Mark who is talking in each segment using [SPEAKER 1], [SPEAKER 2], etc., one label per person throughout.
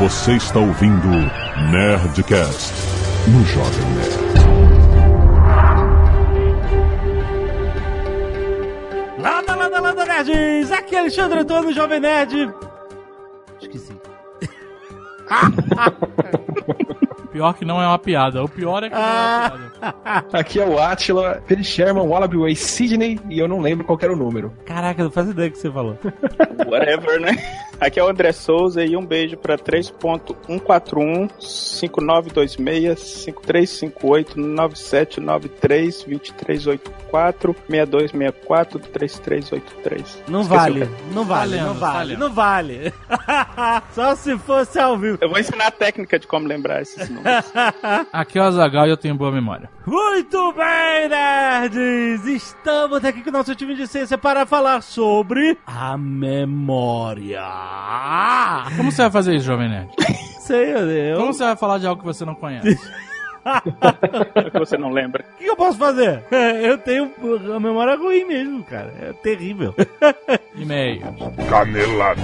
[SPEAKER 1] Você está ouvindo Nerdcast no Jovem Nerd.
[SPEAKER 2] Landa, landa, landa, nerds! Aqui é Alexandre Antônio, Jovem Nerd. Esqueci.
[SPEAKER 3] Pior que não é uma piada. O pior é que não é uma piada.
[SPEAKER 4] Aqui é o Atila, Perry Sherman, Wallaby Way, Sydney e eu não lembro qual era o número.
[SPEAKER 2] Caraca, não faz ideia do que você falou.
[SPEAKER 5] Whatever, né? Aqui é o André Souza e um beijo pra 3.141 5926 5358 9793 2384 6264 3383.
[SPEAKER 2] Não vale, não vale, não vale, não vale. Só se fosse ao vivo.
[SPEAKER 5] Eu vou ensinar a técnica de como lembrar esses números.
[SPEAKER 3] Aqui é o Azagal e eu tenho boa memória.
[SPEAKER 2] Muito bem, nerds! Estamos aqui com o nosso time de ciência para falar sobre a memória.
[SPEAKER 3] Como você vai fazer isso, Jovem Nerd?
[SPEAKER 2] Sei, eu.
[SPEAKER 3] Como você vai falar de algo que você não conhece?
[SPEAKER 5] que você não lembra.
[SPEAKER 2] O que eu posso fazer? Eu tenho a memória ruim mesmo, cara. É terrível.
[SPEAKER 3] E-mails.
[SPEAKER 1] Canelada.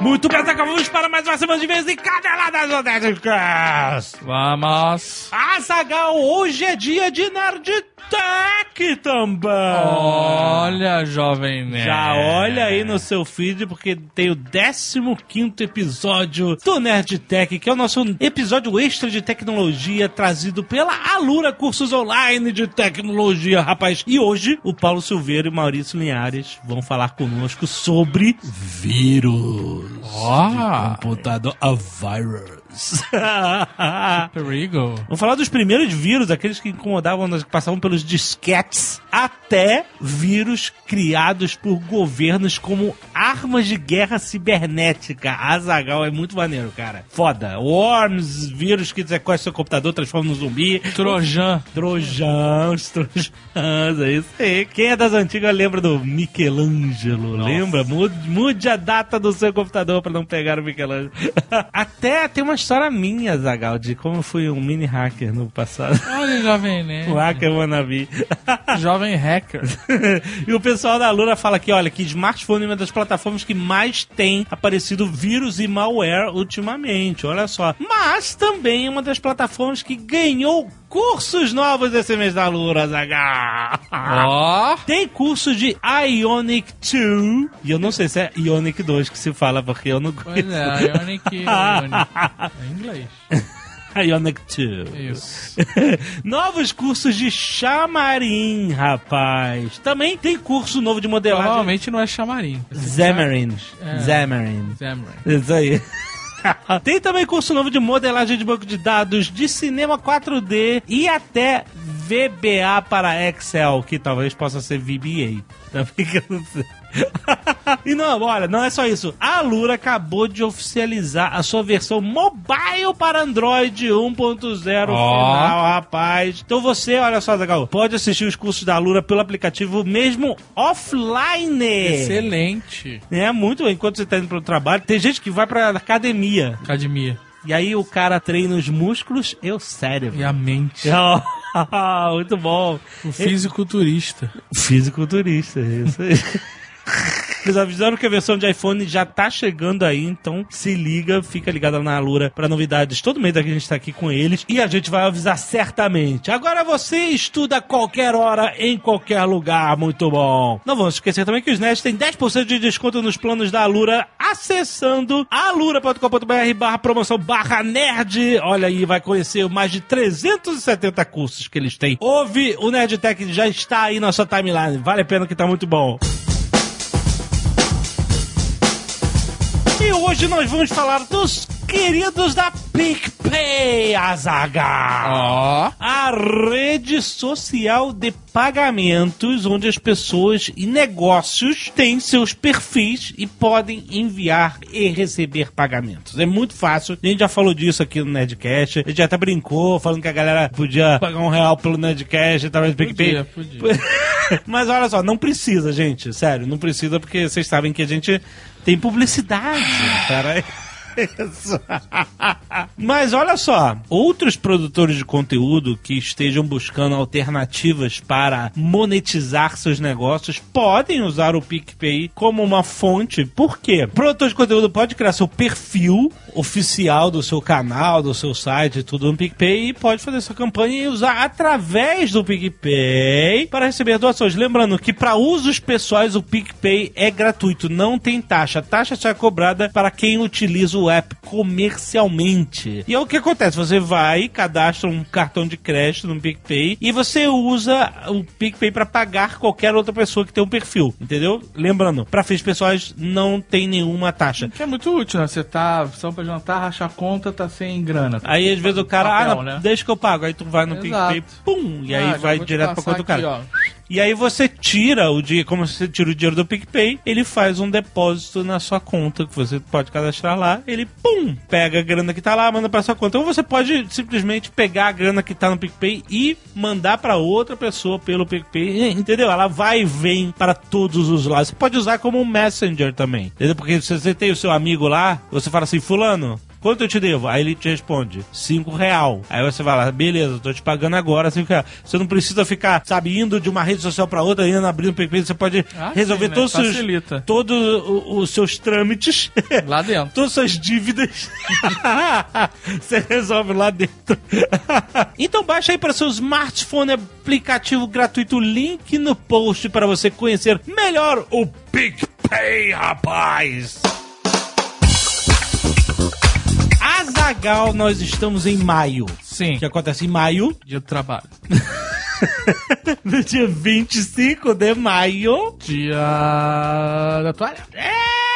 [SPEAKER 2] Muito bem, acabamos para mais uma semana de vez em Caneladas do Nerdcast.
[SPEAKER 3] Vamos.
[SPEAKER 2] Azagal, hoje é dia de Nerd Tech também.
[SPEAKER 3] Olha, Jovem Nerd.
[SPEAKER 2] Já olha aí no seu feed, porque tem o 15 episódio do Nerd Tech, que é o nosso episódio extra de tecnologia trazido pela Alura Cursos Online de Tecnologia, rapaz. E hoje, o Paulo Silveira e o Maurício Linhares vão falar conosco sobre vírus.
[SPEAKER 3] Ó.
[SPEAKER 2] Computador a virus.
[SPEAKER 3] Perigo.
[SPEAKER 2] Vamos falar dos primeiros vírus, aqueles que incomodavam, que passavam pelos disquetes, até vírus criados por governos como armas de guerra cibernética. Azagal é muito maneiro, cara. Foda. Worms, vírus que sequestra seu computador, transforma no zumbi.
[SPEAKER 3] Trojan.
[SPEAKER 2] Trojans, trojans, é isso aí. Quem é das antigas lembra do Michelangelo, lembra? Mude, mude a data do seu computador pra não pegar o Michelangelo. Até tem uma história minha, Zagal, de como eu fui um mini hacker no passado.
[SPEAKER 3] Olha, Jovem Nerd.
[SPEAKER 2] Um hacker wannabe.
[SPEAKER 3] Jovem hacker.
[SPEAKER 2] e o pessoal da Lura fala que, olha, que smartphone é uma das plataformas que mais tem aparecido vírus e malware ultimamente, olha só. Mas também é uma das plataformas que ganhou cursos novos esse mês da Lura, Zagal.
[SPEAKER 3] Ó.
[SPEAKER 2] Tem curso de Ionic 2, e eu não sei se é Ionic 2 que se fala, porque eu não
[SPEAKER 3] Pois
[SPEAKER 2] conheço.
[SPEAKER 3] é, Ionic. Ionic. É inglês.
[SPEAKER 2] Ionic 2.
[SPEAKER 3] Isso.
[SPEAKER 2] Novos cursos de chamarim, rapaz. Também tem curso novo de modelagem.
[SPEAKER 3] Provavelmente não é chamarim.
[SPEAKER 2] Xamarin.
[SPEAKER 3] É.
[SPEAKER 2] Xamarin.
[SPEAKER 3] Xamarin.
[SPEAKER 2] Isso aí. Tem também curso novo de modelagem de banco de dados, de cinema 4D e até VBA para Excel, que talvez possa ser VBA. Também que eu não sei. E não, olha, não é só isso. A Lura acabou de oficializar a sua versão mobile para Android 1.0 final, rapaz. Então você, olha só, Zagal, pode assistir os cursos da Lura pelo aplicativo mesmo offline.
[SPEAKER 3] Excelente.
[SPEAKER 2] É muito. Enquanto você tá indo pro trabalho, tem gente que vai pra academia.
[SPEAKER 3] Academia.
[SPEAKER 2] E aí o cara treina os músculos e o cérebro.
[SPEAKER 3] E a mente.
[SPEAKER 2] Oh, muito bom.
[SPEAKER 3] O fisiculturista.
[SPEAKER 2] Fisiculturista, isso aí. Eles avisaram que a versão de iPhone já tá chegando aí, então se liga, fica ligado na Alura para novidades. Todo mês aqui a gente tá aqui com eles e a gente vai avisar certamente. Agora você estuda a qualquer hora, em qualquer lugar, muito bom. Não vamos esquecer também que os nerds têm 10% de desconto nos planos da Alura acessando alura.com.br barra promoção barra nerd. Olha aí, vai conhecer mais de 370 cursos que eles têm. Ouve, o Nerdtech já está aí na sua timeline. Vale a pena que tá muito bom. E hoje nós vamos falar dos queridos da PicPay, Azaghal.
[SPEAKER 3] Ó.
[SPEAKER 2] A rede social de pagamentos onde as pessoas e negócios têm seus perfis e podem enviar e receber pagamentos. É muito fácil. A gente já falou disso aqui no Nerdcast. A gente já até brincou falando que a galera podia pagar um real pelo Nerdcast através do PicPay.
[SPEAKER 3] Podia, podia.
[SPEAKER 2] Mas olha só, não precisa, gente. Sério, não precisa porque vocês sabem que a gente tem publicidade. Peraí. Isso. Mas olha só, outros produtores de conteúdo que estejam buscando alternativas para monetizar seus negócios podem usar o PicPay como uma fonte. Por quê? O produtor de conteúdo pode criar seu perfil oficial do seu canal, do seu site, tudo no PicPay e pode fazer sua campanha e usar através do PicPay para receber doações. Lembrando que para usos pessoais o PicPay é gratuito, não tem taxa. A taxa será cobrada para quem utiliza o app comercialmente. E é o que acontece, você vai, cadastra um cartão de crédito no PicPay e você usa o PicPay para pagar qualquer outra pessoa que tem um perfil, entendeu? Lembrando, para fins pessoais não tem nenhuma taxa.
[SPEAKER 3] Que é muito útil, né? Você tá só pra jantar, rachar conta, tá sem grana.
[SPEAKER 2] Aí às vezes o cara,
[SPEAKER 3] Papel,
[SPEAKER 2] ah, não,
[SPEAKER 3] né?
[SPEAKER 2] deixa que eu pago. Aí tu vai no
[SPEAKER 3] Exato.
[SPEAKER 2] PicPay, pum, e
[SPEAKER 3] Ah,
[SPEAKER 2] aí vai direto pra conta do cara.
[SPEAKER 3] ó.
[SPEAKER 2] E aí você tira o dinheiro, como você tira o dinheiro do PicPay, ele faz um depósito na sua conta, que você pode cadastrar lá, ele, pum, pega a grana que tá lá, manda pra sua conta. Ou você pode simplesmente pegar a grana que tá no PicPay e mandar pra outra pessoa pelo PicPay, entendeu? Ela vai e vem para todos os lados. Você pode usar como um Messenger também, entendeu? Porque se você tem o seu amigo lá, você fala assim, fulano, Quanto eu te devo? Aí ele te responde, cinco real. Aí você vai lá, beleza, eu tô te pagando agora cinco real. Você não precisa ficar, sabe, indo de uma rede social pra outra, indo abrindo o PicPay, você pode
[SPEAKER 3] Ah,
[SPEAKER 2] resolver
[SPEAKER 3] sim, né?
[SPEAKER 2] todos, os seus, todos os seus trâmites.
[SPEAKER 3] Lá dentro.
[SPEAKER 2] Todas as suas dívidas. você resolve lá dentro. então baixa aí para seu smartphone aplicativo gratuito, link no post para você conhecer melhor o PicPay, rapaz. Azagal, nós estamos em maio.
[SPEAKER 3] Sim.
[SPEAKER 2] O que acontece em maio?
[SPEAKER 3] Dia do trabalho.
[SPEAKER 2] No dia 25 de maio.
[SPEAKER 3] Dia da toalha.
[SPEAKER 2] É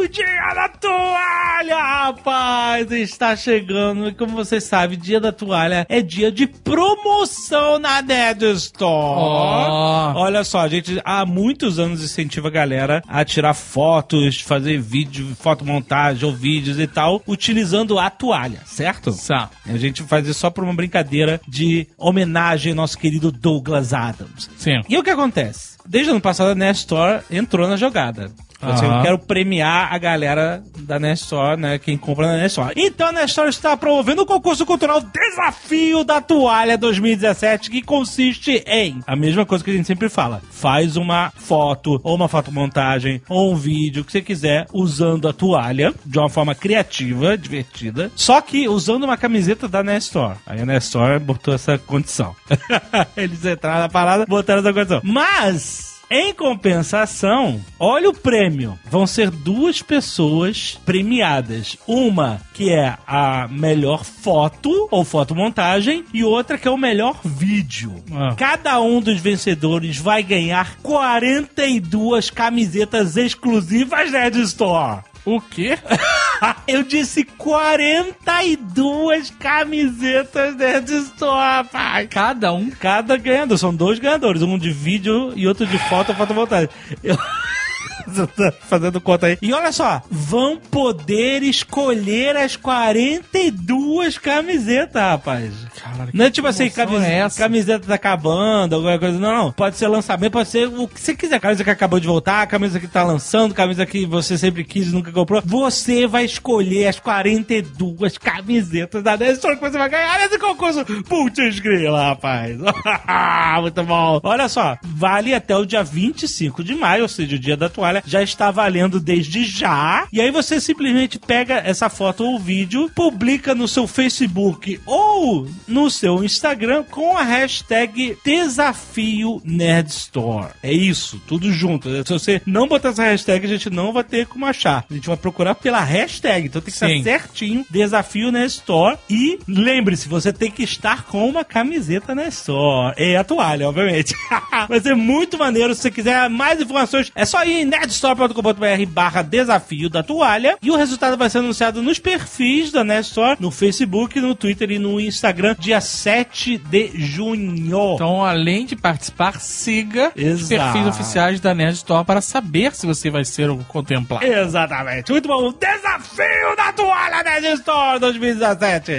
[SPEAKER 2] o dia da toalha, rapaz! Está chegando e como vocês sabem, dia da toalha é dia de promoção na Nerd Store.
[SPEAKER 3] Ó.
[SPEAKER 2] Olha só, a gente há muitos anos incentiva a galera a tirar fotos, fazer vídeo, fotomontagem ou vídeos e tal, utilizando a toalha, certo?
[SPEAKER 3] Tá.
[SPEAKER 2] A gente faz isso só por uma brincadeira de homenagem ao nosso querido Douglas Adams.
[SPEAKER 3] Sim.
[SPEAKER 2] E o que acontece? Desde o ano passado a Nestor entrou na jogada. Assim, eu quero premiar a galera da Nestor, né? Quem compra na Nestor. Então a Nestor está promovendo o concurso cultural Desafio da Toalha 2017, que consiste em a mesma coisa que a gente sempre fala. Faz uma foto, ou uma fotomontagem, ou um vídeo, que você quiser, usando a toalha de uma forma criativa, divertida. Só que usando uma camiseta da Nestor. Aí a Nestor botou essa condição. Eles entraram na parada, botaram essa condição. Mas. Em compensação, olha o prêmio. Vão ser duas pessoas premiadas. Uma que é a melhor foto ou fotomontagem e outra que é o melhor vídeo.
[SPEAKER 3] Ah.
[SPEAKER 2] Cada um dos vencedores vai ganhar 42 camisetas exclusivas Nerd Store.
[SPEAKER 3] O quê?
[SPEAKER 2] Eu disse 42 camisetas Nerd Store, rapaz.
[SPEAKER 3] Cada um.
[SPEAKER 2] Cada ganhador, são dois ganhadores, um de vídeo e outro de foto fotovoltaica. Eu... Fazendo conta aí. E olha só, vão poder escolher as 42 camisetas, rapaz.
[SPEAKER 3] Caralho,
[SPEAKER 2] Não é tipo assim,
[SPEAKER 3] promoção
[SPEAKER 2] camis-
[SPEAKER 3] é
[SPEAKER 2] camiseta tá acabando, alguma coisa. Não, não. Pode ser lançamento, pode ser o que você quiser. Camisa que acabou de voltar, camisa que tá lançando, camisa que você sempre quis e nunca comprou. Você vai escolher as 42 camisetas da Nestor que você vai ganhar nesse concurso. Putz, grila, rapaz. Muito bom. Olha só, vale até o dia 25 de maio, ou seja, o dia da toalha. Já está valendo desde já. E aí você simplesmente pega essa foto ou vídeo, publica no seu Facebook ou no seu Instagram com a hashtag Desafio Nerd Store. É isso, tudo junto. Se você não botar essa hashtag, a gente não vai ter como achar. A gente vai procurar pela hashtag. Então tem que
[SPEAKER 3] Sim.
[SPEAKER 2] estar certinho. Desafio Nerd Store. E lembre-se, você tem que estar com uma camiseta na Store. E a toalha, obviamente. vai ser muito maneiro. Se você quiser mais informações, é só ir em nerdstore.com.br barra desafio da toalha. E o resultado vai ser anunciado nos perfis da Nerd Store, no Facebook, no Twitter e no Instagram, dia 7 de junho.
[SPEAKER 3] Então, além de participar, siga os
[SPEAKER 2] Exato.
[SPEAKER 3] perfis oficiais da Nerd Store para saber se você vai ser o contemplado.
[SPEAKER 2] Exatamente. Muito bom. O Desafio da Toalha Nerd Store 2017.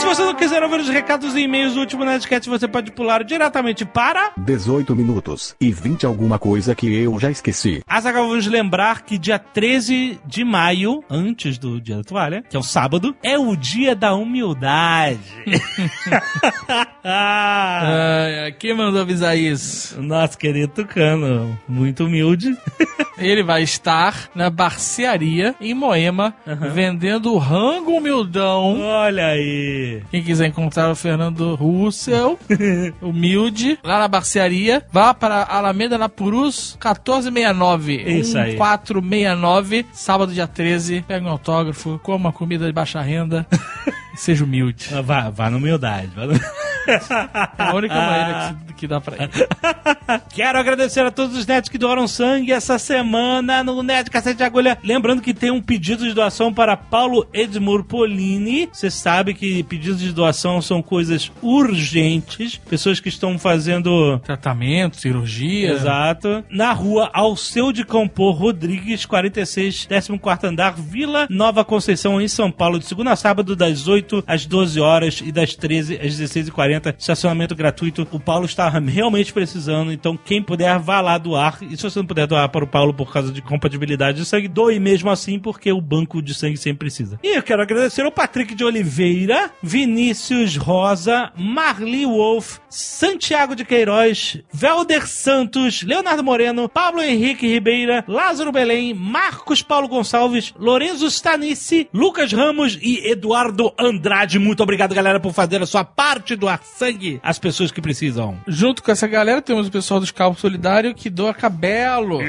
[SPEAKER 2] Se você não quiser ouvir os recados e e-mails do último Nerdcast, você pode pular diretamente para...
[SPEAKER 1] 18 minutos e 20 alguma coisa que eu já esqueci.
[SPEAKER 2] Azaghal, vamos lembrar que dia 13 de maio, antes do dia da toalha, que é o sábado, é o dia da humildade. ah,
[SPEAKER 3] quem mandou avisar isso?
[SPEAKER 2] nosso querido Tucano, muito humilde.
[SPEAKER 3] Ele vai estar na barcearia em Moema, vendendo rango humildão.
[SPEAKER 2] Olha aí.
[SPEAKER 3] Quem quiser encontrar o Fernando Russell, humilde, lá na barcearia, vá para Alameda na Purus 1469.
[SPEAKER 2] Isso aí.
[SPEAKER 3] 1469, sábado dia 13. Pega um autógrafo, coma uma comida de baixa renda. Seja humilde.
[SPEAKER 2] Vá, vá na humildade. Vá no...
[SPEAKER 3] É a única maneira que, que dá pra ir.
[SPEAKER 2] Quero agradecer a todos os netos que doaram sangue essa semana no Nerd Cacete de Agulha. Lembrando que tem um pedido de doação para Paulo Edmur Polini. Você sabe que pedidos de doação são coisas urgentes. Pessoas que estão fazendo
[SPEAKER 3] Tratamento, cirurgia.
[SPEAKER 2] Exato. Na rua Alceu de Compor Rodrigues, 46, 14 andar, Vila Nova Conceição, em São Paulo, de segunda a sábado, das 8 às 12 horas e das 13 às 16h40. Estacionamento gratuito. O Paulo está realmente precisando, então quem puder, vá lá doar. E se você não puder doar para o Paulo por causa de compatibilidade de sangue, doe mesmo assim, porque o banco de sangue sempre precisa. E eu quero agradecer ao Patrick de Oliveira, Vinícius Rosa, Marli Wolf, Santiago de Queiroz, Velder Santos, Leonardo Moreno, Pablo Henrique Ribeira, Lázaro Belém, Marcos Paulo Gonçalves, Lorenzo Stanice, Lucas Ramos e Eduardo Andrade. Muito obrigado, galera, por fazer a sua parte doar sangue às pessoas que precisam.
[SPEAKER 3] Junto com essa galera, temos o pessoal do Escalpo Solidário que doa cabelos.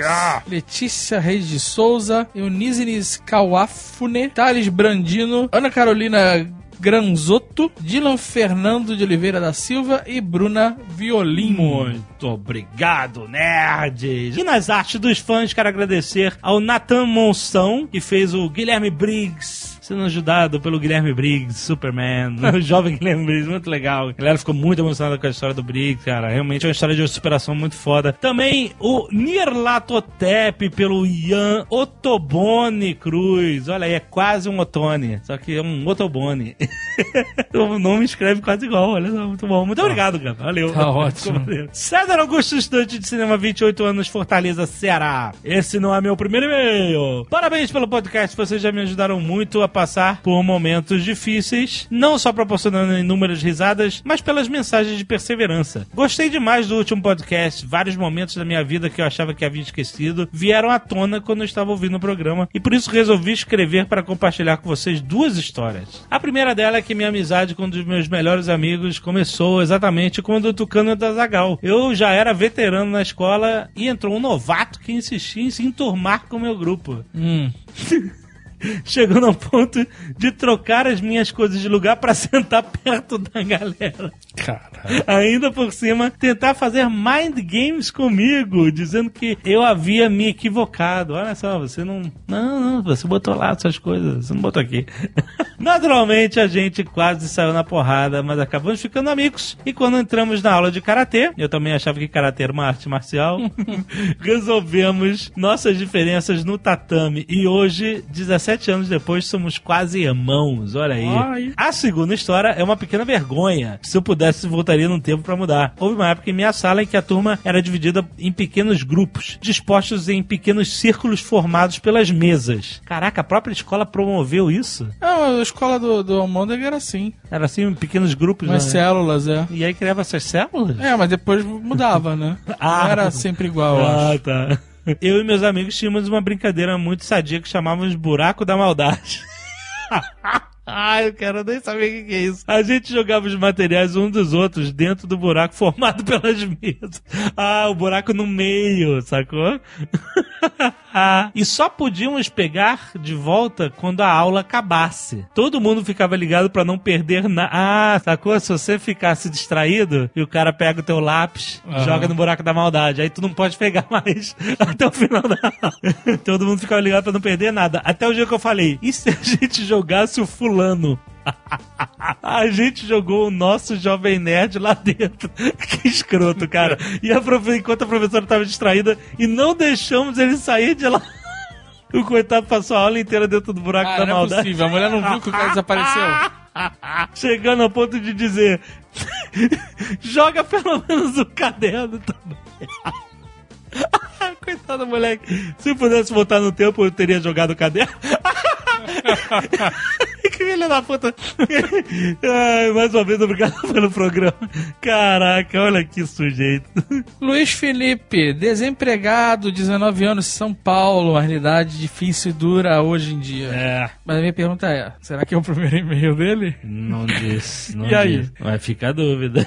[SPEAKER 3] Letícia Reis de Souza, Eunísines Kawafune, Thales Brandino, Ana Carolina Granzotto, Dylan Fernando de Oliveira da Silva e Bruna Violim.
[SPEAKER 2] Muito obrigado, nerds! E nas artes dos fãs, quero agradecer ao Nathan Monção, que fez o Guilherme Briggs, sendo ajudado pelo Guilherme Briggs, Superman, o jovem Guilherme Briggs, muito legal. A galera ficou muito emocionada com a história do Briggs, cara. Realmente é uma história de superação muito foda. Também o Nirlatotep pelo Ian Otobone Cruz. Olha aí, é quase um Otone, só que é um Otobone. o nome escreve quase igual, olha só, muito bom. Muito obrigado, cara. Valeu.
[SPEAKER 3] Tá ótimo.
[SPEAKER 2] César Augusto, estudante de cinema, 28 anos, Fortaleza, Ceará. Esse não é meu primeiro e-mail. Parabéns pelo podcast, vocês já me ajudaram muito a passar por momentos difíceis, não só proporcionando inúmeras risadas, mas pelas mensagens de perseverança. Gostei demais do último podcast, vários momentos da minha vida que eu achava que havia esquecido vieram à tona quando eu estava ouvindo o programa, e por isso resolvi escrever para compartilhar com vocês duas histórias. A primeira dela é que minha amizade com um dos meus melhores amigos começou exatamente quando o Tucano da Zagal. Eu já era veterano na escola e entrou um novato que insistia em se enturmar com o meu grupo.
[SPEAKER 3] Hum.
[SPEAKER 2] Chegando ao ponto de trocar as minhas coisas de lugar para sentar perto da galera.
[SPEAKER 3] Cara.
[SPEAKER 2] Ainda por cima, tentar fazer mind games comigo, dizendo que eu havia me equivocado. Olha só, você não. Não, não, você botou lá essas coisas, você não botou aqui. Naturalmente, a gente quase saiu na porrada, mas acabamos ficando amigos. E quando entramos na aula de karatê, eu também achava que karatê era uma arte marcial, resolvemos nossas diferenças no tatame. E hoje, 17 anos depois, somos quase irmãos. Olha aí. A segunda história é uma pequena vergonha. Se eu pudesse, voltaria no tempo pra mudar. Houve uma época em minha sala em que a turma era dividida em pequenos grupos, dispostos em pequenos círculos formados pelas mesas. Caraca, a própria escola promoveu isso?
[SPEAKER 3] Não, a escola do, do Almôndega era assim.
[SPEAKER 2] Era assim, em pequenos grupos,
[SPEAKER 3] Umas
[SPEAKER 2] né?
[SPEAKER 3] células, é.
[SPEAKER 2] E aí criava essas células?
[SPEAKER 3] É, mas depois mudava, né?
[SPEAKER 2] Ah.
[SPEAKER 3] Não era sempre igual, eu acho.
[SPEAKER 2] Ah, tá. Eu e meus amigos tínhamos uma brincadeira muito sadia que chamávamos Buraco da Maldade. Ai, eu quero nem saber o que é isso. A gente jogava os materiais um dos outros dentro do buraco formado pelas mesas. Ah, o buraco no meio, sacou? E só podíamos pegar de volta quando a aula acabasse. Todo mundo ficava ligado pra não perder nada. Ah, sacou? Se você ficasse distraído e o cara pega o teu lápis,
[SPEAKER 3] Aham.
[SPEAKER 2] joga no buraco da maldade, aí tu não pode pegar mais até o final da aula. Todo mundo ficava ligado pra não perder nada. Até o dia que eu falei, e se a gente jogasse o fulano? A gente jogou o nosso Jovem Nerd lá dentro. Que escroto, cara. E a enquanto a professora estava distraída, e não deixamos ele sair de lá. O coitado passou a aula inteira dentro do buraco
[SPEAKER 3] Ah,
[SPEAKER 2] da
[SPEAKER 3] não é
[SPEAKER 2] maldade.
[SPEAKER 3] possível. A mulher não viu que o cara desapareceu.
[SPEAKER 2] Chegando ao ponto de dizer: joga pelo menos o caderno também. Coitado moleque. Se pudesse voltar no tempo, eu teria jogado o caderno. Filha da puta. Ai, mais uma vez, obrigado pelo programa. Caraca, olha que sujeito.
[SPEAKER 3] Luiz Felipe, desempregado, 19 anos, São Paulo, uma realidade difícil e dura hoje em dia.
[SPEAKER 2] É,
[SPEAKER 3] Mas a minha pergunta é: será que é o primeiro e-mail dele?
[SPEAKER 2] não disse. Não
[SPEAKER 3] E aí?
[SPEAKER 2] Vai ficar a dúvida.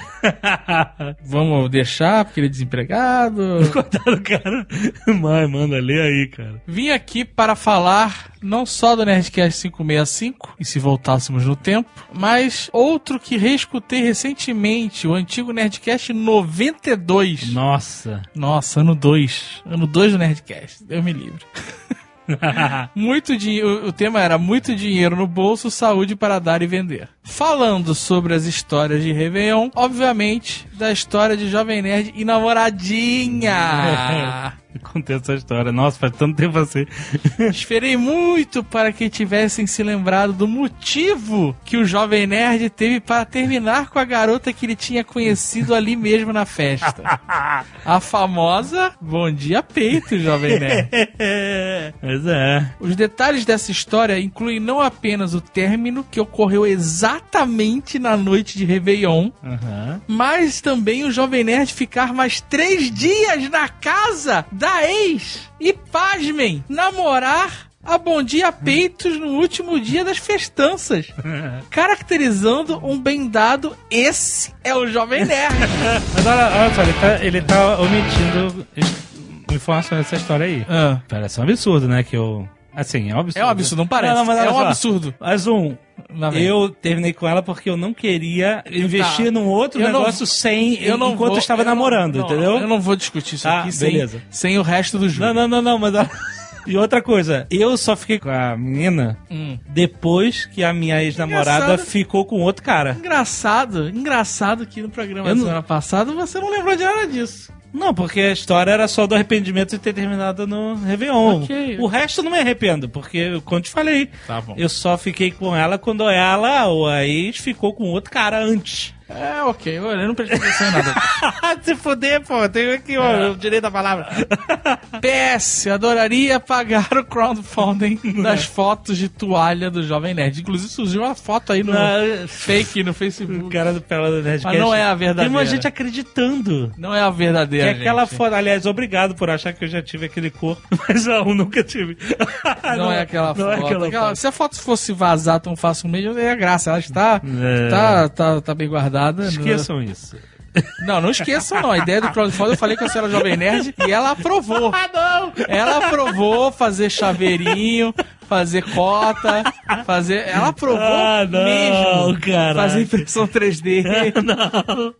[SPEAKER 3] Vamos deixar porque ele é desempregado?
[SPEAKER 2] Coitado, cara. Mãe, manda ler aí, cara.
[SPEAKER 3] Vim aqui para falar não só do Nerdcast 565, e se voltássemos no tempo, mas outro que reescutei recentemente, o antigo Nerdcast 92.
[SPEAKER 2] Nossa.
[SPEAKER 3] Nossa, ano 2. Ano 2 do Nerdcast. Deus me livre. Muito dinheiro. O tema era muito dinheiro no bolso, saúde para dar e vender. Falando sobre as histórias de Réveillon, obviamente, da história de Jovem Nerd e namoradinha.
[SPEAKER 2] Contei essa história. Nossa, faz tanto tempo assim.
[SPEAKER 3] Esperei muito para que tivessem se lembrado do motivo que o Jovem Nerd teve para terminar com a garota que ele tinha conhecido ali mesmo na festa. A famosa Bom Dia Peito, Jovem Nerd.
[SPEAKER 2] Mas é.
[SPEAKER 3] Os detalhes dessa história incluem não apenas o término que ocorreu exatamente na noite de Réveillon,
[SPEAKER 2] Aham.
[SPEAKER 3] mas também o Jovem Nerd ficar mais três dias na casa da ex e, pasmem, namorar a Bom Dia Peitos no último dia das festanças. Caracterizando um bem dado, esse é o Jovem Nerd.
[SPEAKER 2] Mas olha, olha só, ele tá, ele tá omitindo es- informações dessa história aí.
[SPEAKER 3] Ah,
[SPEAKER 2] Parece um absurdo, né? Que eu. Assim, é um absurdo.
[SPEAKER 3] é um absurdo, não parece?
[SPEAKER 2] Não, não,
[SPEAKER 3] é um absurdo.
[SPEAKER 2] Mas um, eu terminei com ela porque eu não queria investir num outro
[SPEAKER 3] Eu não-
[SPEAKER 2] negócio sem.
[SPEAKER 3] Eu não
[SPEAKER 2] enquanto
[SPEAKER 3] vou-
[SPEAKER 2] eu estava
[SPEAKER 3] eu não-
[SPEAKER 2] namorando,
[SPEAKER 3] não,
[SPEAKER 2] entendeu?
[SPEAKER 3] Eu não vou discutir isso
[SPEAKER 2] Tá,
[SPEAKER 3] aqui sem,
[SPEAKER 2] beleza.
[SPEAKER 3] sem o resto do jogo.
[SPEAKER 2] Não, não, não, não, mas. E outra coisa, eu só fiquei com a menina
[SPEAKER 3] Hum.
[SPEAKER 2] depois que a minha ex-namorada ficou com outro cara.
[SPEAKER 3] Engraçado, engraçado que no programa
[SPEAKER 2] Eu
[SPEAKER 3] da
[SPEAKER 2] não-
[SPEAKER 3] semana passada você não lembrou de nada disso.
[SPEAKER 2] Não, porque a história era só do arrependimento de ter terminado no Réveillon.
[SPEAKER 3] Ok.
[SPEAKER 2] O resto eu não me arrependo, porque, como eu te falei,
[SPEAKER 3] Tá
[SPEAKER 2] eu só fiquei com ela quando ela, ou a ex, ficou com outro cara antes.
[SPEAKER 3] É, ok, olha, eu não prestei atenção em nada.
[SPEAKER 2] Se fuder, pô, tenho aqui ó, o direito da palavra.
[SPEAKER 3] PS, adoraria pagar o crowdfunding das fotos de toalha do Jovem Nerd. Inclusive surgiu uma foto aí no
[SPEAKER 2] Não,
[SPEAKER 3] fake no
[SPEAKER 2] o
[SPEAKER 3] Facebook.
[SPEAKER 2] cara do Pela do Nerdcast.
[SPEAKER 3] Mas não é a verdadeira.
[SPEAKER 2] Tem uma gente acreditando.
[SPEAKER 3] Não é a
[SPEAKER 2] Que
[SPEAKER 3] verdadeira,
[SPEAKER 2] é aquela
[SPEAKER 3] gente.
[SPEAKER 2] foto, aliás, obrigado por achar que eu já tive aquele corpo, mas não, nunca tive.
[SPEAKER 3] Não, é aquela
[SPEAKER 2] não
[SPEAKER 3] foto.
[SPEAKER 2] é aquela
[SPEAKER 3] Aquela-
[SPEAKER 2] foto.
[SPEAKER 3] Se a foto fosse vazar tão facilmente, eu ia graça. Ela está,
[SPEAKER 2] É.
[SPEAKER 3] tá, tá, tá bem guardada.
[SPEAKER 2] Esqueçam isso.
[SPEAKER 3] Não, não esqueçam, não. A ideia do crowdfunding, eu falei que eu era Jovem Nerd e ela aprovou.
[SPEAKER 2] Ah, não!
[SPEAKER 3] Ela aprovou fazer chaveirinho, fazer cota, fazer. Ela aprovou
[SPEAKER 2] Ah, não,
[SPEAKER 3] mesmo.
[SPEAKER 2] caraca.
[SPEAKER 3] Fazer impressão 3D.
[SPEAKER 2] Não.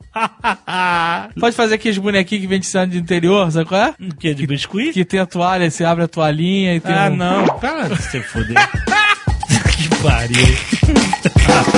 [SPEAKER 3] Pode fazer aqueles bonequinhos que vem de cidade de interior, sabe qual é?
[SPEAKER 2] Que? De biscuit?
[SPEAKER 3] Que tem a toalha, você abre a toalhinha e tem
[SPEAKER 2] Ah,
[SPEAKER 3] um...
[SPEAKER 2] não. Para de se fuder. que pariu.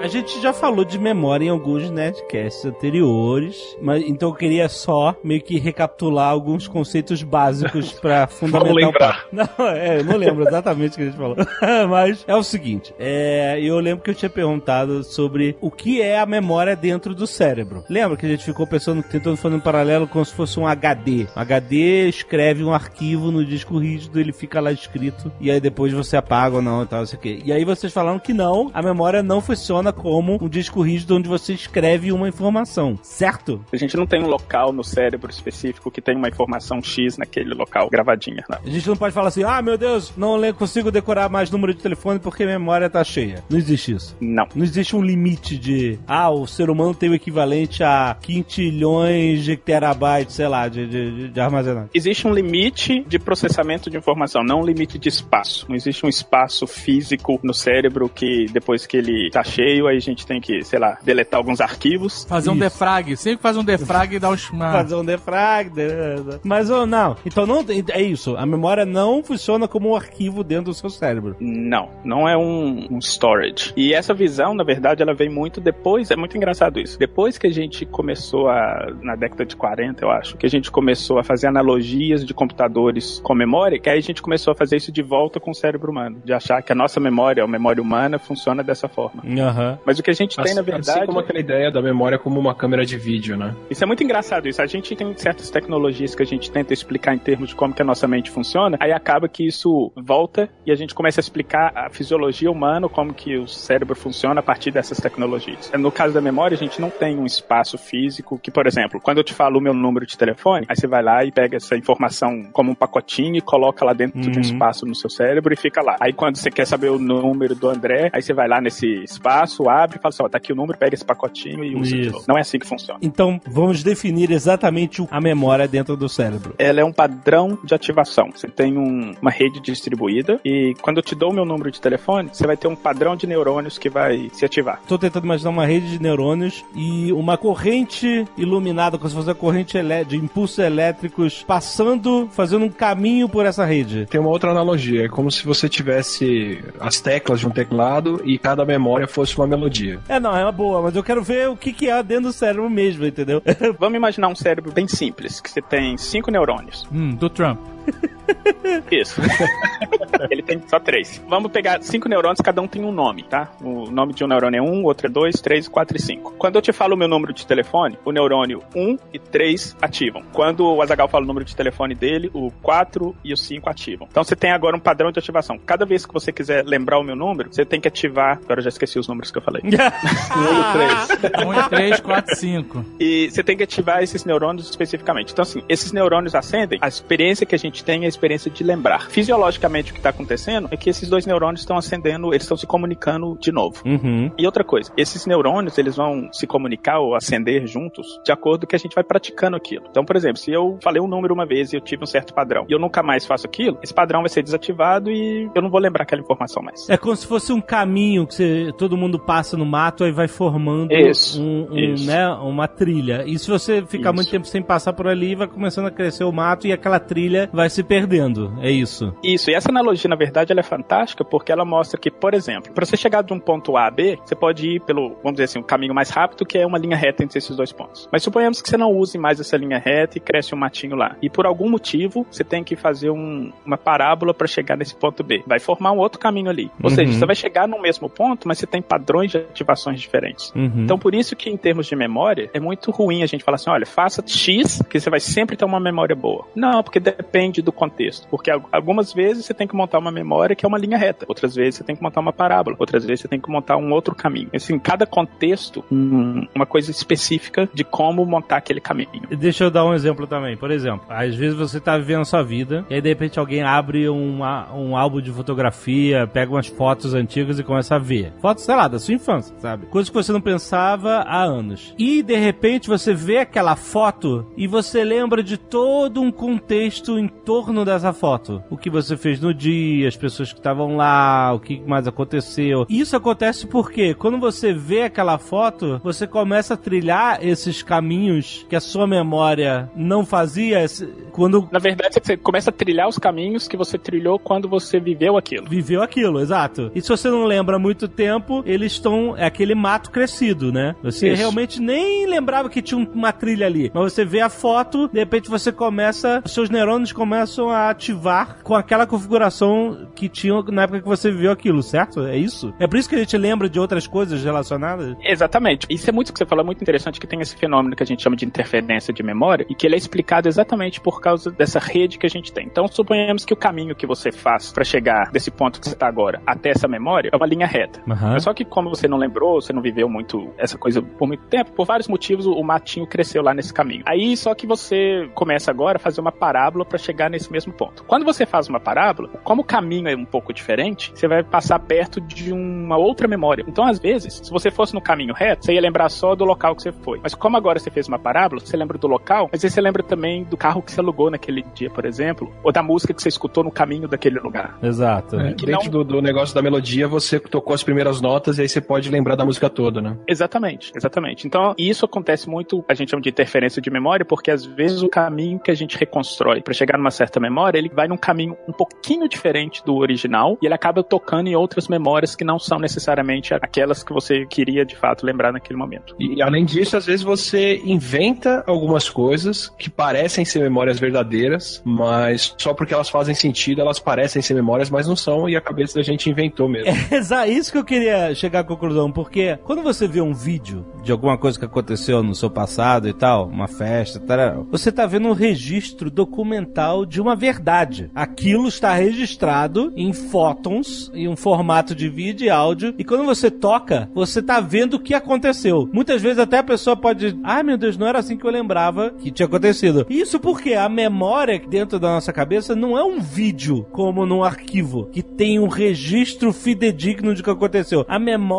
[SPEAKER 2] A gente já falou de memória em alguns Nerdcasts anteriores, mas então eu queria só meio que recapitular alguns conceitos básicos pra fundamentar.
[SPEAKER 5] Vamos lembrar.
[SPEAKER 2] Não, é, eu não lembro exatamente o que a gente falou. mas é o seguinte, é, eu lembro que eu tinha perguntado sobre o que é a memória dentro do cérebro. Lembra que a gente ficou pensando, tentando fazer um paralelo como se fosse um HD. Um HD escreve um arquivo no disco rígido, ele fica lá escrito, e aí depois você apaga ou não e tal, não sei o quê. E aí vocês falaram que não, a memória não funciona como um disco rígido onde você escreve uma informação, certo?
[SPEAKER 5] A gente não tem um local no cérebro específico que tem uma informação X naquele local gravadinha. Não.
[SPEAKER 2] A gente não pode falar assim, ah, meu Deus, não consigo decorar mais número de telefone porque a memória tá cheia. Não existe isso.
[SPEAKER 5] Não.
[SPEAKER 2] Não existe um limite de, ah, o ser humano tem o equivalente a quintilhões de terabytes, sei lá, de, de, de armazenamento.
[SPEAKER 5] Existe um limite de processamento de informação, não um limite de espaço. Não existe um espaço físico no cérebro que depois que ele tá cheio, aí a gente tem que, sei lá, deletar alguns arquivos.
[SPEAKER 3] Fazer um
[SPEAKER 2] Isso.
[SPEAKER 3] defrag. Sempre faz um defrag e dá os. Uma...
[SPEAKER 2] Fazer um defrag. né? Mas oh, não. Então não é isso. A memória não funciona como um arquivo dentro do seu cérebro.
[SPEAKER 5] Não, não é um, um storage. E essa visão, na verdade, ela vem muito depois. É muito engraçado isso. Depois que a gente começou a. Na década de 40, eu acho, que a gente começou a fazer analogias de computadores com memória, que aí a gente começou a fazer isso de volta com o cérebro humano. De achar que a nossa memória, a memória humana, funciona dessa forma.
[SPEAKER 2] Aham.
[SPEAKER 5] Mas o que a gente tem, na
[SPEAKER 4] Assim-
[SPEAKER 5] verdade.
[SPEAKER 4] Assim como aquela ideia da memória como uma câmera de vídeo, né?
[SPEAKER 5] Isso é muito engraçado isso. A gente tem certas tecnologias que a gente tenta explicar em termos de como que a nossa mente funciona, aí acaba que isso volta e a gente começa a explicar a fisiologia humana, como que o cérebro funciona a partir dessas tecnologias. No caso da memória, a gente não tem um espaço físico que, por exemplo, quando eu te falo o meu número de telefone, aí você vai lá e pega essa informação como um pacotinho e coloca lá dentro de um
[SPEAKER 2] Uhum.
[SPEAKER 5] espaço no seu cérebro e fica lá. Aí quando você quer saber o número do André, aí você vai lá nesse espaço, abre e fala assim, ó, tá aqui o número, pega esse pacotinho e usa de
[SPEAKER 2] Isso.
[SPEAKER 5] novo. Não é assim que funciona.
[SPEAKER 2] Então vamos definir exatamente a memória dentro do cérebro.
[SPEAKER 5] ela é um padrão de ativação. Você tem um- uma rede distribuída e quando eu te dou o meu número de telefone, você vai ter um padrão de neurônios que vai se ativar.
[SPEAKER 2] Tô tentando imaginar uma rede de neurônios e uma corrente iluminada, como se fosse uma corrente elé- de impulsos elétricos passando, fazendo um caminho por essa rede.
[SPEAKER 4] Tem uma outra analogia, é como se você tivesse as teclas de um teclado e cada memória fosse uma melodia.
[SPEAKER 2] É, não, é uma boa, mas eu quero ver o que, que é dentro do cérebro mesmo, entendeu?
[SPEAKER 5] Vamos imaginar um cérebro bem simples, que você tem cinco neurônios.
[SPEAKER 3] Hum, do Trump.
[SPEAKER 5] Isso. Ele tem só três. Vamos pegar cinco neurônios, cada um tem um nome, tá? O nome de um neurônio é um, outro é dois, três, quatro e cinco. Quando eu te falo o meu número de telefone, o neurônio 1 e 3 ativam. Quando o Azagal fala o número de telefone dele, o 4 e o 5 ativam. Então você tem agora um padrão de ativação. Cada vez que você quiser lembrar o meu número, você tem que ativar. Agora eu já esqueci os números que eu falei. 1 e 3.
[SPEAKER 3] 1 e 3, 4, 5.
[SPEAKER 5] E você tem que ativar esses neurônios especificamente. Então, assim, esses neurônios acendem, a experiência que a gente tem é a experiência de lembrar. Fisiologicamente, o que está acontecendo é que esses dois neurônios estão acendendo, eles estão se comunicando de novo.
[SPEAKER 2] Uhum.
[SPEAKER 5] E outra coisa, esses neurônios, eles vão se comunicar ou acender juntos de acordo com que a gente vai praticando aquilo. Então, por exemplo, se eu falei um número uma vez e eu tive um certo padrão, e eu nunca mais faço aquilo, esse padrão vai ser desativado e eu não vou lembrar aquela informação mais.
[SPEAKER 2] É como se fosse um caminho que você- todo mundo passa no mato e vai formando
[SPEAKER 5] Isso,
[SPEAKER 2] um, um,
[SPEAKER 5] isso.
[SPEAKER 2] né, uma trilha. E se você ficar
[SPEAKER 5] Isso.
[SPEAKER 2] muito tempo sem passar por ali, vai começando a crescer o mato e aquela trilha vai se perdendo. É isso.
[SPEAKER 5] Isso, e essa analogia, na verdade, ela é fantástica porque ela mostra que, por exemplo, para você chegar de um ponto A a B, você pode ir pelo, vamos dizer assim, um caminho mais rápido, que é uma linha reta entre esses dois pontos. Mas suponhamos que você não use mais essa linha reta e cresce um matinho lá. E por algum motivo, você tem que fazer um- uma parábola para chegar nesse ponto B. Vai formar um outro caminho ali. Ou
[SPEAKER 2] Uhum.
[SPEAKER 5] seja, você vai chegar no mesmo ponto, mas você tem padrões de ativações diferentes.
[SPEAKER 2] Uhum.
[SPEAKER 5] Então, por isso que em termos de memória, é muito ruim a gente falar assim, olha, faça X, que você vai sempre ter uma memória boa. Não, porque depende do contexto. Porque al- algumas vezes você tem que montar uma memória que é uma linha reta. Outras vezes você tem que montar uma parábola. Outras vezes você tem que montar um outro caminho. Assim, cada contexto, uma coisa específica de como montar aquele caminho.
[SPEAKER 2] Deixa eu dar um exemplo também. Por exemplo, às vezes você tá vivendo a sua vida e aí de repente alguém abre uma- um álbum de fotografia, pega umas fotos antigas e começa a ver. Fotos, sei lá, da sua infância, sabe? Coisas que você não pensava há anos. E de repente você vê aquela foto e você lembra de todo um contexto em torno dessa foto. O que você fez no dia, as pessoas que estavam lá, o que mais aconteceu. Isso acontece porque quando você vê aquela foto, você começa a trilhar esses caminhos que a sua memória não fazia quando
[SPEAKER 5] Na verdade, você começa a trilhar os caminhos que você trilhou quando você viveu aquilo.
[SPEAKER 2] viveu aquilo, exato. E se você não lembra há muito tempo, eles estão. É aquele mato crescido, né? Você
[SPEAKER 5] Isso.
[SPEAKER 2] realmente nem lembrava que tinha um- uma trilha ali. Mas você vê a foto, de repente você começa. Seus neurônios começam a ativar com aquela configuração que tinham na época que você viveu aquilo, certo? É isso? É por isso que a gente lembra de outras coisas relacionadas?
[SPEAKER 5] Exatamente. Isso é muito que você falou, é muito interessante que tem esse fenômeno que a gente chama de interferência de memória e que ele é explicado exatamente por causa dessa rede que a gente tem. Então, suponhamos que o caminho que você faz para chegar desse ponto que você está agora até essa memória é uma linha reta. Mas só que como você não lembrou, você não viveu muito essa coisa por muito tempo, por vários motivos o matinho cresceu lá nesse caminho. Aí só que você começa agora a fazer uma parábola para chegar nesse mesmo ponto. Quando você faz uma parábola, como o caminho é um pouco diferente, você vai passar perto de uma outra memória. Então, às vezes, se você fosse no caminho reto, você ia lembrar só do local que você foi. Mas como agora você fez uma parábola, você lembra do local, mas aí você lembra também do carro que você alugou naquele dia, por exemplo, ou da música que você escutou no caminho daquele lugar.
[SPEAKER 2] Exato.
[SPEAKER 4] É, dentro
[SPEAKER 5] não-
[SPEAKER 4] do, do negócio da melodia, você tocou as primeiras notas e aí você pode lembrar da música toda, né?
[SPEAKER 5] Exatamente, exatamente. Então, isso acontece muito, a gente chama de interferência de memória, porque às vezes o caminho que a gente reconstrói para chegar numa certa memória, ele vai num caminho um pouquinho diferente do original e ele acaba tocando em outras memórias que não são necessariamente aquelas que você queria de fato lembrar naquele momento.
[SPEAKER 4] E além disso, às vezes você inventa algumas coisas que parecem ser memórias verdadeiras, mas só porque elas fazem sentido, elas parecem ser memórias, mas não são, e a cabeça da gente inventou mesmo.
[SPEAKER 2] Exa- isso que eu queria chegar à conclusão, porque quando você vê um vídeo de alguma coisa que aconteceu no seu passado e tal, uma festa, tal, você tá vendo um registro documental de uma verdade. Aquilo está registrado em fótons, em um formato de vídeo e áudio, e quando você toca, você tá vendo o que aconteceu. Muitas vezes até a pessoa pode, ai meu Deus, não era assim que eu lembrava que tinha acontecido. Isso porque a memória dentro da nossa cabeça não é um vídeo como num arquivo que tem um registro fidedigno de que aconteceu. A memória,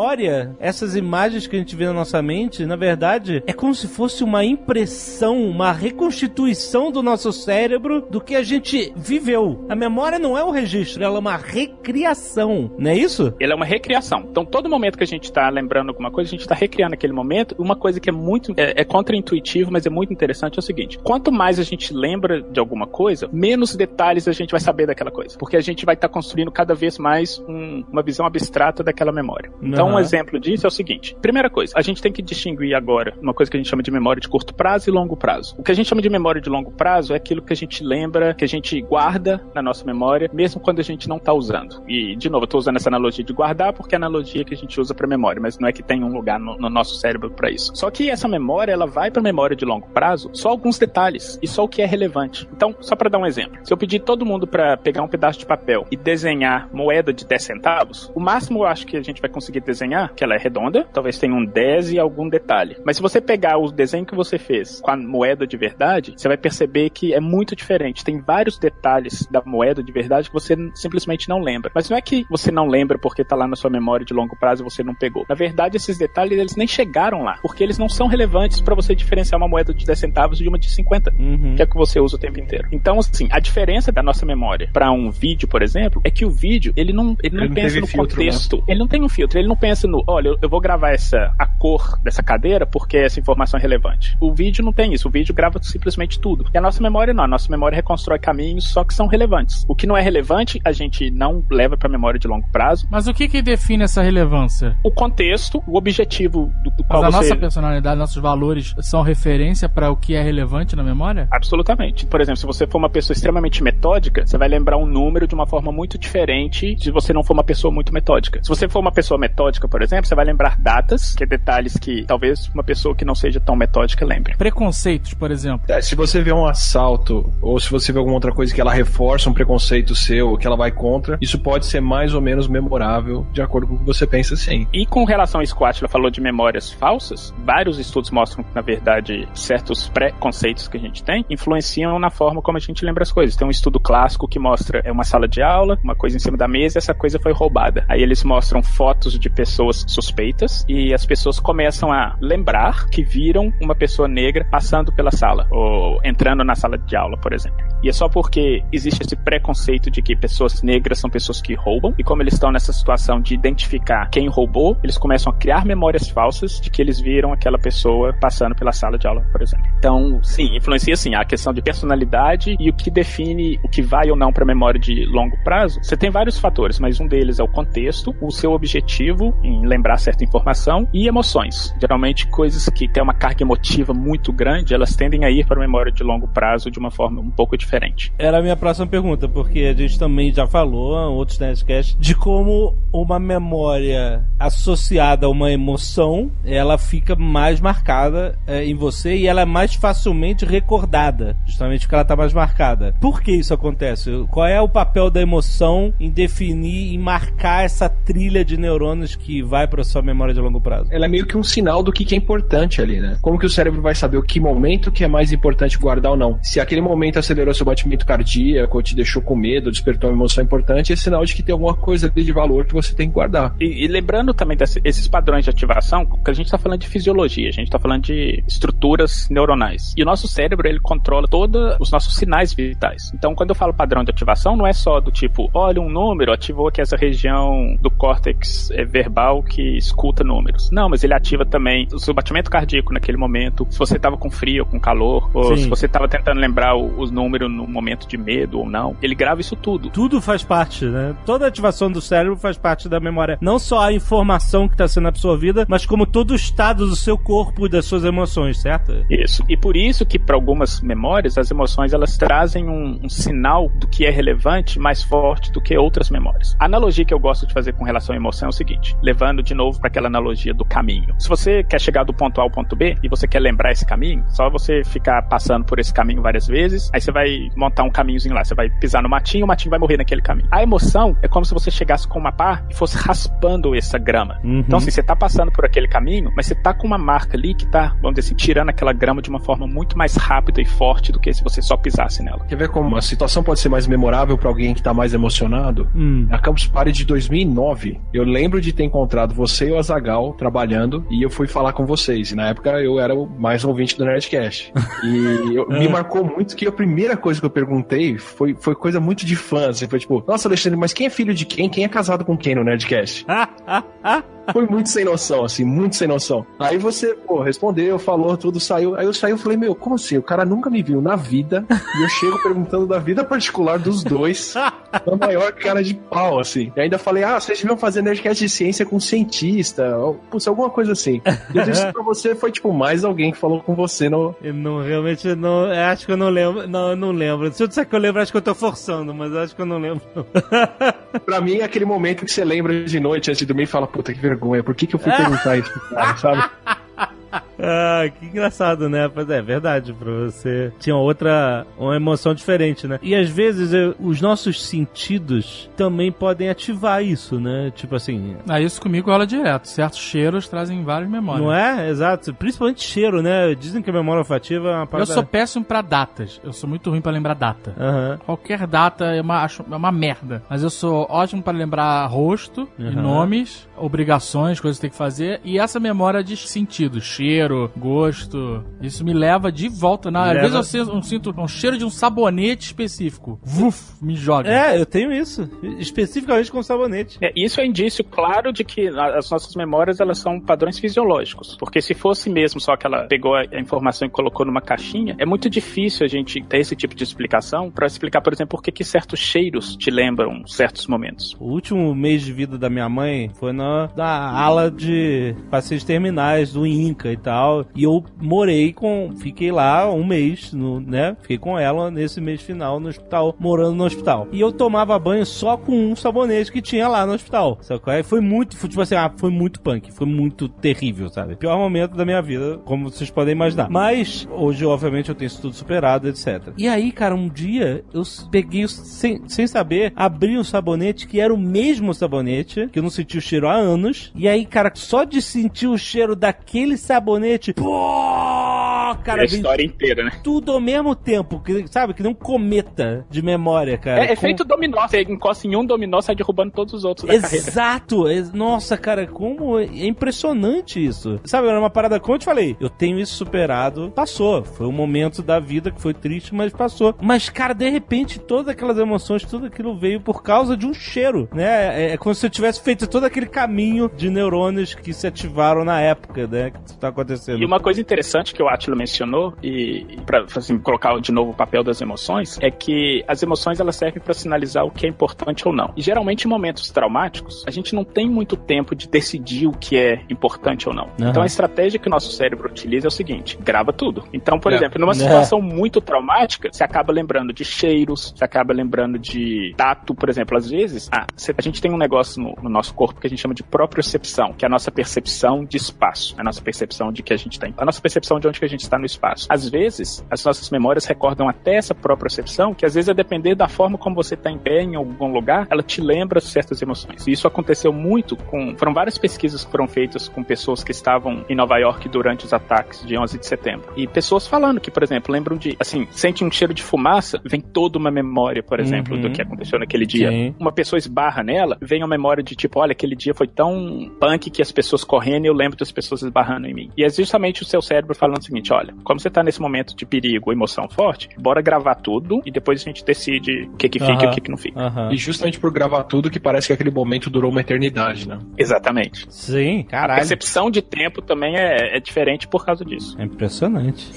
[SPEAKER 2] essas imagens que a gente vê na nossa mente, na verdade, é como se fosse uma impressão, uma reconstituição do nosso cérebro do que a gente viveu. A memória não é um registro, ela é uma recriação, não é isso?
[SPEAKER 5] Ele é uma recriação. Então, todo momento que a gente está lembrando alguma coisa, a gente está recriando aquele momento. Uma coisa que é muito é, é contra-intuitivo, mas é muito interessante é o seguinte: quanto mais a gente lembra de alguma coisa, menos detalhes a gente vai saber daquela coisa, porque a gente vai estar construindo cada vez mais um- uma visão abstrata daquela memória. Então,
[SPEAKER 2] Aham.
[SPEAKER 5] um exemplo disso é o seguinte: primeira coisa, a gente tem que distinguir agora uma coisa que a gente chama de memória de curto prazo e longo prazo. O que a gente chama de memória de longo prazo é aquilo que a gente lembra, que a gente guarda na nossa memória, mesmo quando a gente não está usando. E, de novo, eu estou usando essa analogia de guardar porque é a analogia que a gente usa para memória, mas não é que tem um lugar no, no nosso cérebro para isso. Só que essa memória, ela vai para memória de longo prazo só alguns detalhes e só o que é relevante. Então, só para dar um exemplo, se eu pedir todo mundo para pegar um pedaço de papel e desenhar moeda de 10 centavos, o máximo eu acho que a gente vai conseguir desenhar, que ela é redonda, talvez tenha um 10 e algum detalhe. Mas se você pegar o desenho que você fez com a moeda de verdade, você vai perceber que é muito diferente. Tem vários detalhes da moeda de verdade que você simplesmente não lembra. Mas não é que você não lembra porque tá lá na sua memória de longo prazo e você não pegou. Na verdade, esses detalhes eles nem chegaram lá, porque eles não são relevantes para você diferenciar uma moeda de 10 centavos de uma de 50
[SPEAKER 2] Uhum.
[SPEAKER 5] que é que você usa o tempo inteiro. Então, assim, a diferença da nossa memória para um vídeo, por exemplo, é que o vídeo, ele não, ele não
[SPEAKER 4] Ele não
[SPEAKER 5] pensa
[SPEAKER 4] teve
[SPEAKER 5] no
[SPEAKER 4] filtro,
[SPEAKER 5] contexto. Ele não tem um filtro, ele não pensa no, olha, eu- vou gravar essa a cor dessa cadeira porque essa informação é relevante. O vídeo não tem isso, o vídeo grava simplesmente tudo. E a nossa memória não, a nossa memória reconstrói caminhos só que são relevantes. O que não é relevante, a gente não leva para memória de longo prazo.
[SPEAKER 3] Mas o que que define essa relevância?
[SPEAKER 5] O contexto, o objetivo do, do
[SPEAKER 3] Mas
[SPEAKER 5] qual
[SPEAKER 3] a
[SPEAKER 5] você
[SPEAKER 3] nossa personalidade, nossos valores são referência para o que é relevante na memória?
[SPEAKER 5] Absolutamente. Por exemplo, se você for uma pessoa extremamente metódica, você vai lembrar um número de uma forma muito diferente se você não for uma pessoa muito metódica. Se você for uma pessoa metódica, por exemplo, você vai lembrar datas, que é detalhes que talvez uma pessoa que não seja tão metódica lembre.
[SPEAKER 3] Preconceitos, por exemplo.
[SPEAKER 4] É, se você vê um assalto, ou se você vê alguma outra coisa que ela reforça um preconceito seu, ou que ela vai contra, isso pode ser mais ou menos memorável, de acordo com o que você pensa sim.
[SPEAKER 5] E com relação a isso que o Attila falou de memórias falsas, vários estudos mostram que, na verdade, certos preconceitos que a gente tem influenciam na forma como a gente lembra as coisas. Tem um estudo clássico que mostra é uma sala de aula, uma coisa em cima da mesa e essa coisa foi roubada. Aí eles mostram fotos de pessoas suspeitas e as pessoas começam a lembrar que viram uma pessoa negra passando pela sala ou entrando na sala de aula, por exemplo. E é só porque existe esse preconceito de que pessoas negras são pessoas que roubam e como eles estão nessa situação de identificar quem roubou, eles começam a criar memórias falsas de que eles viram aquela pessoa passando pela sala de aula, por exemplo. Então, sim, influencia sim a questão de personalidade e o que define o que vai ou não para memória de longo prazo. Você tem vários fatores, mas um deles é o contexto, o seu objetivo em lembrar certa informação e emoções. Geralmente coisas que têm uma carga emotiva muito grande, elas tendem a ir para a memória de longo prazo de uma forma um pouco diferente.
[SPEAKER 2] Era a minha próxima pergunta, porque a gente também já falou em outros Nerdcasts de como uma memória associada a uma emoção ela fica mais marcada é, em você e ela é mais facilmente recordada, justamente porque ela está mais marcada. Por que isso acontece? Qual é o papel da emoção em definir e marcar essa trilha de neurônios que vai para sua memória de longo prazo?
[SPEAKER 4] Ela é meio que um sinal do que, que é importante ali, né? Como que o cérebro vai saber o que momento que é mais importante guardar ou não? Se aquele momento acelerou seu seu batimento cardíaco, ou te deixou com medo, despertou uma emoção importante, é sinal de que tem alguma coisa ali de valor que você tem que guardar.
[SPEAKER 5] E, e lembrando também desses padrões de ativação, que a gente está falando de fisiologia, a gente está falando de estruturas neuronais. E o nosso cérebro, ele controla todos os nossos sinais vitais. Então, quando eu falo padrão de ativação, não é só do tipo, olha, um número ativou aqui essa região do córtex é, verbal que escuta números. Não, mas ele ativa também o seu batimento cardíaco naquele momento, se você estava com frio ou com calor, ou Sim. se você estava tentando lembrar os números no momento de medo ou não. Ele grava isso tudo.
[SPEAKER 2] Tudo faz parte, né? Toda ativação do cérebro faz parte da memória. Não só a informação que está sendo absorvida, mas como todo o estado do seu corpo e das suas emoções, certo?
[SPEAKER 5] Isso. E por isso que para algumas memórias, as emoções elas trazem um, um sinal do que é relevante mais forte do que outras memórias. A analogia que eu gosto de fazer com relação à emoção é o seguinte, levando de novo para aquela analogia do caminho. Se você quer chegar do ponto A ao ponto B e você quer lembrar esse caminho, só você ficar passando por esse caminho várias vezes, aí você vai montar um caminhozinho lá, você vai pisar no matinho, o matinho vai morrer naquele caminho. A emoção é como se você chegasse com uma pá e fosse raspando essa grama. Uhum. Então, assim, você tá passando por aquele caminho, mas você tá com uma marca ali que tá, vamos dizer assim, tirando aquela grama de uma forma muito mais rápida e forte do que se você só pisasse nela.
[SPEAKER 4] Quer ver como a situação pode ser mais memorável para alguém que tá mais emocionado? Hum. Na Campus Party de 2009, eu lembro de ter encontrado você e o Azagal trabalhando e eu fui falar com vocês. E na época eu era o mais ouvinte do Nerdcast. E eu, me marcou muito que a primeira coisa que eu perguntei foi, foi coisa muito de fã. Assim, foi tipo, nossa, Alexandre, mas quem é filho de quem? Quem é casado com quem no Nerdcast? Foi muito sem noção, assim, muito sem noção. Aí você, pô, respondeu, falou, tudo saiu. Aí eu saí e falei, meu, como assim? O cara nunca me viu na vida e eu chego perguntando da vida particular dos dois, na maior cara de pau, assim. E ainda falei, ah, vocês deviam fazer Nerdcast de ciência com cientista, ou, putz, alguma coisa assim. E eu disse pra você, foi tipo mais alguém que falou com você no.
[SPEAKER 2] Eu não, realmente, não, acho que eu não lembro. Não, eu não lembro. Se eu disser que eu lembro, acho que eu tô forçando, mas acho que eu não lembro.
[SPEAKER 4] pra mim, é aquele momento que você lembra de noite antes de dormir e fala, puta, que vergonha, por que, que eu fui perguntar isso pro cara, sabe?
[SPEAKER 2] ah, que engraçado, né? Mas é verdade, pra você tinha outra, uma emoção diferente, né? E às vezes eu, os nossos sentidos também podem ativar isso, né? Tipo assim.
[SPEAKER 3] Ah, isso comigo rola direto. Certos cheiros trazem várias memórias.
[SPEAKER 2] Não é? Exato. Principalmente cheiro, né? Dizem que a memória olfativa é uma
[SPEAKER 3] parada... Eu sou péssimo pra datas. Eu sou muito ruim pra lembrar data. Uhum. Qualquer data é uma, acho, é uma merda. Mas eu sou ótimo pra lembrar rosto uhum. e nomes, obrigações, coisas que tem que fazer. E essa memória de sentidos cheiro, gosto. Isso me leva de volta. Na, às vezes eu sinto, eu sinto, um cheiro de um sabonete específico. Vuf, me joga.
[SPEAKER 2] É, eu tenho isso. Especificamente com sabonete.
[SPEAKER 5] É, isso é indício claro de que as nossas memórias elas são padrões fisiológicos. Porque se fosse mesmo só que ela pegou a informação e colocou numa caixinha, é muito difícil a gente ter esse tipo de explicação para explicar, por exemplo, por que, que certos cheiros te lembram certos momentos.
[SPEAKER 2] O último mês de vida da minha mãe foi na, na ala de passeios terminais do Inca e tal. E eu morei com. Fiquei lá um mês, no, né? Fiquei com ela nesse mês final no hospital, morando no hospital. E eu tomava banho só com um sabonete que tinha lá no hospital. Sabe? Foi muito, foi, tipo assim, ah, foi muito punk, foi muito terrível, sabe? Pior momento da minha vida, como vocês podem imaginar. Mas, hoje, obviamente, eu tenho isso tudo superado, etc. E aí, cara, um dia eu peguei, sem, sem saber, abri um sabonete que era o mesmo sabonete, que eu não senti o cheiro há anos. E aí, cara, só de sentir o cheiro daquele sabonete, pô, cara,
[SPEAKER 5] é a história inteira, né?
[SPEAKER 2] Tudo ao mesmo tempo, que, sabe? Que nem um cometa de memória, cara.
[SPEAKER 5] É, é feito dominó, você encosta em um dominó, sai derrubando todos os outros
[SPEAKER 2] Exato! Carreira. Nossa, cara, como é impressionante isso. Sabe, era uma parada, como eu te falei, eu tenho isso superado, passou. Foi um momento da vida que foi triste, mas passou. Mas, cara, de repente, todas aquelas emoções, tudo aquilo veio por causa de um cheiro, né? É, é como se eu tivesse feito todo aquele caminho de neurônios que se ativaram na época, né? Que isso tá acontecendo.
[SPEAKER 5] E uma coisa interessante que o Atila mencionou, e para assim, colocar de novo o papel das emoções, é que as emoções elas servem para sinalizar o que é importante ou não. E geralmente em momentos traumáticos, a gente não tem muito tempo de decidir o que é importante ou não. Uhum. Então a estratégia que o nosso cérebro utiliza é o seguinte: grava tudo. Então, por é. exemplo, numa situação é. muito traumática, você acaba lembrando de cheiros, você acaba lembrando de tato, por exemplo. Às vezes, ah, a gente tem um negócio no, no nosso corpo que a gente chama de propriocepção, que é a nossa percepção de espaço, a nossa percepção de que a gente está, a nossa percepção de onde que a gente está no espaço. Às vezes, as nossas memórias recordam até essa própria percepção, que às vezes a depender da forma como você está em pé em algum lugar, ela te lembra certas emoções. E isso aconteceu muito com. Foram várias pesquisas que foram feitas com pessoas que estavam em Nova York durante os ataques de 11 de setembro. E pessoas falando que, por exemplo, lembram de, assim, sente um cheiro de fumaça, vem toda uma memória, por exemplo, uhum. do que aconteceu naquele dia. Sim. Uma pessoa esbarra nela, vem uma memória de tipo, olha, aquele dia foi tão punk que as pessoas correndo e eu lembro das pessoas esbarrando em mim. E justamente o seu cérebro falando o seguinte: olha, como você tá nesse momento de perigo, emoção forte, bora gravar tudo e depois a gente decide o que que fica e o que que não fica.
[SPEAKER 4] E justamente por gravar tudo que parece que aquele momento durou uma eternidade, né?
[SPEAKER 5] Exatamente.
[SPEAKER 2] Sim, caralho.
[SPEAKER 5] A percepção de tempo também é, é diferente por causa disso.
[SPEAKER 2] É impressionante.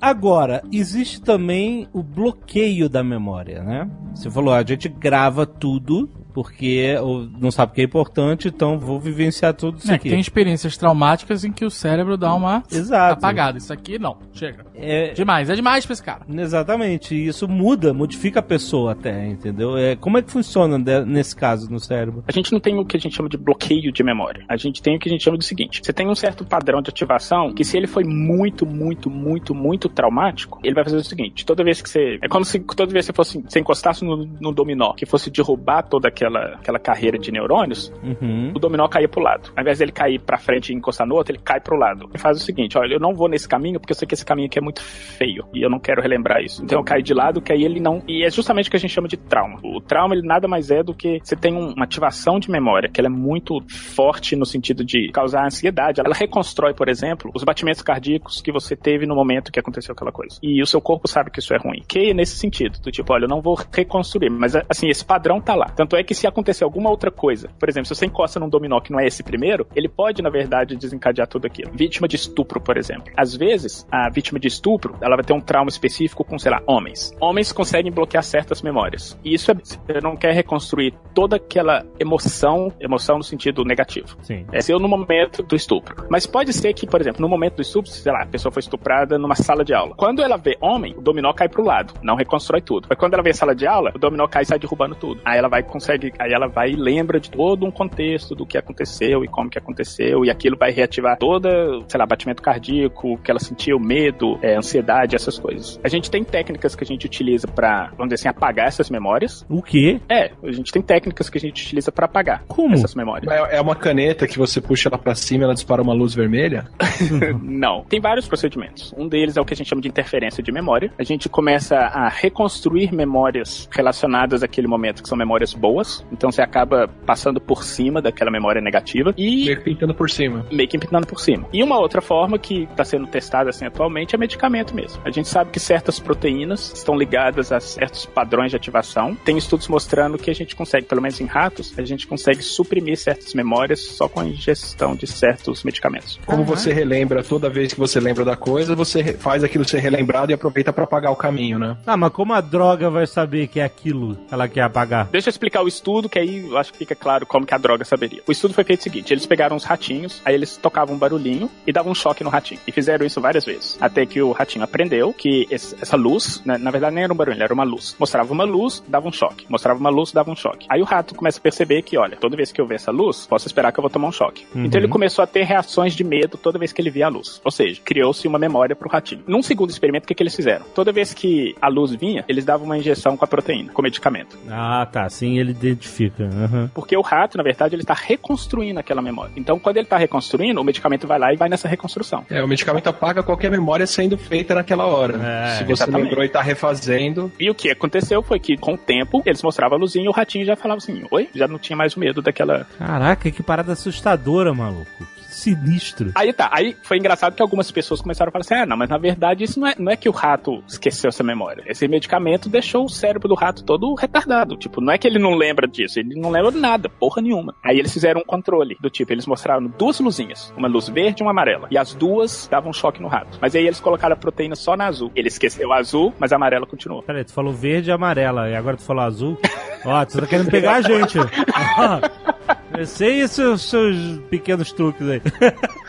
[SPEAKER 2] Agora, existe também o bloqueio da memória, né? Você falou, a gente grava tudo porque não sabe o que é importante, então vou vivenciar tudo isso
[SPEAKER 3] é,
[SPEAKER 2] aqui.
[SPEAKER 3] Tem experiências traumáticas em que o cérebro dá uma
[SPEAKER 2] Exato.
[SPEAKER 3] apagada. Isso aqui não, chega. É demais, é demais pra esse cara.
[SPEAKER 2] Exatamente, e isso muda, modifica a pessoa até, entendeu? É, como é que funciona nesse caso no cérebro?
[SPEAKER 5] A gente não tem o que a gente chama de bloqueio de memória. A gente tem o que a gente chama do seguinte: você tem um certo padrão de ativação que se ele foi muito, muito, muito, muito traumático, ele vai fazer o seguinte: toda vez que você. É como se toda vez que você fosse. Você encostasse no, no dominó, que fosse derrubar toda aquela aquela, aquela carreira de neurônios, uhum. o dominó caía pro lado. Ao invés dele cair pra frente e encostar no outro, ele cai pro lado. Ele faz o seguinte: olha, eu não vou nesse caminho porque eu sei que esse caminho aqui é muito feio e eu não quero relembrar isso. Então eu caio de lado, que aí ele não. E é justamente o que a gente chama de trauma. O trauma, ele nada mais é do que você tem uma ativação de memória, que ela é muito forte no sentido de causar ansiedade. Ela reconstrói, por exemplo, os batimentos cardíacos que você teve no momento que aconteceu aquela coisa. E o seu corpo sabe que isso é ruim. Que é nesse sentido, do tipo, olha, eu não vou reconstruir, mas assim, esse padrão tá lá. Tanto é que se acontecer alguma outra coisa, por exemplo, se você encosta num dominó que não é esse primeiro, ele pode, na verdade, desencadear tudo aquilo. Vítima de estupro, por exemplo. Às vezes, a vítima de estupro, ela vai ter um trauma específico com, sei lá, homens. Homens conseguem bloquear certas memórias. E isso é, você não quer reconstruir toda aquela emoção, emoção no sentido negativo.
[SPEAKER 2] Sim.
[SPEAKER 5] É seu no momento do estupro. Mas pode ser que, por exemplo, no momento do estupro, sei lá, a pessoa foi estuprada numa sala de aula. Quando ela vê homem, o dominó cai pro lado, não reconstrói tudo. Mas quando ela vê a sala de aula, o dominó cai e sai derrubando tudo. Aí ela vai consegue, aí ela vai e lembra de todo um contexto do que aconteceu e como que aconteceu, e aquilo vai reativar toda, sei lá, batimento cardíaco, que ela sentiu, medo, é, ansiedade, essas coisas. A gente tem técnicas que a gente utiliza para, vamos dizer assim, apagar essas memórias.
[SPEAKER 2] O quê?
[SPEAKER 5] É, a gente tem técnicas que a gente utiliza para apagar
[SPEAKER 2] como?
[SPEAKER 5] essas memórias.
[SPEAKER 4] É, é uma caneta que você puxa ela para cima e ela dispara uma luz vermelha?
[SPEAKER 5] Não. Tem vários procedimentos. Um deles é o que a gente chama de interferência de memória. A gente começa a reconstruir memórias relacionadas àquele momento, que são memórias boas. Então você acaba passando por cima daquela memória negativa e.
[SPEAKER 4] Meio que pintando por cima.
[SPEAKER 5] Meio que pintando por cima. E uma outra forma que está sendo testada assim atualmente é medicamento mesmo. A gente sabe que certas proteínas estão ligadas a certos padrões de ativação. Tem estudos mostrando que a gente consegue, pelo menos em ratos, a gente consegue suprimir certas memórias só com a ingestão de certos medicamentos.
[SPEAKER 4] Como uhum. você relembra toda vez que você lembra da coisa, você faz aquilo ser relembrado e aproveita para apagar o caminho, né?
[SPEAKER 2] Ah, mas como a droga vai saber que é aquilo que ela quer apagar?
[SPEAKER 5] Deixa eu explicar o estudo, que aí eu acho que fica claro como que a droga saberia. O estudo foi feito o seguinte: eles pegaram uns ratinhos, aí eles tocavam um barulhinho e davam um choque no ratinho. E fizeram isso várias vezes. Até que o ratinho aprendeu que esse, essa luz, né, na verdade nem era um barulho, era uma luz. Mostrava uma luz, dava um choque. Mostrava uma luz, dava um choque. Aí o rato começa a perceber que, olha, toda vez que eu ver essa luz, posso esperar que eu vou tomar um choque. Uhum. Então ele começou a ter reações de medo toda vez que ele via a luz. Ou seja, criou-se uma memória pro ratinho. Num segundo experimento, o que, que eles fizeram? Toda vez que a luz vinha, eles davam uma injeção com a proteína, com medicamento.
[SPEAKER 2] Ah, tá. Sim, ele identifica. Uhum.
[SPEAKER 5] Porque o rato, na verdade, ele está reconstruindo aquela memória. Então, quando ele está reconstruindo, o medicamento vai lá e vai nessa reconstrução.
[SPEAKER 4] É, o medicamento apaga qualquer memória sendo feita naquela hora. É, Se você exatamente. lembrou e está refazendo.
[SPEAKER 5] E o que aconteceu foi que, com o tempo, eles mostravam a luzinha e o ratinho já falava assim: Oi? Já não tinha mais o medo daquela.
[SPEAKER 2] Caraca, que parada assustadora, maluco sinistro.
[SPEAKER 5] Aí tá, aí foi engraçado que algumas pessoas começaram a falar assim: ah, não, mas na verdade isso não é, não é que o rato esqueceu essa memória. Esse medicamento deixou o cérebro do rato todo retardado. Tipo, não é que ele não lembra disso, ele não lembra de nada, porra nenhuma. Aí eles fizeram um controle do tipo, eles mostraram duas luzinhas, uma luz verde e uma amarela. E as duas davam choque no rato. Mas aí eles colocaram a proteína só na azul. Ele esqueceu a azul, mas a amarela continuou.
[SPEAKER 2] Peraí, tu falou verde e amarela, e agora tu falou azul? Ó, tu tá querendo pegar a gente. Eu sei seus, seus pequenos truques aí.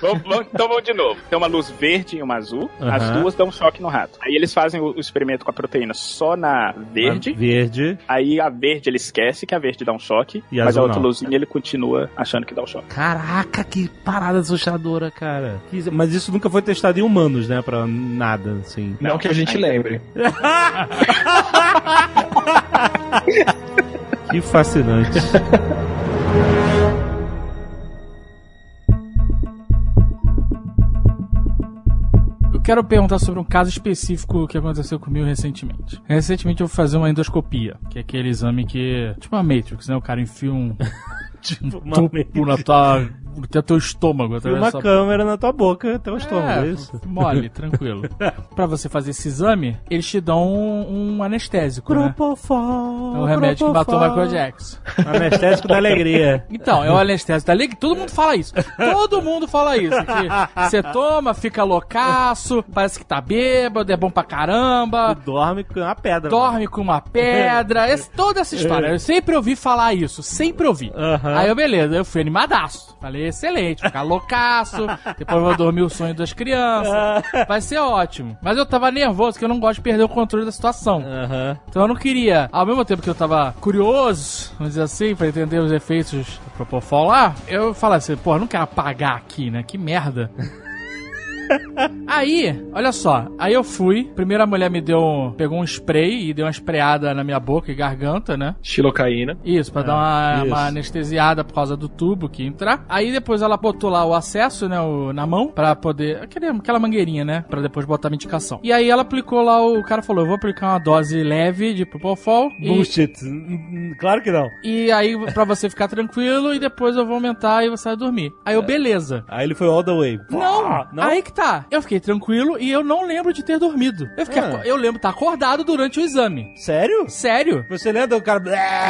[SPEAKER 5] Vamos, vamos, então vamos de novo. Tem uma luz verde e uma azul. As duas dão choque no rato. Aí eles fazem o, o experimento com a proteína só na verde.
[SPEAKER 2] Verde.
[SPEAKER 5] Aí a verde ele esquece que a verde dá um choque.
[SPEAKER 2] E
[SPEAKER 5] mas a outra
[SPEAKER 2] não.
[SPEAKER 5] luzinha ele continua achando que dá um choque.
[SPEAKER 2] Caraca, que parada assustadora, cara. Que- Mas isso nunca foi testado em humanos, né? Pra nada, assim.
[SPEAKER 4] Não que a gente lembre.
[SPEAKER 2] Que fascinante.
[SPEAKER 3] Quero perguntar sobre um caso específico que aconteceu comigo recentemente. Recentemente eu fui fazer uma endoscopia, que é aquele exame que. Tipo uma Matrix, né? O cara enfia um
[SPEAKER 2] tipo, uma,
[SPEAKER 3] tubo na tua. Até teu estômago.
[SPEAKER 2] uma
[SPEAKER 3] através dessa-
[SPEAKER 2] câmera na tua boca até o estômago, é, isso?
[SPEAKER 3] Mole, tranquilo. pra você fazer esse exame, eles te dão um, um anestésico, né?
[SPEAKER 2] Propofol.
[SPEAKER 3] É o remédio que matou o Michael Jackson.
[SPEAKER 2] Anestésico da alegria.
[SPEAKER 3] Então, é o anestésico da alegria. Todo mundo fala isso. Todo mundo fala isso. Que você toma, fica loucaço, parece que tá bêbado, é bom pra caramba.
[SPEAKER 2] Dorme com uma pedra.
[SPEAKER 3] Dorme com uma pedra, esse- toda essa história. Eu sempre ouvi falar isso, sempre ouvi. Aí eu, beleza, eu fui animadaço. Falei, excelente, ficar loucaço, depois eu vou dormir o sonho das crianças. Vai ser ótimo. Mas eu tava nervoso, porque eu não gosto de perder o controle da situação.
[SPEAKER 2] Aham.
[SPEAKER 3] Então eu não queria, ao mesmo tempo que eu tava curioso, vamos dizer assim, pra entender os efeitos do Propofol lá, eu falei assim, pô, eu não quero apagar aqui, né? Que merda. Aí, olha só, aí eu fui. Primeiro a mulher me deu, pegou um spray e deu uma sprayada na minha boca e garganta, né?
[SPEAKER 4] Xilocaína.
[SPEAKER 3] Isso, pra dar uma,
[SPEAKER 2] isso.
[SPEAKER 3] uma anestesiada por causa do tubo que entrar. Aí depois ela botou lá o acesso, né, o- na mão, pra poder. Aquele, aquela mangueirinha, né? Pra depois botar a medicação. E aí ela aplicou lá, o cara falou: eu vou aplicar uma dose leve de Propofol. E,
[SPEAKER 2] Bullshit. Hum, Claro que não.
[SPEAKER 3] e aí, pra você ficar tranquilo, e depois eu vou aumentar e você vai dormir. Aí eu, beleza.
[SPEAKER 2] Aí ele foi all the way.
[SPEAKER 3] Não,
[SPEAKER 2] não?
[SPEAKER 3] aí que tá. Eu fiquei tranquilo e eu não lembro de ter dormido. Eu, fiquei,
[SPEAKER 2] Ah.
[SPEAKER 3] eu lembro de estar acordado durante o exame.
[SPEAKER 2] Sério?
[SPEAKER 3] Sério?
[SPEAKER 2] Você lembra do cara...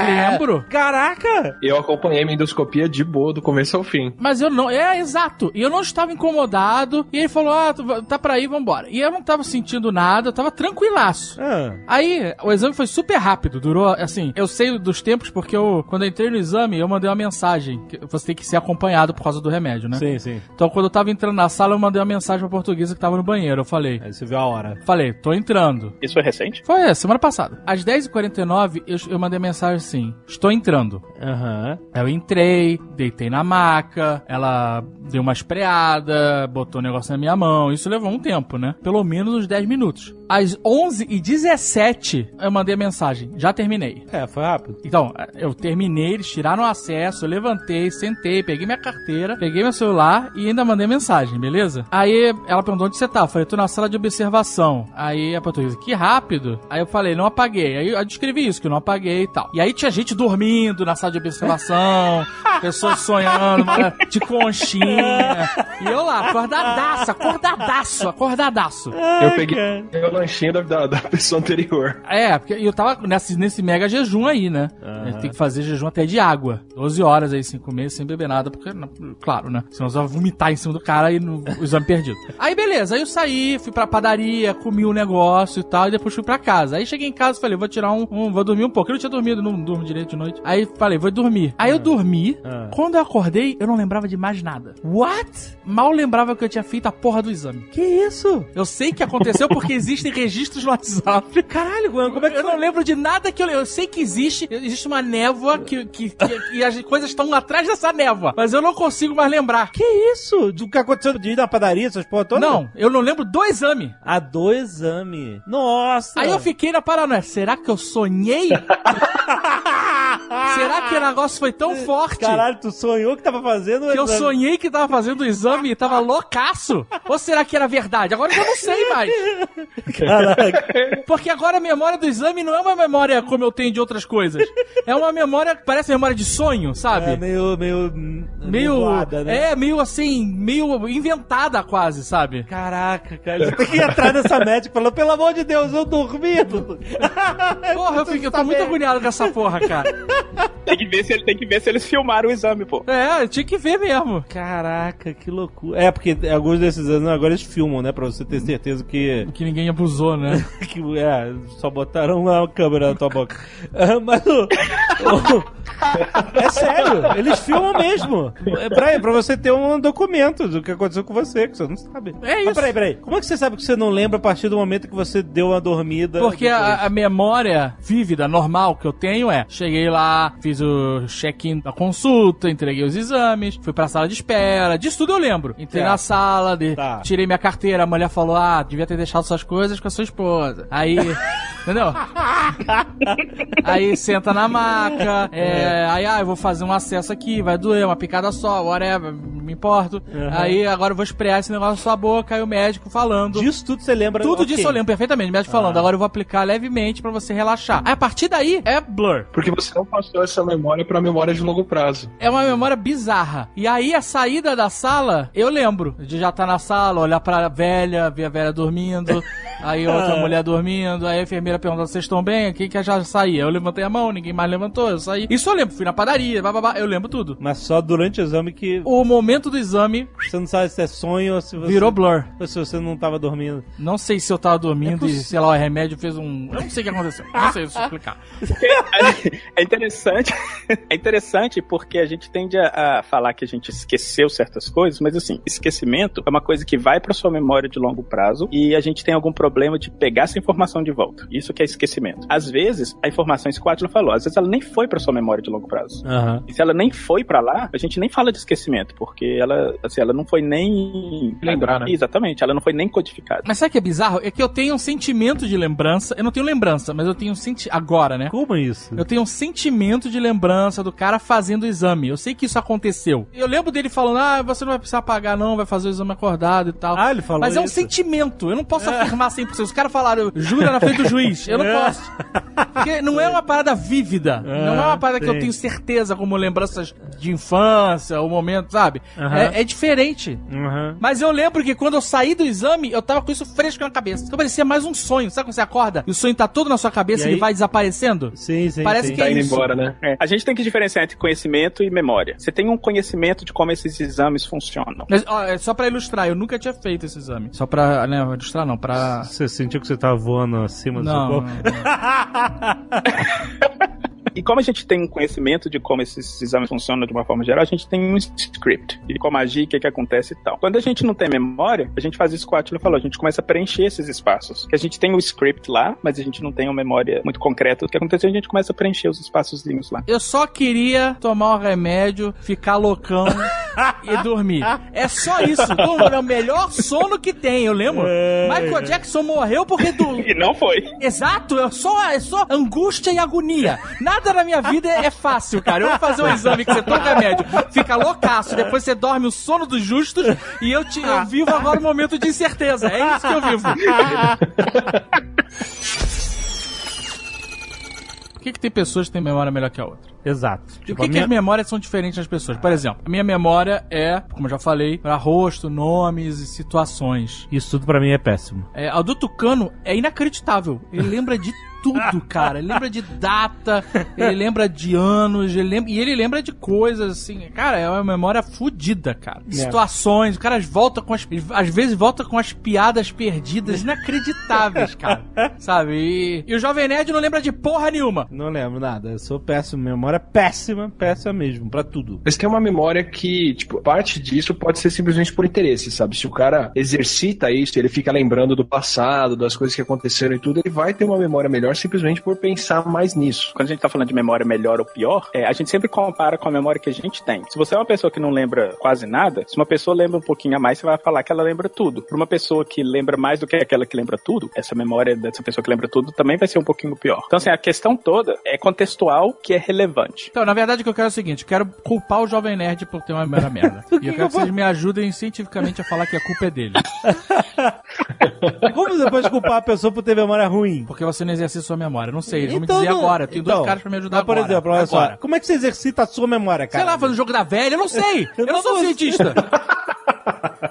[SPEAKER 3] Lembro.
[SPEAKER 2] Caraca!
[SPEAKER 4] Eu acompanhei minha endoscopia de boa, do começo ao fim.
[SPEAKER 3] Mas eu não. É, exato. E eu não estava incomodado. E ele falou: Ah, tá pra ir, vambora. E eu não tava sentindo nada, eu tava tranquilaço.
[SPEAKER 2] Ah,
[SPEAKER 3] Aí, o exame foi super rápido, durou, assim, eu sei dos tempos porque eu, quando eu entrei no exame, eu mandei uma mensagem, que você tem que ser acompanhado por causa do remédio, né?
[SPEAKER 2] sim, sim.
[SPEAKER 3] Então, quando eu tava entrando na sala, eu mandei uma mensagem pra portuguesa que tava no banheiro, eu falei,
[SPEAKER 2] Aí você viu a hora.
[SPEAKER 3] falei, tô entrando.
[SPEAKER 5] Isso foi recente?
[SPEAKER 3] Foi é, semana passada. Às 10h49, eu, eu mandei mensagem assim, estou entrando.
[SPEAKER 2] Aham.
[SPEAKER 3] Aí Eu entrei, deitei na maca, ela deu uma espreada, botou o negócio na minha mão. Isso levou um tempo, né? Pelo menos uns 10 minutos. Às 11h17, eu mandei a mensagem. Já terminei.
[SPEAKER 2] É, foi rápido.
[SPEAKER 3] Então, eu terminei, eles tiraram o acesso, eu levantei, sentei, peguei minha carteira, peguei meu celular e ainda mandei mensagem, beleza? Aí ela perguntou onde você tá. Eu falei, tô na sala de observação. Aí a portuguesa, que rápido. Aí eu falei, não apaguei. Aí eu descrevi isso, que eu não apaguei e tal. E aí tinha gente dormindo na sala de observação, pessoas sonhando, de conchinha. E eu lá, acordadaço, acordadaço, acordadaço.
[SPEAKER 4] eu peguei o lanchinho da, da, da pessoa anterior.
[SPEAKER 3] É, porque eu tava nesse, nesse mega jejum aí, né? A gente tem que fazer jejum até de água. 12 horas aí sem comer, sem beber nada, porque, não- claro, né? Senão você vai vomitar em cima do cara e no, o exame perdido. Aí beleza, aí eu saí, fui pra padaria, comi um negócio e tal, e depois fui pra casa. Aí cheguei em casa e falei, vou tirar um, um- vou dormir um pouco. Eu não tinha dormido, não durmo direito de noite. Aí falei, vou dormir. Aí eu dormi.
[SPEAKER 2] Ah.
[SPEAKER 3] Quando eu acordei, eu não lembrava de mais nada.
[SPEAKER 2] What?
[SPEAKER 3] Mal lembrava que eu tinha feito a porra do exame.
[SPEAKER 2] Que isso?
[SPEAKER 3] Eu sei que aconteceu porque existem registros no WhatsApp.
[SPEAKER 2] Caralho, Gwen, como é que
[SPEAKER 3] Eu não lembro de nada que eu. Eu sei que existe, existe uma névoa que, que, que- e as coisas estão atrás dessa névoa. Mas eu não consigo mais lembrar.
[SPEAKER 2] Que isso? Do que aconteceu de ir na padaria, essas porra toda?
[SPEAKER 3] Não, eu não lembro do exame.
[SPEAKER 2] A do exame. Nossa!
[SPEAKER 3] Aí eu fiquei na paranoia. Será que eu sonhei? Será que o negócio foi tão forte?
[SPEAKER 2] Caralho, tu sonhou que tava fazendo o
[SPEAKER 3] Que eu sonhei que tava fazendo o exame e tava loucaço? Ou será que era verdade? Agora eu já não sei mais.
[SPEAKER 2] Caraca.
[SPEAKER 3] Porque agora a memória do exame não é uma memória como eu tenho de outras coisas. É uma memória que parece memória de sonho, sabe?
[SPEAKER 2] É meio, meio,
[SPEAKER 3] meio.
[SPEAKER 2] nevoada, né?
[SPEAKER 3] É, meio assim, meio inventada quase, sabe?
[SPEAKER 2] Caraca, cara, tem que ir atrás dessa médica e falar, pelo amor de Deus, eu dormi.
[SPEAKER 3] Porra, eu, fico, eu tô muito agoniado com essa porra, cara.
[SPEAKER 5] Tem que ver se ele tem que ver se eles filmaram o exame, pô.
[SPEAKER 3] É, eu tinha que ver mesmo.
[SPEAKER 2] Caraca, que loucura. É, porque alguns desses anos agora eles filmam, né? Pra você ter certeza que,
[SPEAKER 3] Que ninguém abusou, né?
[SPEAKER 2] que é, só botaram uma câmera na tua boca. Ah, Mas o... É sério, eles filmam mesmo. É pra, pra você ter um documento do que aconteceu com você, que você não sabe.
[SPEAKER 3] É isso.
[SPEAKER 2] Mas peraí, peraí. Como é que você sabe que você não lembra a partir do momento que você deu uma dormida?
[SPEAKER 3] Porque a, a memória vívida, normal que eu tenho é: cheguei lá, fiz o check-in da consulta, entreguei os exames, fui pra sala de espera, disso tudo eu lembro. Entrei
[SPEAKER 2] Certo.
[SPEAKER 3] na sala, de-
[SPEAKER 2] Tá.
[SPEAKER 3] tirei minha carteira, a mulher falou: ah, devia ter deixado suas coisas com a sua esposa. Aí. Entendeu? aí senta na maca, é, aí, ah, eu vou fazer um acesso aqui, vai doer, uma picada só, whatever, me importo. Aí agora eu vou esprear esse negócio na sua boca, aí o médico falando.
[SPEAKER 2] Disso tudo você lembra?
[SPEAKER 3] Tudo
[SPEAKER 2] ok.
[SPEAKER 3] disso eu lembro perfeitamente. O médico falando, agora eu vou aplicar levemente pra você relaxar. Aí a partir daí é blur.
[SPEAKER 4] Porque você não passou essa memória pra memória de longo prazo.
[SPEAKER 3] É uma memória bizarra. E aí a saída da sala, eu lembro de já estar na sala, olhar pra velha, ver a velha dormindo, aí outra mulher dormindo, aí a enfermeira perguntando, vocês estão bem? Quem que já saía? Eu levantei a mão, ninguém mais levantou, eu saí. Isso eu lembro, fui na padaria, bababá, eu lembro tudo.
[SPEAKER 2] Mas só durante o exame que
[SPEAKER 3] O momento do exame
[SPEAKER 2] você não sabe se é sonho ou se você...
[SPEAKER 3] virou blur.
[SPEAKER 2] Ou se você não tava dormindo.
[SPEAKER 3] Não sei se eu tava dormindo
[SPEAKER 2] É
[SPEAKER 3] e, sei lá, o remédio fez um. Eu não sei o que aconteceu. Não sei se explicar.
[SPEAKER 5] É interessante, é interessante porque a gente tende a, a falar que a gente esqueceu certas coisas, mas assim, esquecimento é uma coisa que vai para sua memória de longo prazo e a gente tem algum problema de pegar essa informação de volta. Isso que é esquecimento. Às vezes, a informação, isso que o Atila falou, às vezes ela nem foi para sua memória de longo prazo.
[SPEAKER 2] Aham.
[SPEAKER 5] E se ela nem foi pra lá, a gente nem fala de esquecimento, porque ela, assim, ela não foi nem
[SPEAKER 4] Lembrar, né?
[SPEAKER 5] Exatamente, ela não foi nem codificada.
[SPEAKER 3] Mas sabe o que é bizarro? É que eu tenho um sentimento de lembrança. Eu não tenho lembrança, mas eu tenho um senti Agora, né?
[SPEAKER 2] Como isso?
[SPEAKER 3] Eu tenho um sentimento de lembrança do cara fazendo o exame. Eu sei que isso aconteceu. Eu lembro dele falando: ah, você não vai precisar pagar, não, vai fazer o exame acordado e tal.
[SPEAKER 2] Ah, ele falou
[SPEAKER 3] Mas é um
[SPEAKER 2] isso.
[SPEAKER 3] sentimento. Eu não posso afirmar 100%. Os caras falaram, jura na frente do juiz. Eu não
[SPEAKER 2] É.
[SPEAKER 3] posso. Porque não é uma parada vívida. não é uma parada que eu
[SPEAKER 2] sim.
[SPEAKER 3] tenho certeza, como lembranças de infância, o momento, sabe?
[SPEAKER 2] Aham.
[SPEAKER 3] É, é diferente.
[SPEAKER 2] Aham.
[SPEAKER 3] Mas eu lembro que quando eu saí do exame, eu tava com isso fresco na cabeça. Então parecia mais um sonho. Sabe quando você acorda e o sonho tá todo na sua cabeça
[SPEAKER 2] E
[SPEAKER 3] e, ele vai desaparecendo?
[SPEAKER 2] Sim, sim.
[SPEAKER 3] Parece
[SPEAKER 2] sim.
[SPEAKER 3] que é
[SPEAKER 4] Tá indo
[SPEAKER 3] isso.
[SPEAKER 4] embora, né?
[SPEAKER 5] É, a gente tem que diferenciar entre conhecimento e memória. Você tem um conhecimento de como esses exames funcionam.
[SPEAKER 3] Mas, ó, é só pra ilustrar, eu nunca tinha feito esse exame. Só pra, né, ilustrar não, pra...
[SPEAKER 2] Você sentiu que você tava voando acima do seu
[SPEAKER 3] Não,
[SPEAKER 2] corpo?
[SPEAKER 5] E como a gente tem um conhecimento de como esses exames funcionam de uma forma geral, a gente tem um script de como agir, o que, que acontece e tal. Quando a gente não tem memória, a gente faz isso que o Attila falou, a gente começa a preencher esses espaços. Que a gente tem o script lá, mas a gente não tem uma memória muito concreta do que aconteceu, a gente começa a preencher os espaçozinhos lá.
[SPEAKER 3] Eu só queria tomar um remédio, ficar loucão e dormir. É só isso. Então, é o melhor sono que tem, eu lembro.
[SPEAKER 2] É,
[SPEAKER 3] Michael
[SPEAKER 2] é.
[SPEAKER 3] Jackson morreu porque do...
[SPEAKER 5] E não foi.
[SPEAKER 3] Exato, é só, é só angústia e agonia. Nada na minha vida é, é fácil, cara. Eu vou fazer um exame que você toma remédio, fica loucaço, depois você dorme o sono dos justos e eu, te, eu vivo agora um momento de incerteza. É isso que eu vivo. Por que, que tem pessoas que têm memória melhor que a outra?
[SPEAKER 2] Exato.
[SPEAKER 3] E
[SPEAKER 2] Tipo,
[SPEAKER 3] o
[SPEAKER 2] a
[SPEAKER 3] que, que
[SPEAKER 2] minha-
[SPEAKER 3] as memórias são diferentes das pessoas? Por exemplo, a minha memória é, como eu já falei, para rosto, nomes e situações.
[SPEAKER 2] Isso tudo pra mim é péssimo.
[SPEAKER 3] É, a do Tucano é inacreditável. Ele lembra de tudo, cara. Ele lembra de data, ele lembra de anos, ele lembra, e ele lembra de coisas assim. Cara, é uma memória fodida, cara. Situações, o cara volta com as. Às vezes volta com as piadas perdidas inacreditáveis, cara. Sabe? E, e o Jovem Nerd não lembra de porra nenhuma.
[SPEAKER 2] Não lembro nada. Eu sou péssimo. Memória péssima, péssima mesmo, pra tudo.
[SPEAKER 4] Mas tem uma memória que, tipo, parte disso pode ser simplesmente por interesse, sabe? Se o cara exercita isso, ele fica lembrando do passado, das coisas que aconteceram e tudo, ele vai ter uma memória melhor simplesmente por pensar mais nisso.
[SPEAKER 5] Quando a gente tá falando de memória melhor ou pior, é, a gente sempre compara com a memória que a gente tem. Se você é uma pessoa que não lembra quase nada, se uma pessoa lembra um pouquinho a mais, você vai falar que ela lembra tudo. Para uma pessoa que lembra mais do que aquela que lembra tudo, essa memória dessa pessoa que lembra tudo também vai ser um pouquinho pior. Então, assim, a questão toda é contextual que é relevante.
[SPEAKER 3] Então, na verdade, o que eu quero é o seguinte: eu quero culpar o Jovem Nerd por ter uma memória merda. e eu quero que vocês me ajudem cientificamente a falar que a culpa é dele.
[SPEAKER 2] Como você pode culpar a pessoa por ter memória ruim?
[SPEAKER 3] Porque você não exercita sua memória. Não sei, eles vão me
[SPEAKER 2] Então
[SPEAKER 3] dizer
[SPEAKER 2] não-
[SPEAKER 3] agora. Eu tenho
[SPEAKER 2] então,
[SPEAKER 3] dois caras pra me ajudar
[SPEAKER 2] mas, por
[SPEAKER 3] agora.
[SPEAKER 2] exemplo, olha só. Como é que você exercita a sua memória, cara?
[SPEAKER 3] Sei lá, fazendo jogo da velha, eu não sei. Eu, não sou cientista.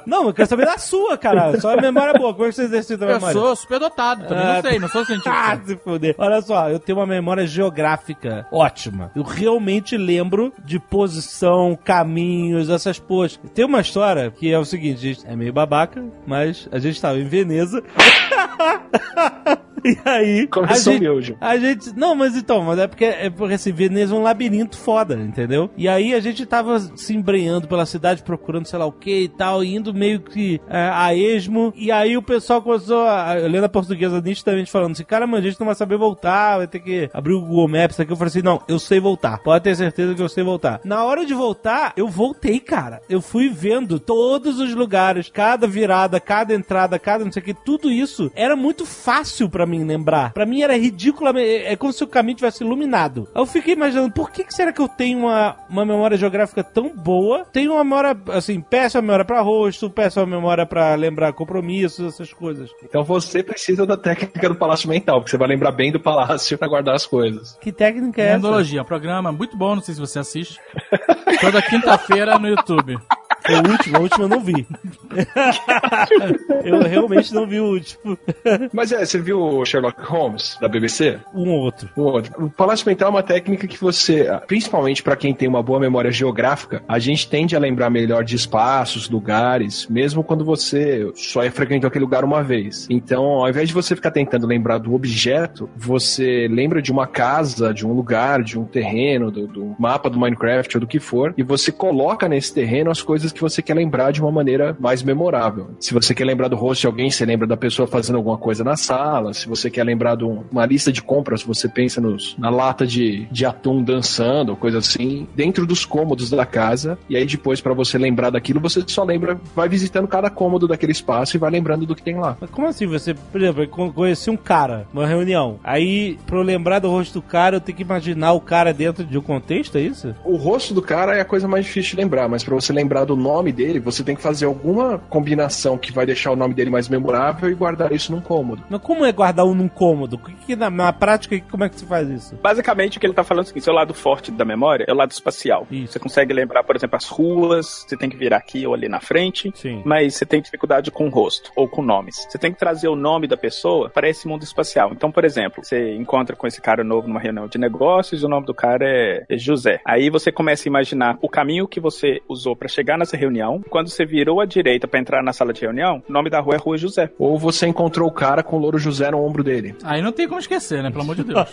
[SPEAKER 2] Não, eu quero saber da sua, cara. Só a memória boa. Como é que você exercita a
[SPEAKER 3] Eu
[SPEAKER 2] memória?
[SPEAKER 3] sou superdotado, também
[SPEAKER 2] Ah,
[SPEAKER 3] não sei, não sou
[SPEAKER 2] Ah,
[SPEAKER 3] cientista.
[SPEAKER 2] se fuder. Olha só, eu tenho uma memória geográfica ótima. Eu realmente lembro de posição, caminhos, essas porras. Tem uma história que é o seguinte, é meio babaca, mas a gente tava em Veneza. E aí.
[SPEAKER 4] Começou
[SPEAKER 2] a gente,
[SPEAKER 4] miojo.
[SPEAKER 2] A gente. Não, mas então, mas é porque, é porque assim, Veneza é um labirinto foda, entendeu? E aí a gente tava se embrenhando pela cidade, procurando sei lá o que e tal, indo meio que é, a esmo. E aí o pessoal começou, a, eu lendo a portuguesa nitidamente falando assim: cara, mas a gente não vai saber voltar, vai ter que abrir o Google Maps aqui. Eu falei assim: não, eu sei voltar. Pode ter certeza que eu sei voltar. Na hora de voltar, eu voltei, cara. Eu fui vendo todos os lugares, cada virada, cada entrada, cada não sei o que, tudo isso era muito fácil para mim lembrar. Para mim era ridiculamente. É, como se o caminho tivesse iluminado. Eu fiquei imaginando, por que, que será que eu tenho uma, uma memória geográfica tão boa? Tenho uma memória, assim, péssima memória para rosto, péssima memória para lembrar compromissos, essas coisas.
[SPEAKER 4] Então você precisa da técnica do palácio mental, porque você vai lembrar bem do palácio para guardar as coisas.
[SPEAKER 2] Que técnica é essa?
[SPEAKER 3] Endologia, programa muito bom, não sei se você assiste. Toda quinta-feira no YouTube.
[SPEAKER 2] Foi o último, a última eu não vi. eu realmente não vi o último.
[SPEAKER 4] Mas é, você viu o Sherlock Holmes da BBC?
[SPEAKER 2] Um ou outro.
[SPEAKER 4] Um outro. O palácio mental é uma técnica que você, principalmente para quem tem uma boa memória geográfica, a gente tende a lembrar melhor de espaços, lugares, mesmo quando você só é frequentou aquele lugar uma vez. Então, ao invés de você ficar tentando lembrar do objeto, você lembra de uma casa, de um lugar, de um terreno, do, do mapa do Minecraft ou do que for, e você coloca nesse terreno as coisas que você quer lembrar de uma maneira mais memorável. Se você quer lembrar do rosto de alguém, você lembra da pessoa fazendo alguma coisa na sala. Se você quer lembrar de uma lista de compras, você pensa nos, na lata de, de atum dançando, coisa assim, dentro dos cômodos da casa. E aí depois, para você lembrar daquilo, você só lembra, vai visitando cada cômodo daquele espaço e vai lembrando do que tem lá.
[SPEAKER 2] Mas como assim? Você, por exemplo, eu conheci um cara numa reunião. Aí, pra eu lembrar do rosto do cara, eu tenho que imaginar o cara dentro de um contexto, é isso?
[SPEAKER 4] O rosto do cara é a coisa mais difícil de lembrar, mas para você lembrar do nome dele, você tem que fazer alguma combinação que vai deixar o nome dele mais memorável e guardar isso num cômodo.
[SPEAKER 2] Mas como é guardar um num cômodo? Que, que na, na, prática, como é que se faz isso?
[SPEAKER 5] Basicamente, o que ele tá falando é o seguinte: seu lado forte da memória é o lado espacial. Isso. Você consegue lembrar, por exemplo, as ruas, você tem que virar aqui ou ali na frente,
[SPEAKER 2] Sim.
[SPEAKER 5] mas você tem dificuldade com o rosto ou com nomes. Você tem que trazer o nome da pessoa para esse mundo espacial. Então, por exemplo, você encontra com esse cara novo numa reunião de negócios e o nome do cara é José. Aí você começa a imaginar o caminho que você usou para chegar nessa reunião. Quando você virou à direita para entrar na sala de reunião, o nome da rua é Rua José.
[SPEAKER 4] Ou você encontrou o cara com o louro José no ombro dele.
[SPEAKER 3] Aí não tem como esquecer, né? Pelo amor de Deus.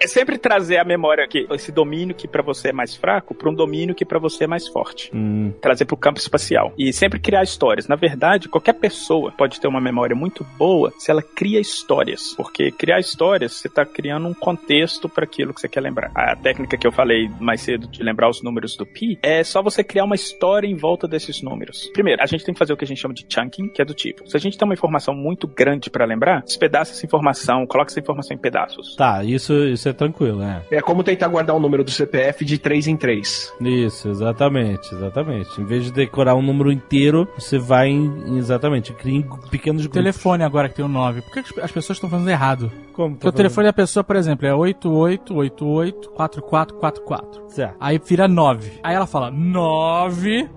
[SPEAKER 5] é sempre trazer a memória aqui, esse domínio que para você é mais fraco, para um domínio que para você é mais forte.
[SPEAKER 2] Hum.
[SPEAKER 5] Trazer para o campo espacial. E sempre criar histórias. Na verdade, qualquer pessoa pode ter uma memória muito boa se ela cria histórias. Porque criar histórias, você está criando um contexto para aquilo que você quer lembrar. A técnica que eu falei mais cedo de lembrar os números do pi é só você criar uma história em volta desses números. Primeiro, a gente tem que fazer o que a gente chama de chunking, que é do tipo: se a gente tem uma informação muito grande para lembrar, despedaça essa informação, coloca essa informação em pedaços.
[SPEAKER 2] Tá, isso, isso é tranquilo, né?
[SPEAKER 4] É como tentar guardar o um número do CPF de 3 em 3.
[SPEAKER 2] Isso, exatamente, exatamente. Em vez de decorar um número inteiro, você vai em, exatamente, cria em pequenos grupos.
[SPEAKER 3] Telefone agora que tem o 9. Por que as pessoas estão fazendo errado?
[SPEAKER 2] Como?
[SPEAKER 3] Porque o telefone da pessoa, por exemplo, é 8888 4444.
[SPEAKER 2] Certo.
[SPEAKER 3] Aí vira 9. Aí ela fala 9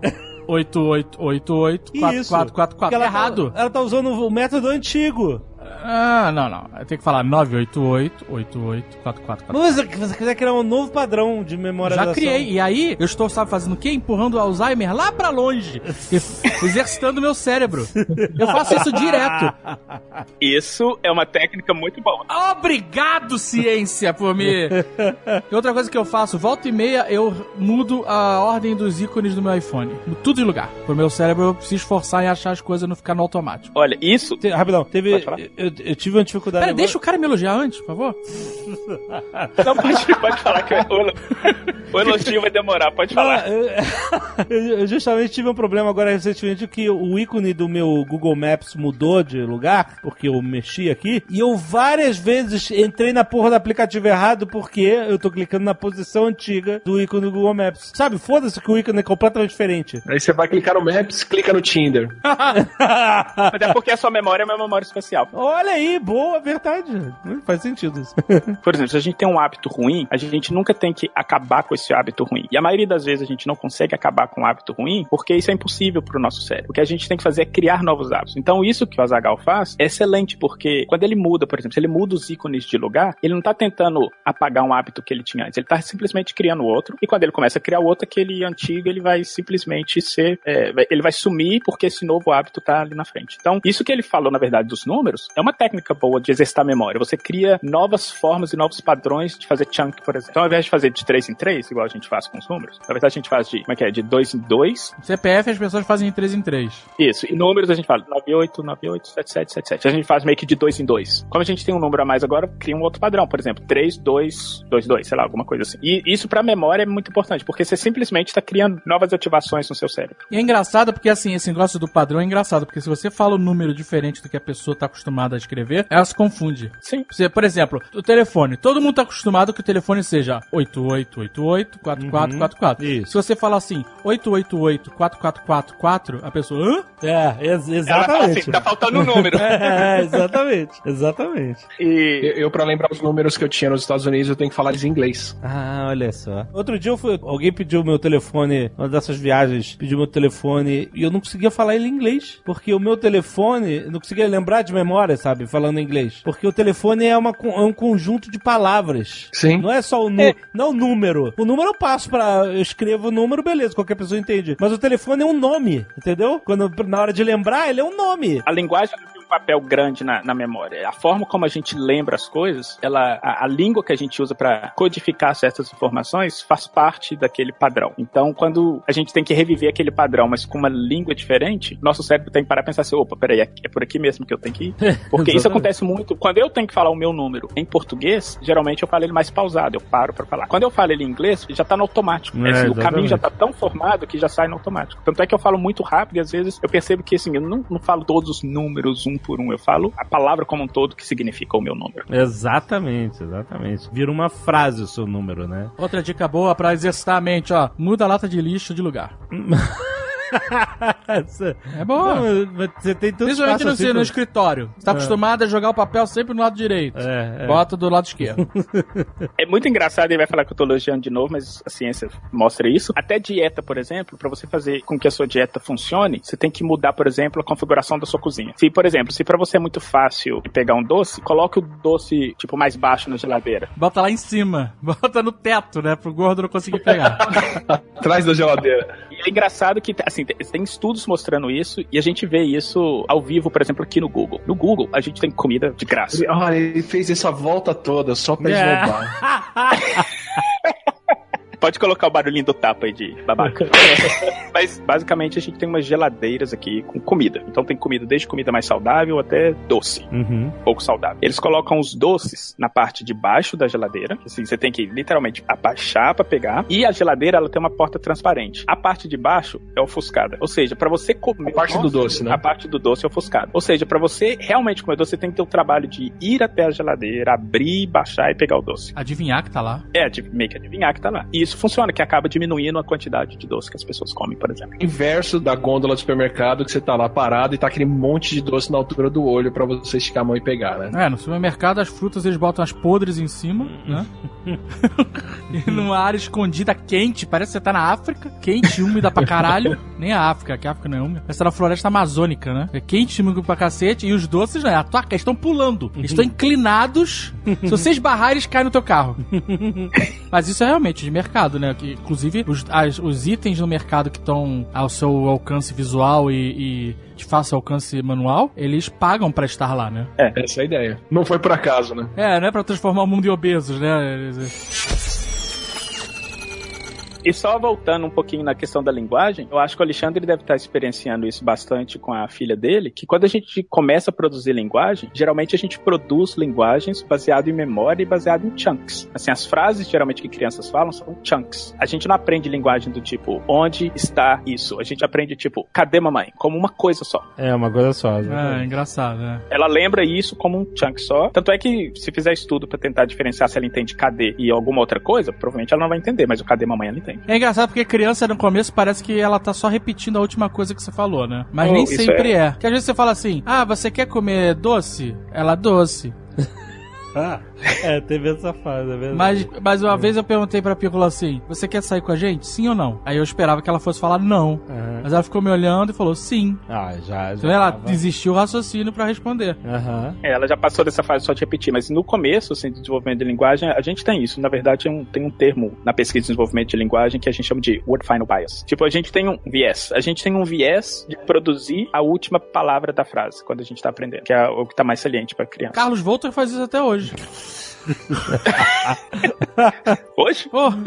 [SPEAKER 3] 8888 4444.
[SPEAKER 2] Ela
[SPEAKER 3] Errado.
[SPEAKER 2] Tá, ela tá usando o método antigo.
[SPEAKER 3] Ah, não, não. Tem que falar 988 88 4444.
[SPEAKER 2] Mas você quiser criar um novo padrão de memorização.
[SPEAKER 3] Já criei. E aí, eu estou, sabe, fazendo o quê? Empurrando o Alzheimer lá pra longe. exercitando o meu cérebro. Eu faço isso direto.
[SPEAKER 5] Isso é uma técnica muito boa.
[SPEAKER 3] Obrigado, ciência, por me... E outra coisa que eu faço, volta e meia, eu mudo a ordem dos ícones do meu iPhone. Tudo de lugar. Pro meu cérebro, eu se esforçar em achar as coisas não ficar no automático.
[SPEAKER 5] Olha, isso...
[SPEAKER 2] Te, rapidão, teve... Eu, eu, tive uma dificuldade...
[SPEAKER 3] Pera, agora. deixa o cara me elogiar antes, por favor.
[SPEAKER 5] Não, pode, pode falar que o, o elogio vai demorar, pode falar.
[SPEAKER 2] Ah, eu, eu, justamente tive um problema agora recentemente que o ícone do meu Google Maps mudou de lugar, porque eu mexi aqui, e eu várias vezes entrei na porra do aplicativo errado porque eu tô clicando na posição antiga do ícone do Google Maps. Sabe, foda-se que o ícone é completamente diferente.
[SPEAKER 4] Aí você vai clicar no Maps, clica no Tinder.
[SPEAKER 5] Mas é porque a sua memória é uma memória espacial.
[SPEAKER 2] Olha aí, boa, verdade. Faz sentido isso.
[SPEAKER 5] Por exemplo, se a gente tem um hábito ruim, a gente nunca tem que acabar com esse hábito ruim. E a maioria das vezes a gente não consegue acabar com o hábito ruim porque isso é impossível para o nosso cérebro. O que a gente tem que fazer é criar novos hábitos. Então, isso que o Azagal faz é excelente, porque quando ele muda, por exemplo, se ele muda os ícones de lugar, ele não está tentando apagar um hábito que ele tinha antes, ele está simplesmente criando outro. E quando ele começa a criar outro, aquele antigo, ele vai simplesmente ser. É, ele vai sumir porque esse novo hábito está ali na frente. Então, isso que ele falou, na verdade, dos números, é uma técnica boa de exercitar a memória. Você cria novas formas e novos padrões de fazer chunk, por exemplo. Então, ao invés de fazer de 3 em 3, igual a gente faz com os números, na verdade a gente faz de, como é que é, de 2 em 2.
[SPEAKER 3] CPF as pessoas fazem de 3 em 3.
[SPEAKER 5] Isso, e números a gente fala 98, 98, 77, 77. A gente faz meio que de 2 em 2. Como a gente tem um número a mais agora, cria um outro padrão, por exemplo, 3, 2, 2, 2, sei lá, alguma coisa assim. E isso pra memória é muito importante, porque você simplesmente está criando novas ativações no seu cérebro.
[SPEAKER 3] E é engraçado porque, assim, esse negócio do padrão é engraçado, porque se você fala um número diferente do que a pessoa está acostumada a escrever, ela se confunde.
[SPEAKER 5] Sim.
[SPEAKER 3] Você, por exemplo, o telefone. Todo mundo está acostumado que o telefone seja 8888 4444.
[SPEAKER 2] Isso.
[SPEAKER 3] Se você falar assim, 888 4444, a pessoa, hã?
[SPEAKER 2] É, ex
[SPEAKER 5] Ela fala
[SPEAKER 2] exatamente.
[SPEAKER 5] assim, tá faltando um número.
[SPEAKER 2] É, exatamente. Exatamente.
[SPEAKER 5] E
[SPEAKER 4] Eu, eu para lembrar os números que eu tinha nos Estados Unidos, eu tenho que falar eles em inglês.
[SPEAKER 2] Ah, olha só. Outro dia eu fui, alguém pediu meu telefone, uma dessas viagens, pediu meu telefone e eu não conseguia falar ele em inglês. Porque o meu telefone, eu não conseguia lembrar de memória, sabe? Falando em inglês. Porque o telefone é, uma, é um conjunto de palavras.
[SPEAKER 4] Sim.
[SPEAKER 2] Não é só o nu não o número. O número eu passo pra. Eu escrevo o número, beleza, qualquer pessoa entende. Mas o telefone é um nome, entendeu? Quando na hora de lembrar, ele é um nome.
[SPEAKER 5] a linguagem um papel grande na, na memória. A forma como a gente lembra as coisas, ela, a, a língua que a gente usa para codificar certas informações faz parte daquele padrão. Então, quando a gente tem que reviver aquele padrão, mas com uma língua diferente, nosso cérebro tem que parar e pensar assim: opa, peraí, é é por aqui mesmo que eu tenho que ir. Porque isso acontece muito. Quando eu tenho que falar o meu número em português, geralmente eu falo ele mais pausado, eu paro para falar. Quando eu falo ele em inglês, já tá no automático.
[SPEAKER 2] É,
[SPEAKER 5] Assim, o caminho já tá tão formado que já sai no automático. Tanto é que eu falo muito rápido e às vezes eu percebo que assim, eu não, não falo todos os números um por um, eu falo a palavra como um todo que significa o meu número.
[SPEAKER 2] Exatamente, exatamente. Vira uma frase o seu número, né?
[SPEAKER 3] Outra dica boa pra exercitar a mente, ó. Muda a lata de lixo de lugar. É boa.
[SPEAKER 2] Não, mas você tem tanto
[SPEAKER 3] Principalmente
[SPEAKER 2] espaço
[SPEAKER 3] no,
[SPEAKER 2] assim
[SPEAKER 3] no
[SPEAKER 2] pra-
[SPEAKER 3] escritório. Você tá acostumado a jogar o papel sempre no lado direito.
[SPEAKER 2] É, é.
[SPEAKER 3] Bota do lado esquerdo.
[SPEAKER 5] É muito engraçado, ele vai falar que eu tô elogiando de novo, mas a ciência mostra isso. Até dieta, por exemplo, para você fazer com que a sua dieta funcione, você tem que mudar, por exemplo, a configuração da sua cozinha. Se, por exemplo, se para você é muito fácil pegar um doce, coloque o doce tipo mais baixo na geladeira.
[SPEAKER 3] Bota lá em cima. Bota no teto, né? Pro gordo não conseguir pegar.
[SPEAKER 4] Atrás da geladeira.
[SPEAKER 5] É engraçado que, assim, tem- tem estudos mostrando isso e a gente vê isso ao vivo, por exemplo, aqui no Google. No Google, a gente tem comida de graça.
[SPEAKER 4] Olha, ele fez essa volta toda só pra
[SPEAKER 2] É.
[SPEAKER 4] esnobar.
[SPEAKER 5] Pode colocar o barulhinho do tapa aí de babaca. Mas, basicamente, a gente tem umas geladeiras aqui com comida. Então tem comida desde comida mais saudável até doce.
[SPEAKER 2] Uhum.
[SPEAKER 5] pouco saudável. Eles colocam os doces na parte de baixo da geladeira. Assim, você tem que literalmente abaixar pra pegar. E a geladeira, ela tem uma porta transparente. A parte de baixo é ofuscada. Ou seja, pra você comer...
[SPEAKER 4] A parte do doce, né?
[SPEAKER 5] A parte do doce é ofuscada. Ou seja, pra você realmente comer doce, você tem que ter o trabalho de ir até a geladeira, abrir, baixar e pegar o doce.
[SPEAKER 3] Adivinhar que tá lá.
[SPEAKER 5] É, meio que adivinhar que tá lá. E isso funciona, que acaba diminuindo a quantidade de doce que as pessoas comem, por exemplo.
[SPEAKER 4] Inverso da gôndola do supermercado, que você tá lá parado e tá aquele monte de doce na altura do olho pra você esticar a mão e pegar, né?
[SPEAKER 3] É, no supermercado as frutas eles botam as podres em cima, né? e numa área escondida, quente, parece que você tá na África, quente, úmida pra caralho. Nem a África, que a África não é úmida. Parece que tá na floresta amazônica, né? É quente, úmido pra cacete, e os doces, né? A tua, eles estão pulando. Eles estão inclinados. Se você esbarrar, eles caem no teu carro. Mas isso é realmente de mercado, né? Que, inclusive, os, as- os itens no mercado que estão ao seu alcance visual e, e de fácil alcance manual, eles pagam pra estar lá, né?
[SPEAKER 4] Essa é a ideia. Não foi por acaso, né?
[SPEAKER 3] É, não é pra transformar o mundo em obesos, né?
[SPEAKER 5] E só voltando um pouquinho na questão da linguagem, eu acho que o Alexandre deve estar experienciando isso bastante com a filha dele, que quando a gente começa a produzir linguagem, geralmente a gente produz linguagens baseado em memória e baseado em chunks. Assim, as frases geralmente que crianças falam são chunks. A gente não aprende linguagem do tipo, onde está isso? A gente aprende tipo, cadê mamãe? Como uma coisa só.
[SPEAKER 2] É, uma coisa só.
[SPEAKER 3] É,
[SPEAKER 2] exatamente.
[SPEAKER 3] engraçado, né?
[SPEAKER 5] Ela lembra isso como um chunk só. Tanto é que se fizer estudo pra tentar diferenciar se ela entende cadê e alguma outra coisa, provavelmente ela não vai entender, mas o cadê mamãe ela entende.
[SPEAKER 3] É engraçado porque criança no começo parece que ela tá só repetindo a última coisa que você falou, né? Mas
[SPEAKER 5] Oh,
[SPEAKER 3] nem sempre é. Porque às vezes você fala assim: ah, você quer comer doce? Ela doce.
[SPEAKER 2] é, teve essa fase, é verdade.
[SPEAKER 3] Mas, mas uma vez eu perguntei pra Piccolo assim: Você quer sair com a gente? Sim ou não? Aí eu esperava que ela fosse falar não.
[SPEAKER 2] Aham.
[SPEAKER 3] Mas ela ficou me olhando e falou sim.
[SPEAKER 2] Ah, já. já
[SPEAKER 3] Então ela
[SPEAKER 2] tava-
[SPEAKER 3] desistiu o raciocínio pra responder.
[SPEAKER 2] Aham.
[SPEAKER 5] É, ela já passou dessa fase só de repetir, mas no começo, assim, de desenvolvimento de linguagem, a gente tem isso. Na verdade, tem um, tem um termo na pesquisa de desenvolvimento de linguagem que a gente chama de word final bias. Tipo, a gente tem um viés. A gente tem um viés de produzir a última palavra da frase quando a gente tá aprendendo, que é o que tá mais saliente pra criança.
[SPEAKER 3] Carlos Volter faz isso até hoje.
[SPEAKER 5] Hoje?
[SPEAKER 3] Porra!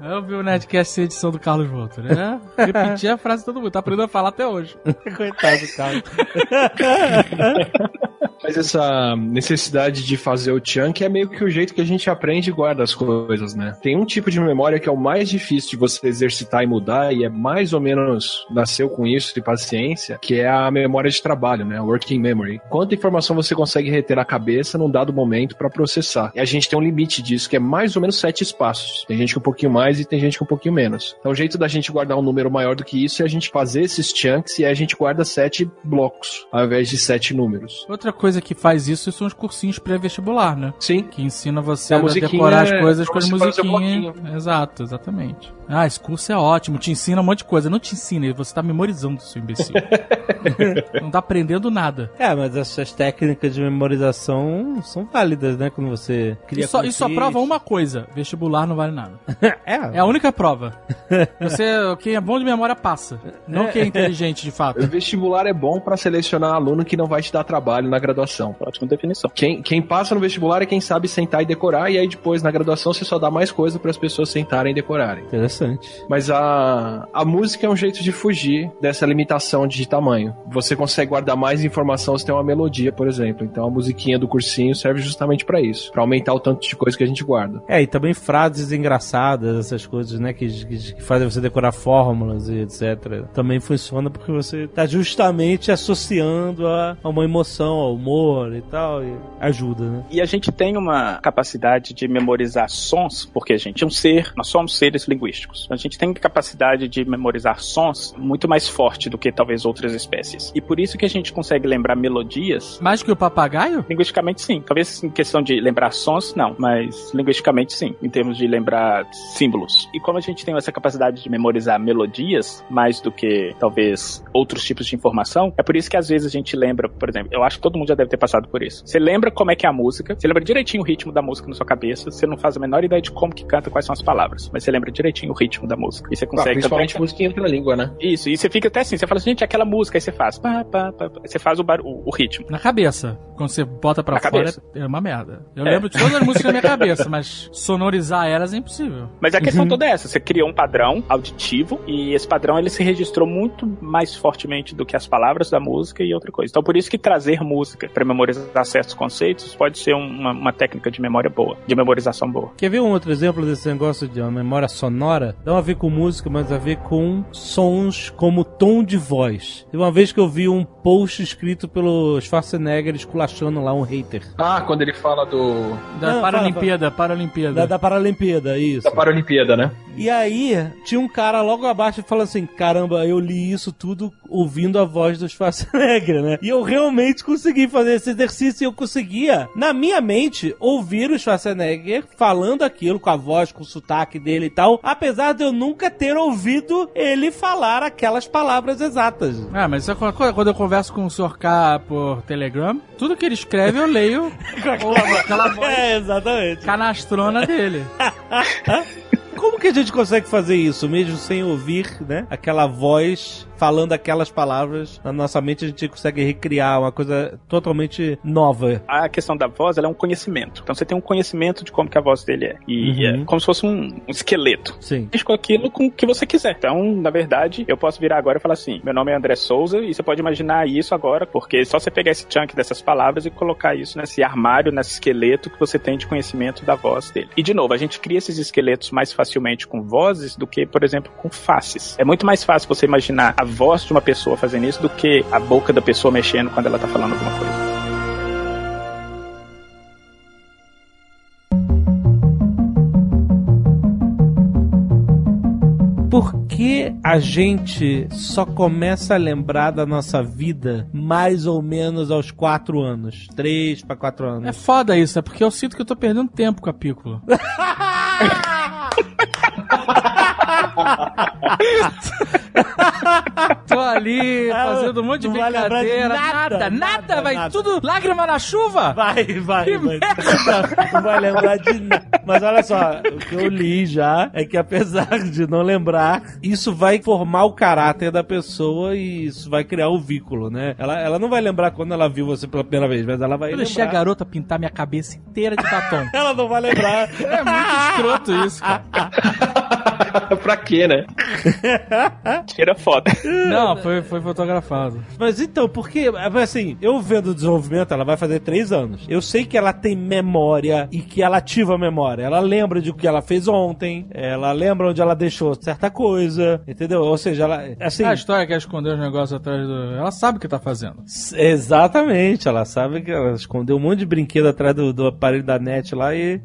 [SPEAKER 3] Eu vi o Nerdcast sem edição do Carlos Volter, né? Repetir a frase de todo mundo. Tá aprendendo a falar até hoje.
[SPEAKER 2] Coitado do cara.
[SPEAKER 4] Mas essa necessidade de fazer o chunk é meio que o jeito que a gente aprende e guarda as coisas, né? Tem um tipo de memória que é o mais difícil de você exercitar e mudar, e é mais ou menos nasceu com isso de paciência, que é a memória de trabalho, né? Working memory. Quanta informação você consegue reter na cabeça num dado momento para processar. E a gente tem um limite disso, que é mais ou menos sete espaços. Tem gente com um pouquinho mais e tem gente com um pouquinho menos. Então o jeito da gente guardar um número maior do que isso é a gente fazer esses chunks e a gente guarda sete blocos, ao invés de sete números.
[SPEAKER 3] Outra coisa que faz isso são os cursinhos pré-vestibular, né?
[SPEAKER 4] Sim,
[SPEAKER 3] Que ensina você
[SPEAKER 4] A
[SPEAKER 3] a, decorar as
[SPEAKER 4] é
[SPEAKER 3] coisas com as musiquinhas. Exato, exatamente. Ah, esse curso é ótimo, te ensina um monte de coisa. Não te ensina, você tá memorizando, seu imbecil. Não tá aprendendo nada.
[SPEAKER 2] É, mas essas técnicas de memorização são válidas, né? Quando você cria
[SPEAKER 3] E só, e só prova uma coisa: vestibular não vale nada.
[SPEAKER 2] É,
[SPEAKER 3] É a única prova. Você, quem é bom de memória passa. Não quem é inteligente de fato.
[SPEAKER 4] o vestibular é bom para selecionar aluno que não vai te dar trabalho na graduação.
[SPEAKER 5] Ótima definição.
[SPEAKER 4] Quem, quem passa no vestibular é quem sabe sentar e decorar, e aí depois na graduação você só dá mais coisa para as pessoas sentarem e decorarem.
[SPEAKER 2] Interessante.
[SPEAKER 4] Mas a, a música é um jeito de fugir dessa limitação de tamanho. Você consegue guardar mais informação se tem uma melodia, por exemplo. Então a musiquinha do cursinho serve justamente para isso, para aumentar o tanto de coisa que a gente guarda.
[SPEAKER 2] É, e também frases engraçadas, essas coisas, né? Que, que, que fazem você decorar fórmulas e etc. Também funciona porque você tá justamente associando a, a uma emoção, ao humor e tal, e ajuda, né?
[SPEAKER 5] E a gente tem uma capacidade de memorizar sons, porque a gente é um ser, nós somos seres linguísticos. A gente tem capacidade de memorizar sons muito mais forte do que talvez outras espécies. E por isso que a gente consegue lembrar melodias.
[SPEAKER 3] Mais que o papagaio?
[SPEAKER 5] Linguisticamente, sim. Talvez em questão de lembrar sons, não. Mas linguisticamente, sim. Em termos de lembrar símbolos. E como a gente tem essa capacidade de memorizar melodias, mais do que talvez outros tipos de informação, é por isso que às vezes a gente lembra, por exemplo, eu acho que todo mundo já deve ter passado por isso. Você lembra como é que é a música, você lembra direitinho o ritmo da música na sua cabeça, você não faz a menor ideia de como que canta, quais são as palavras, mas você lembra direitinho o ritmo da música. E você
[SPEAKER 4] Ah,
[SPEAKER 5] consegue
[SPEAKER 4] principalmente
[SPEAKER 5] também-
[SPEAKER 4] música entra na língua, né?
[SPEAKER 5] Isso, e você fica até assim, você fala assim, gente, aquela música, aí você faz, pá, pá, pá, pá, você faz o, bar... o, o ritmo.
[SPEAKER 3] Na cabeça. Quando você bota pra
[SPEAKER 5] Na
[SPEAKER 3] fora,
[SPEAKER 5] cabeça.
[SPEAKER 3] é uma merda. Eu
[SPEAKER 5] É.
[SPEAKER 3] lembro de todas as músicas na minha cabeça, mas sonorizar elas é impossível.
[SPEAKER 5] Mas a questão toda é essa, você criou um padrão auditivo e esse padrão ele se registrou muito mais fortemente do que as palavras da música e outra coisa. Então por isso que trazer música para memorizar certos conceitos pode ser uma, uma técnica de memória boa, de memorização boa.
[SPEAKER 2] Quer ver um outro exemplo desse negócio de uma memória sonora? Não a ver com música, mas a ver com sons como tom de voz. Teve uma vez que eu vi um post escrito pelo Schwarzenegger esculachando lá um hater.
[SPEAKER 4] Ah, quando ele fala do
[SPEAKER 3] Da
[SPEAKER 2] Não,
[SPEAKER 3] Paralimpíada, Paralimpíada.
[SPEAKER 2] Da, da Paralimpíada, isso.
[SPEAKER 4] da Paralimpíada, né?
[SPEAKER 2] E aí, tinha um cara logo abaixo falando assim: caramba, eu li isso tudo ouvindo a voz do Schwarzenegger, né? E eu realmente consegui fazer esse exercício e eu conseguia, na minha mente, ouvir o Schwarzenegger falando aquilo com a voz, com o sotaque dele e tal, apesar de eu nunca ter ouvido ele falar aquelas palavras exatas.
[SPEAKER 3] Ah, mas isso é quando eu converso com o Sr. K por Telegram, tudo que ele escreve eu leio com aquela voz
[SPEAKER 2] É, exatamente.
[SPEAKER 3] canastrona dele.
[SPEAKER 2] Como que a gente consegue fazer isso, mesmo sem ouvir, né? Aquela voz falando aquelas palavras na nossa mente, a gente consegue recriar uma coisa totalmente nova.
[SPEAKER 5] A questão da voz ela é um conhecimento. Então você tem um conhecimento de como que a voz dele é. E
[SPEAKER 2] Uhum.
[SPEAKER 5] é como se fosse um, um esqueleto.
[SPEAKER 2] Sim.
[SPEAKER 5] Diz com aquilo com o que você quiser. Então, na verdade, eu posso virar agora e falar assim: meu nome é André Souza, e você pode imaginar isso agora, porque é só você pegar esse chunk dessas palavras e colocar isso nesse armário, nesse esqueleto que você tem de conhecimento da voz dele. E de novo, a gente cria esses esqueletos mais facilmente com vozes do que, por exemplo, com faces. É muito mais fácil você imaginar a voz de uma pessoa fazendo isso do que a boca da pessoa mexendo quando ela tá falando alguma coisa.
[SPEAKER 2] Por que a gente só começa a lembrar da nossa vida mais ou menos aos quatro anos? Três para quatro anos.
[SPEAKER 3] É foda isso, é porque eu sinto que eu tô perdendo tempo com a Piccolo. Tô ali fazendo um monte de
[SPEAKER 2] Não lembrar
[SPEAKER 3] brincadeira.
[SPEAKER 2] nada,
[SPEAKER 3] nada, nada, vai
[SPEAKER 2] nada.
[SPEAKER 3] tudo lágrima na chuva.
[SPEAKER 2] Vai, vai,
[SPEAKER 3] Que
[SPEAKER 2] vai. Não, não vai lembrar de nada. Mas olha só, o que eu li já é que apesar de não lembrar, isso vai formar o caráter da pessoa e isso vai criar o vínculo, né? Ela, ela não vai lembrar quando ela viu você pela primeira vez, mas ela vai
[SPEAKER 3] Eu deixei a
[SPEAKER 2] lembrar.
[SPEAKER 3] garota pintar minha cabeça inteira de batom.
[SPEAKER 2] Ela não vai lembrar.
[SPEAKER 3] É muito escroto isso, cara.
[SPEAKER 4] pra quê, né?
[SPEAKER 5] Tira foto.
[SPEAKER 3] Não, foi, foi fotografado.
[SPEAKER 2] Mas então, porque, assim, eu vendo o desenvolvimento, ela vai fazer três anos. Eu sei que ela tem memória e que ela ativa a memória. Ela lembra de o que ela fez ontem, ela lembra onde ela deixou certa coisa, entendeu? Ou seja, ela, assim...
[SPEAKER 3] a história que ela escondeu os negócios atrás do. Ela sabe o que tá fazendo.
[SPEAKER 2] Exatamente, ela sabe que ela escondeu um monte de brinquedo atrás do, do aparelho da net lá e.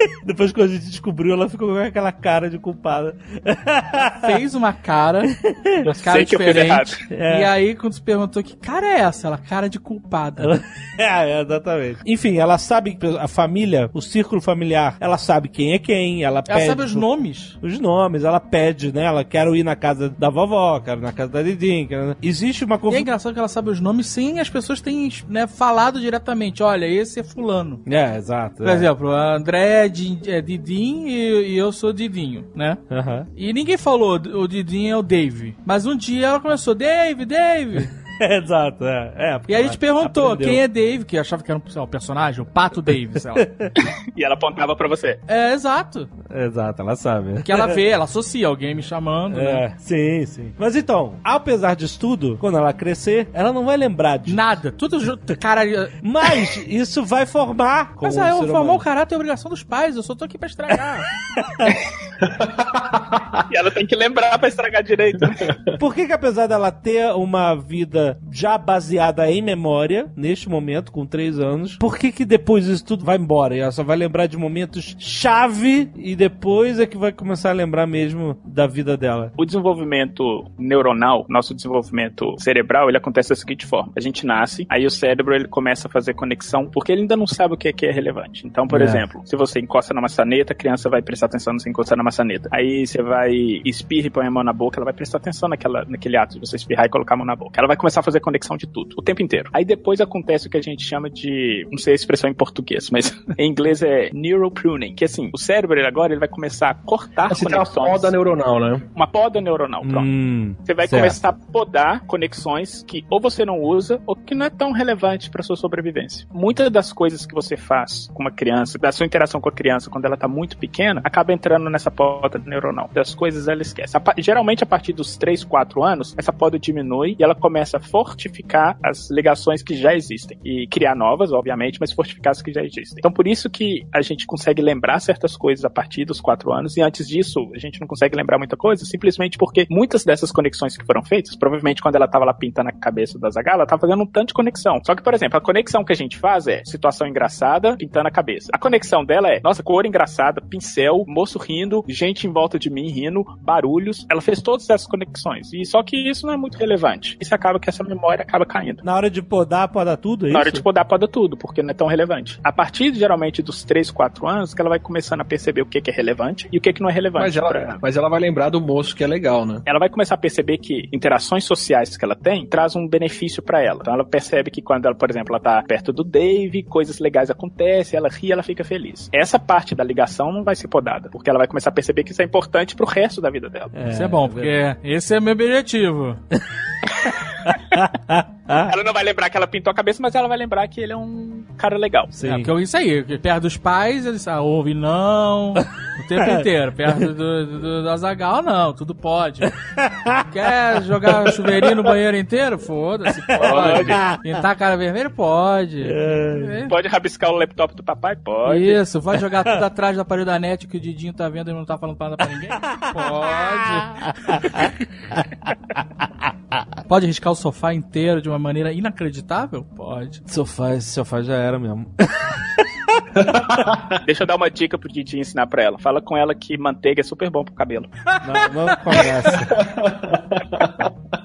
[SPEAKER 2] Depois que a gente descobriu, ela ficou com aquela cara de culpada.
[SPEAKER 3] Fez uma cara, uma cara
[SPEAKER 5] Sei que eu fiz
[SPEAKER 3] diferente.
[SPEAKER 5] errado.
[SPEAKER 2] É.
[SPEAKER 3] E aí, quando se perguntou que cara é essa? Ela, cara de culpada.
[SPEAKER 2] Ela- é, exatamente. Enfim, ela sabe que a família, o círculo familiar, ela sabe quem é quem, ela
[SPEAKER 3] Ela
[SPEAKER 2] pede.
[SPEAKER 3] sabe os nomes.
[SPEAKER 2] os nomes, ela pede, né? Ela quer ir na casa da vovó, quero ir na casa da Didinha. quero- Existe uma
[SPEAKER 3] E é engraçado que ela sabe os nomes sem as pessoas terem né, falado diretamente. Olha, esse é fulano.
[SPEAKER 2] É, exato.
[SPEAKER 3] Por
[SPEAKER 2] é.
[SPEAKER 3] exemplo, a André é, Di- é Didim e, e eu sou Didinho, né?
[SPEAKER 2] Aham.
[SPEAKER 3] E ninguém falou o Didinho é o Dave. Mas um dia ela começou, Dave, Dave.
[SPEAKER 2] Exato, é. é porque
[SPEAKER 3] E aí a gente perguntou
[SPEAKER 2] aprendeu.
[SPEAKER 3] quem é Dave, que eu achava que era um, sei lá, um personagem, o Pato Dave, sei lá.
[SPEAKER 5] E ela apontava pra você.
[SPEAKER 3] É, exato.
[SPEAKER 2] Exato, ela sabe.
[SPEAKER 3] Que ela vê, ela associa alguém me chamando, né?
[SPEAKER 2] É, sim, sim. Mas então, apesar disso tudo, quando ela crescer, ela não vai lembrar de.
[SPEAKER 3] Nada, tudo junto, cara.
[SPEAKER 2] Mas isso vai formar.
[SPEAKER 3] Mas aí, eu formar o caráter é obrigação dos pais, eu só tô aqui pra estragar.
[SPEAKER 5] E ela tem que lembrar pra estragar direito.
[SPEAKER 2] Por que, que apesar dela ter uma vida já baseada em memória, neste momento, com três anos, por que que depois isso tudo vai embora? E ela só vai lembrar de momentos chave e depois é que vai começar a lembrar mesmo da vida dela.
[SPEAKER 5] O desenvolvimento neuronal, nosso desenvolvimento cerebral, ele acontece da seguinte forma: a gente nasce, aí o cérebro ele começa a fazer conexão, porque ele ainda não sabe o que é, que é relevante. Então, por
[SPEAKER 2] É.
[SPEAKER 5] exemplo, se você encosta na maçaneta, a criança vai prestar atenção no você encostar na maçaneta. Aí você vai espirra e põe a mão na boca, ela vai prestar atenção naquela, naquele ato de você espirrar e colocar a mão na boca. Ela vai começar a fazer conexão de tudo, o tempo inteiro. Aí depois acontece o que a gente chama de, não sei a expressão em português, mas em inglês é neural pruning, que assim, o cérebro ele agora ele vai começar a cortar
[SPEAKER 4] Assim, tem uma
[SPEAKER 5] conexões.
[SPEAKER 4] poda neuronal, né?
[SPEAKER 5] Uma poda neuronal, pronto.
[SPEAKER 2] Hum,
[SPEAKER 5] Você vai
[SPEAKER 2] certo.
[SPEAKER 5] começar a podar conexões que ou você não usa ou que não é tão relevante para sua sobrevivência. Muitas das coisas que você faz com uma criança, da sua interação com a criança quando ela tá muito pequena, acaba entrando nessa poda neuronal. Das coisas ela esquece. A geralmente a partir dos 3, 4 anos, essa poda diminui e ela começa a fortificar as ligações que já existem e criar novas, obviamente, mas fortificar as que já existem. Então por isso que a gente consegue lembrar certas coisas a partir dos 4 anos e antes disso a gente não consegue lembrar muita coisa, simplesmente porque muitas dessas conexões que foram feitas, provavelmente quando ela tava lá pintando a cabeça da Zagala, ela tava fazendo um tanto de conexão. Só que, por exemplo, a conexão que a gente faz é situação engraçada, pintando a cabeça. A conexão dela é, nossa, cor engraçada, pincel, moço rindo, gente em volta de mim rindo, barulhos. Ela fez todas essas conexões. E só que isso não é muito relevante. Isso acaba que essa memória acaba caindo.
[SPEAKER 2] Na hora de podar, poda tudo, é
[SPEAKER 5] Na hora
[SPEAKER 2] isso?
[SPEAKER 5] de podar, poda tudo, porque não é tão relevante. A partir, geralmente, dos 3, 4 anos, que ela vai começando a perceber o que, que é relevante e o que, que não é relevante.
[SPEAKER 4] Mas ela,
[SPEAKER 5] pra ela.
[SPEAKER 4] mas ela vai lembrar do moço que é legal, né?
[SPEAKER 5] ela vai começar a perceber que interações sociais que ela tem traz um benefício pra ela. Então ela percebe que quando ela, por exemplo, ela tá perto do Dave, coisas legais acontecem, ela ri, ela fica feliz. Essa parte da ligação não vai ser podada, porque ela vai começar a perceber que isso é importante pro resto da vida dela.
[SPEAKER 3] Isso é bom, porque esse é meu objetivo.
[SPEAKER 5] Ela não vai lembrar que ela pintou a cabeça, mas ela vai lembrar que ele é um cara legal.
[SPEAKER 2] Sim.
[SPEAKER 3] É, porque isso aí, perto dos pais, eles ah, ouve não, o tempo inteiro. Perto do, do, do Azagal, não, tudo pode. Quer jogar chuveirinho no banheiro inteiro? Foda-se, pode.
[SPEAKER 5] Pode.
[SPEAKER 3] Pintar a cara vermelha? Pode. É.
[SPEAKER 5] Pode rabiscar o laptop do papai? Pode.
[SPEAKER 3] Isso, vai jogar tudo atrás da parede da net que o Didinho tá vendo e não tá falando nada pra ninguém? Pode. Pode riscar o sofá inteiro de uma maneira inacreditável? Pode.
[SPEAKER 2] Sofá, esse sofá já era mesmo.
[SPEAKER 5] Deixa eu dar uma dica pro Didi ensinar pra ela. Fala com ela que manteiga é super bom pro cabelo.
[SPEAKER 2] Não, vamos com essa.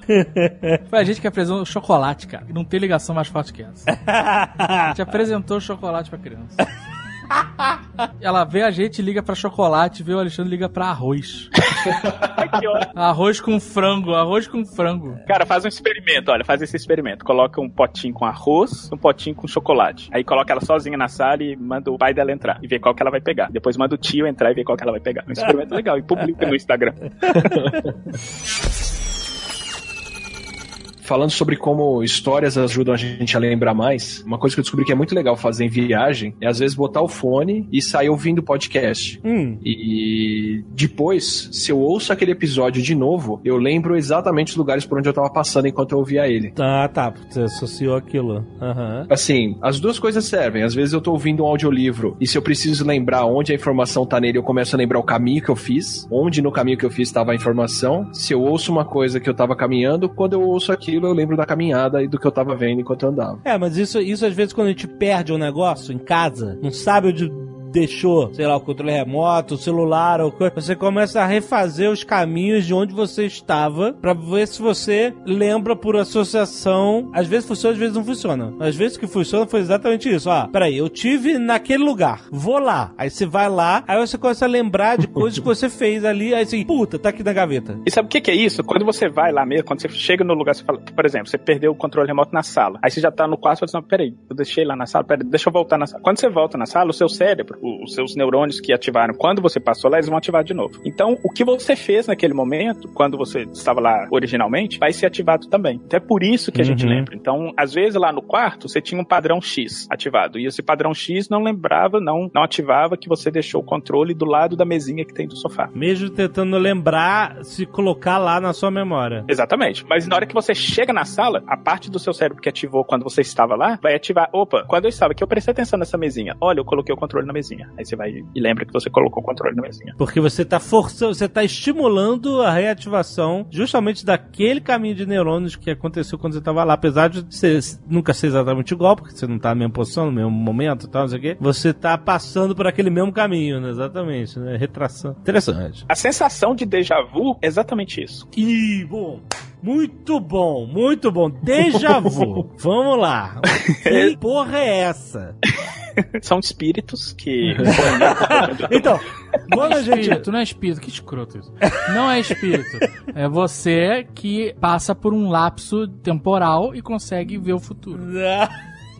[SPEAKER 3] Foi a gente que apresentou o chocolate, cara. Não tem ligação mais forte que essa. A gente apresentou o chocolate pra criança. Ela vê a gente, liga pra chocolate, vê o Alexandre liga pra arroz. arroz com frango, arroz com frango.
[SPEAKER 5] Cara, faz um experimento, olha, faz esse experimento. Coloca um potinho com arroz, um potinho com chocolate. Aí coloca ela sozinha na sala e manda o pai dela entrar e vê qual que ela vai pegar. Depois manda o tio entrar e vê qual que ela vai pegar. Um experimento legal e publica no Instagram.
[SPEAKER 4] falando sobre como histórias ajudam a gente a lembrar mais, uma coisa que eu descobri que é muito legal fazer em viagem é às vezes botar o fone e sair ouvindo o podcast.
[SPEAKER 2] Hum.
[SPEAKER 4] E depois, se eu ouço aquele episódio de novo, eu lembro exatamente os lugares por onde eu tava passando enquanto eu ouvia ele.
[SPEAKER 2] Tá, tá. Você associou aquilo. Aham.
[SPEAKER 4] Assim, as duas coisas servem. Às vezes eu tô ouvindo um audiolivro e se eu preciso lembrar onde a informação tá nele, eu começo a lembrar o caminho que eu fiz, onde no caminho que eu fiz estava a informação. Se eu ouço uma coisa que eu tava caminhando, quando eu ouço aquilo, eu lembro da caminhada e do que eu tava vendo enquanto eu andava.
[SPEAKER 2] É, mas isso, isso às vezes quando a gente perde um negócio em casa, não sabe onde deixou, sei lá, o controle remoto, o celular, ou coisa, você começa a refazer os caminhos de onde você estava pra ver se você lembra por associação. Às vezes funciona, às vezes não funciona. Às vezes que funciona foi exatamente isso. Ah, peraí, eu tive naquele lugar, vou lá. Aí você vai lá, aí você começa a lembrar de coisas que você fez ali, aí assim, puta, tá aqui na gaveta.
[SPEAKER 5] E sabe o que, que é isso? Quando você vai lá mesmo, quando você chega no lugar, você fala, por exemplo, você perdeu o controle remoto na sala. Aí você já tá no quarto e fala assim, peraí, eu deixei lá na sala, peraí, deixa eu voltar na sala. Quando você volta na sala, o seu cérebro, os seus neurônios que ativaram quando você passou lá, eles vão ativar de novo. Então, o que você fez naquele momento, quando você estava lá originalmente, vai ser ativado também. Então é por isso que a gente
[SPEAKER 2] Uhum.
[SPEAKER 5] lembra. Então, às vezes lá no quarto, você tinha um padrão X ativado. E esse padrão X não lembrava, não, não ativava que você deixou o controle do lado da mesinha que tem do sofá.
[SPEAKER 2] Mesmo tentando lembrar, se colocar lá na sua memória.
[SPEAKER 5] Exatamente. Mas na hora que você chega na sala, a parte do seu cérebro que ativou quando você estava lá, vai ativar. Opa, quando eu estava aqui, eu prestei atenção nessa mesinha. Olha, eu coloquei o controle na mesinha. Aí você vai e lembra que você colocou o controle na mesinha.
[SPEAKER 2] Porque você tá forçando, você tá estimulando a reativação justamente daquele caminho de neurônios que aconteceu quando você tava lá. Apesar de ser, nunca ser exatamente igual, porque você não tá na mesma posição, no mesmo momento e tal, não sei o quê. Você tá passando por aquele mesmo caminho, né? Exatamente, né? Retração. Interessante.
[SPEAKER 5] A sensação de déjà vu é exatamente isso.
[SPEAKER 2] Ih, bom. Muito bom, muito bom. Déjà vu. Vamos lá. Que porra é essa?
[SPEAKER 5] São espíritos que.
[SPEAKER 2] Então, quando a gente.
[SPEAKER 3] Espírito, não é espírito, que escroto isso. Não é espírito. É você que passa por um lapso temporal e consegue ver o futuro.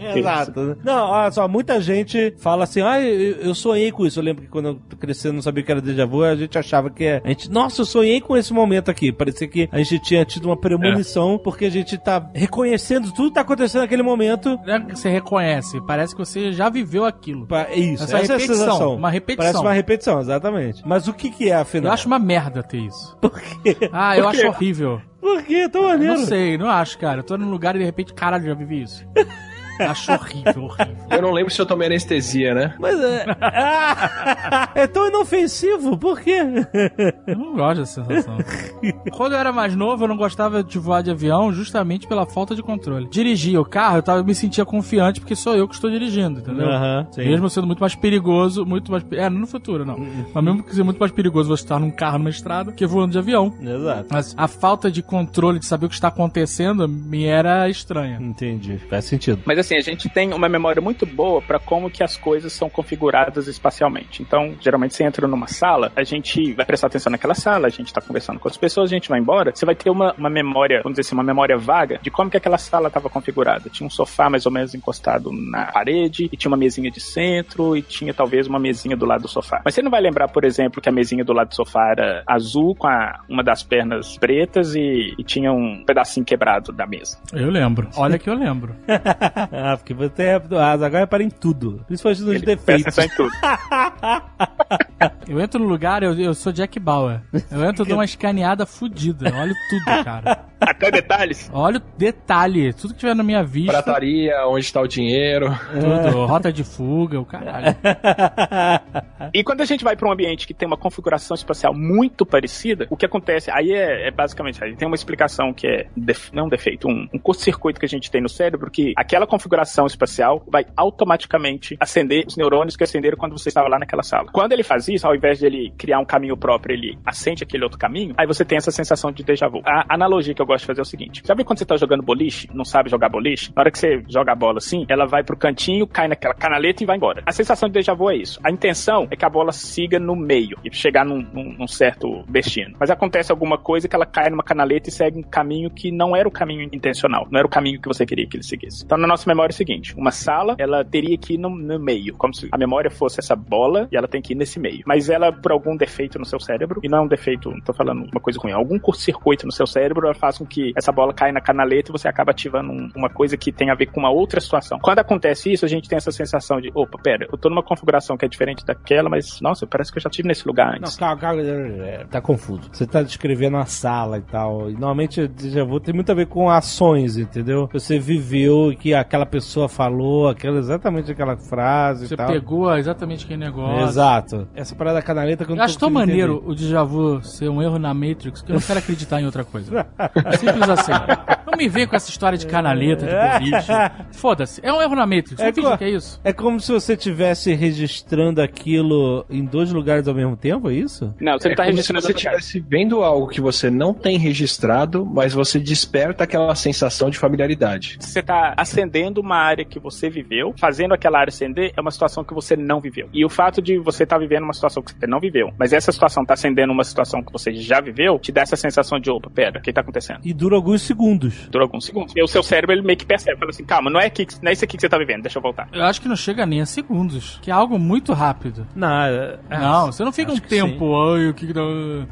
[SPEAKER 2] Exato. Não, olha só, muita gente fala assim, ah, eu, eu sonhei com isso. Eu lembro que quando eu crescendo não sabia que era déjà vu, a gente achava que é. A gente, nossa, eu sonhei com esse momento aqui. Parecia que a gente tinha tido uma premonição, porque a gente tá reconhecendo tudo que tá acontecendo naquele momento.
[SPEAKER 3] Não é que você reconhece, parece que você já viveu aquilo.
[SPEAKER 2] Pa- é Isso,
[SPEAKER 3] Essa
[SPEAKER 2] essa, é a
[SPEAKER 3] repetição,
[SPEAKER 2] sensação.
[SPEAKER 3] uma repetição.
[SPEAKER 2] Parece uma repetição, exatamente. Mas o que que é, afinal?
[SPEAKER 3] Eu acho uma merda ter isso.
[SPEAKER 2] Por quê?
[SPEAKER 3] Ah, eu
[SPEAKER 5] Por quê?
[SPEAKER 3] acho horrível.
[SPEAKER 2] Por quê? Tão maneiro.
[SPEAKER 3] Não sei, não acho, cara. Eu tô num lugar e de repente, caralho, já vivi isso. acho horrível, horrível.
[SPEAKER 4] Eu não lembro se eu tomei anestesia, né?
[SPEAKER 2] Mas é... é tão inofensivo, por quê?
[SPEAKER 3] Eu não gosto dessa sensação. Quando eu era mais novo, eu não gostava de voar de avião justamente pela falta de controle. Dirigir o carro, eu, tava, eu me sentia confiante porque sou eu que estou dirigindo, entendeu?
[SPEAKER 2] Aham, sim.
[SPEAKER 3] Mesmo sendo muito mais perigoso, muito mais. É, no futuro, não. Mas mesmo que seja muito mais perigoso você estar num carro numa estrada que voando de avião.
[SPEAKER 2] Exato.
[SPEAKER 3] Mas a falta de controle, de saber o que está acontecendo, me era estranha.
[SPEAKER 2] Entendi. Faz sentido.
[SPEAKER 5] Mas assim, a gente tem uma memória muito boa para como que as coisas são configuradas espacialmente. Então, geralmente você entra numa sala, a gente vai prestar atenção naquela sala, a gente tá conversando com outras pessoas, a gente vai embora, você vai ter uma, uma memória, vamos dizer assim, uma memória vaga de como que aquela sala estava configurada. Tinha um sofá mais ou menos encostado na parede, e tinha uma mesinha de centro, e tinha talvez uma mesinha do lado do sofá. Mas você não vai lembrar, por exemplo, que a mesinha do lado do sofá era azul com a, uma das pernas pretas e, e tinha um pedacinho quebrado da mesa.
[SPEAKER 3] Eu lembro. Olha que eu lembro.
[SPEAKER 2] ah, porque você é. Ah, agora repara em tudo. Principalmente nos
[SPEAKER 5] Ele
[SPEAKER 2] defeitos.
[SPEAKER 5] atenção em tudo.
[SPEAKER 3] Eu entro no lugar, eu, eu sou Jack Bauer. Eu entro dou uma escaneada fudida. Olha tudo, cara.
[SPEAKER 5] Até detalhes.
[SPEAKER 3] Olha o detalhe, tudo que tiver na minha vista.
[SPEAKER 4] Prataria, onde está o dinheiro.
[SPEAKER 3] Tudo, rota de fuga, o caralho.
[SPEAKER 5] E quando a gente vai para um ambiente que tem uma configuração espacial muito parecida, o que acontece? Aí é, é basicamente, aí tem uma explicação que é, def, não um defeito, um, um curto-circuito que a gente tem no cérebro, que aquela configuração espacial vai automaticamente acender os neurônios que acenderam quando você estava lá naquela sala. Quando ele faz isso, ao invés de ele criar um caminho próprio, ele acende aquele outro caminho, aí você tem essa sensação de déjà vu. A analogia que eu gosto de fazer é o seguinte: sabe quando você está jogando boliche, não sabe jogar boliche? Na hora que você joga a bola assim, ela vai pro cantinho, cai naquela canaleta e vai embora. A sensação de déjà vu é isso. A intenção é que a bola siga no meio e chegar num, num, num certo destino. Mas acontece alguma coisa que ela cai numa canaleta e segue um caminho que não era o caminho intencional, não era o caminho que você queria que ele seguisse. Então, na nossa memória é o seguinte: uma sala, ela teria que ir no, no meio, como se a memória fosse essa bola e ela tem que ir nesse meio. Mas ela, por algum defeito no seu cérebro, e não é um defeito, não tô falando uma coisa ruim, algum curto-circuito no seu cérebro, ela faz com que essa bola caia na canaleta e você acaba ativando um, uma coisa que tem a ver com uma outra situação. Quando acontece isso, a gente tem essa sensação de, opa, pera, eu tô numa configuração que é diferente daquela, mas, nossa, parece que eu já estive nesse lugar
[SPEAKER 2] Não,
[SPEAKER 5] antes.
[SPEAKER 2] calma, calma, é, tá confuso. Você tá descrevendo a sala e tal. E normalmente déjà vu tem muito a ver com ações, entendeu? Você viveu que aquela pessoa falou aquela, exatamente aquela frase
[SPEAKER 3] Você
[SPEAKER 2] e tal.
[SPEAKER 3] pegou exatamente aquele negócio.
[SPEAKER 2] Exato. Essa parada da canaleta que eu
[SPEAKER 3] Eu
[SPEAKER 2] não
[SPEAKER 3] acho tão maneiro o déjà vu ser um erro na Matrix que eu não quero acreditar em outra coisa. É simples assim. Não me vem com essa história de canaleta, de boliche. Foda-se. É um erro na Matrix.
[SPEAKER 2] É co-
[SPEAKER 3] que é isso.
[SPEAKER 2] É como se você estivesse registrando aquilo em dois lugares ao mesmo tempo, é isso?
[SPEAKER 5] Não, você
[SPEAKER 4] é
[SPEAKER 5] não tá
[SPEAKER 4] como se
[SPEAKER 5] registrando
[SPEAKER 4] você estivesse vendo algo que você não tem registrado, mas você desperta aquela sensação de familiaridade.
[SPEAKER 5] Você tá acendendo uma área que você viveu, fazendo aquela área acender é uma situação que você não viveu. E o fato de você estar vivendo uma situação que você não viveu, mas essa situação tá acendendo uma situação que você já viveu, te dá essa sensação de, opa, pera, o que tá acontecendo?
[SPEAKER 2] E dura alguns segundos.
[SPEAKER 5] Dura alguns segundos. E o seu cérebro, ele meio que percebe, fala assim, calma, não é, aqui, que- não é isso aqui que você tá vivendo, deixa eu voltar.
[SPEAKER 3] Eu acho que não chega nem a segundos. Que é algo muito rápido.
[SPEAKER 2] Não, é-
[SPEAKER 3] não, você não fica um
[SPEAKER 2] que
[SPEAKER 3] tempo. Ai, o que que dá.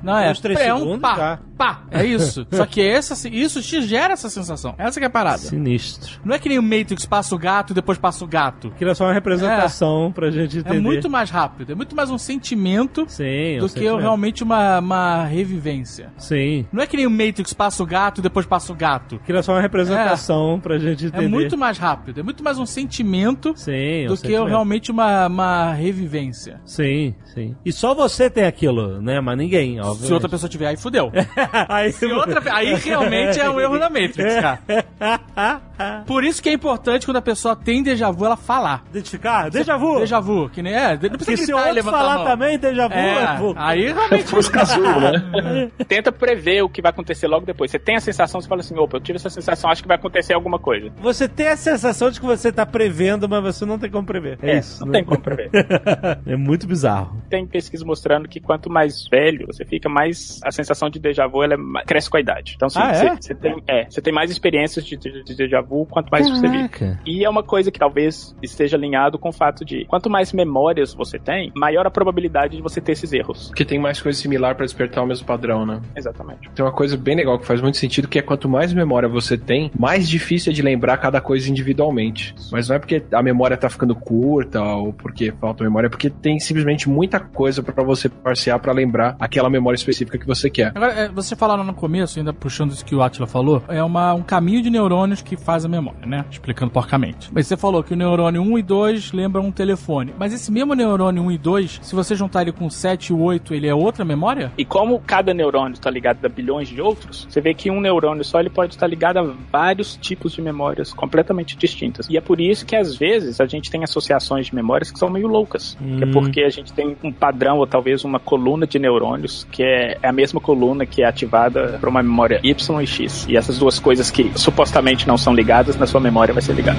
[SPEAKER 3] Não, é.
[SPEAKER 2] Uns três
[SPEAKER 3] é um
[SPEAKER 2] segundos,
[SPEAKER 3] pá.
[SPEAKER 2] já.
[SPEAKER 3] Pá. É isso. Só que essa, isso te gera essa sensação. Essa que é a parada.
[SPEAKER 2] Sinistro.
[SPEAKER 3] Não é que nem o Matrix passa o gato e depois passa o gato.
[SPEAKER 2] Aquilo é só uma representação pra gente entender.
[SPEAKER 3] É muito mais rápido. É muito mais um sentimento
[SPEAKER 2] Sim,
[SPEAKER 3] do
[SPEAKER 2] um
[SPEAKER 3] que
[SPEAKER 2] sentimento.
[SPEAKER 3] realmente uma, uma revivência.
[SPEAKER 2] Sim.
[SPEAKER 3] Não é que nem o Matrix passa o gato e depois passa o gato.
[SPEAKER 2] Aquilo é só uma representação pra gente
[SPEAKER 3] É
[SPEAKER 2] entender.
[SPEAKER 3] muito mais rápido. É muito mais um sentimento
[SPEAKER 2] Sim, um
[SPEAKER 3] do que
[SPEAKER 2] sentimento.
[SPEAKER 3] realmente uma, uma revivência.
[SPEAKER 2] Sim, sim. E só você tem aquilo, né? Mas ninguém, obviamente.
[SPEAKER 3] Se outra pessoa tiver, aí fudeu.
[SPEAKER 2] aí,
[SPEAKER 3] Se outra, aí realmente é um erro da Matrix, cara. Por isso que é importante quando a pessoa tem déjà vu, ela falar.
[SPEAKER 2] Identificar? Déjà vu.
[SPEAKER 3] Déjà vu, que nem é. Não precisa
[SPEAKER 2] Porque se
[SPEAKER 3] e
[SPEAKER 2] outro falar também, déjà vu, é,
[SPEAKER 3] É,
[SPEAKER 2] vu.
[SPEAKER 3] aí realmente
[SPEAKER 4] Fusca azul, né?
[SPEAKER 5] Tenta prever o que vai acontecer logo depois. Você tem a sensação, você fala assim, opa, eu tive essa sensação, acho que vai acontecer alguma coisa.
[SPEAKER 2] Você tem a sensação de que você tá prevendo, mas você não tem como prever. É,
[SPEAKER 5] É,
[SPEAKER 2] isso.
[SPEAKER 5] não
[SPEAKER 2] né?
[SPEAKER 5] tem como prever.
[SPEAKER 2] é muito bizarro.
[SPEAKER 5] Tem pesquisa mostrando que quanto mais velho você fica, mais a sensação de déjà vu ela é cresce com a idade. Então, sim,
[SPEAKER 2] Ah,
[SPEAKER 5] você,
[SPEAKER 2] é?
[SPEAKER 5] você tem, é, você tem mais experiências de, de, de déjà vu quanto mais você vive.
[SPEAKER 2] Caraca.
[SPEAKER 5] E é uma coisa que talvez esteja alinhado com o fato de quanto mais memórias você tem, maior a probabilidade de você ter esses erros.
[SPEAKER 4] Porque tem mais coisa similar pra despertar o mesmo padrão, né?
[SPEAKER 5] Exatamente.
[SPEAKER 4] Tem uma coisa bem legal que faz muito sentido, que é quanto mais memória você tem, mais difícil é de lembrar cada coisa individualmente. Mas não é porque a memória tá ficando curta ou porque falta memória, é porque tem simplesmente muita coisa pra você parsear pra lembrar aquela memória específica que você quer.
[SPEAKER 3] Agora, é, você falaram no começo, ainda puxando isso que o Atila falou, é uma, um caminho de neurônios que faz a memória, né? Explicando porcamente. Mas você falou que o neurônio 1 e 2 lembram um telefone. Mas esse mesmo neurônio 1 e 2, se você juntar ele com 7 e 8, ele é outra memória?
[SPEAKER 5] E como cada neurônio está ligado a bilhões de outros, você vê que um neurônio só ele pode estar ligado a vários tipos de memórias completamente distintas. E é por isso que às vezes a gente tem associações de memórias que são meio loucas. Que é porque a gente tem um padrão ou talvez uma coluna de neurônios que é, é a mesma coluna que é ativada por uma memória Y e X. E essas duas coisas que supostamente não são ligadas, na sua memória vai ser ligada.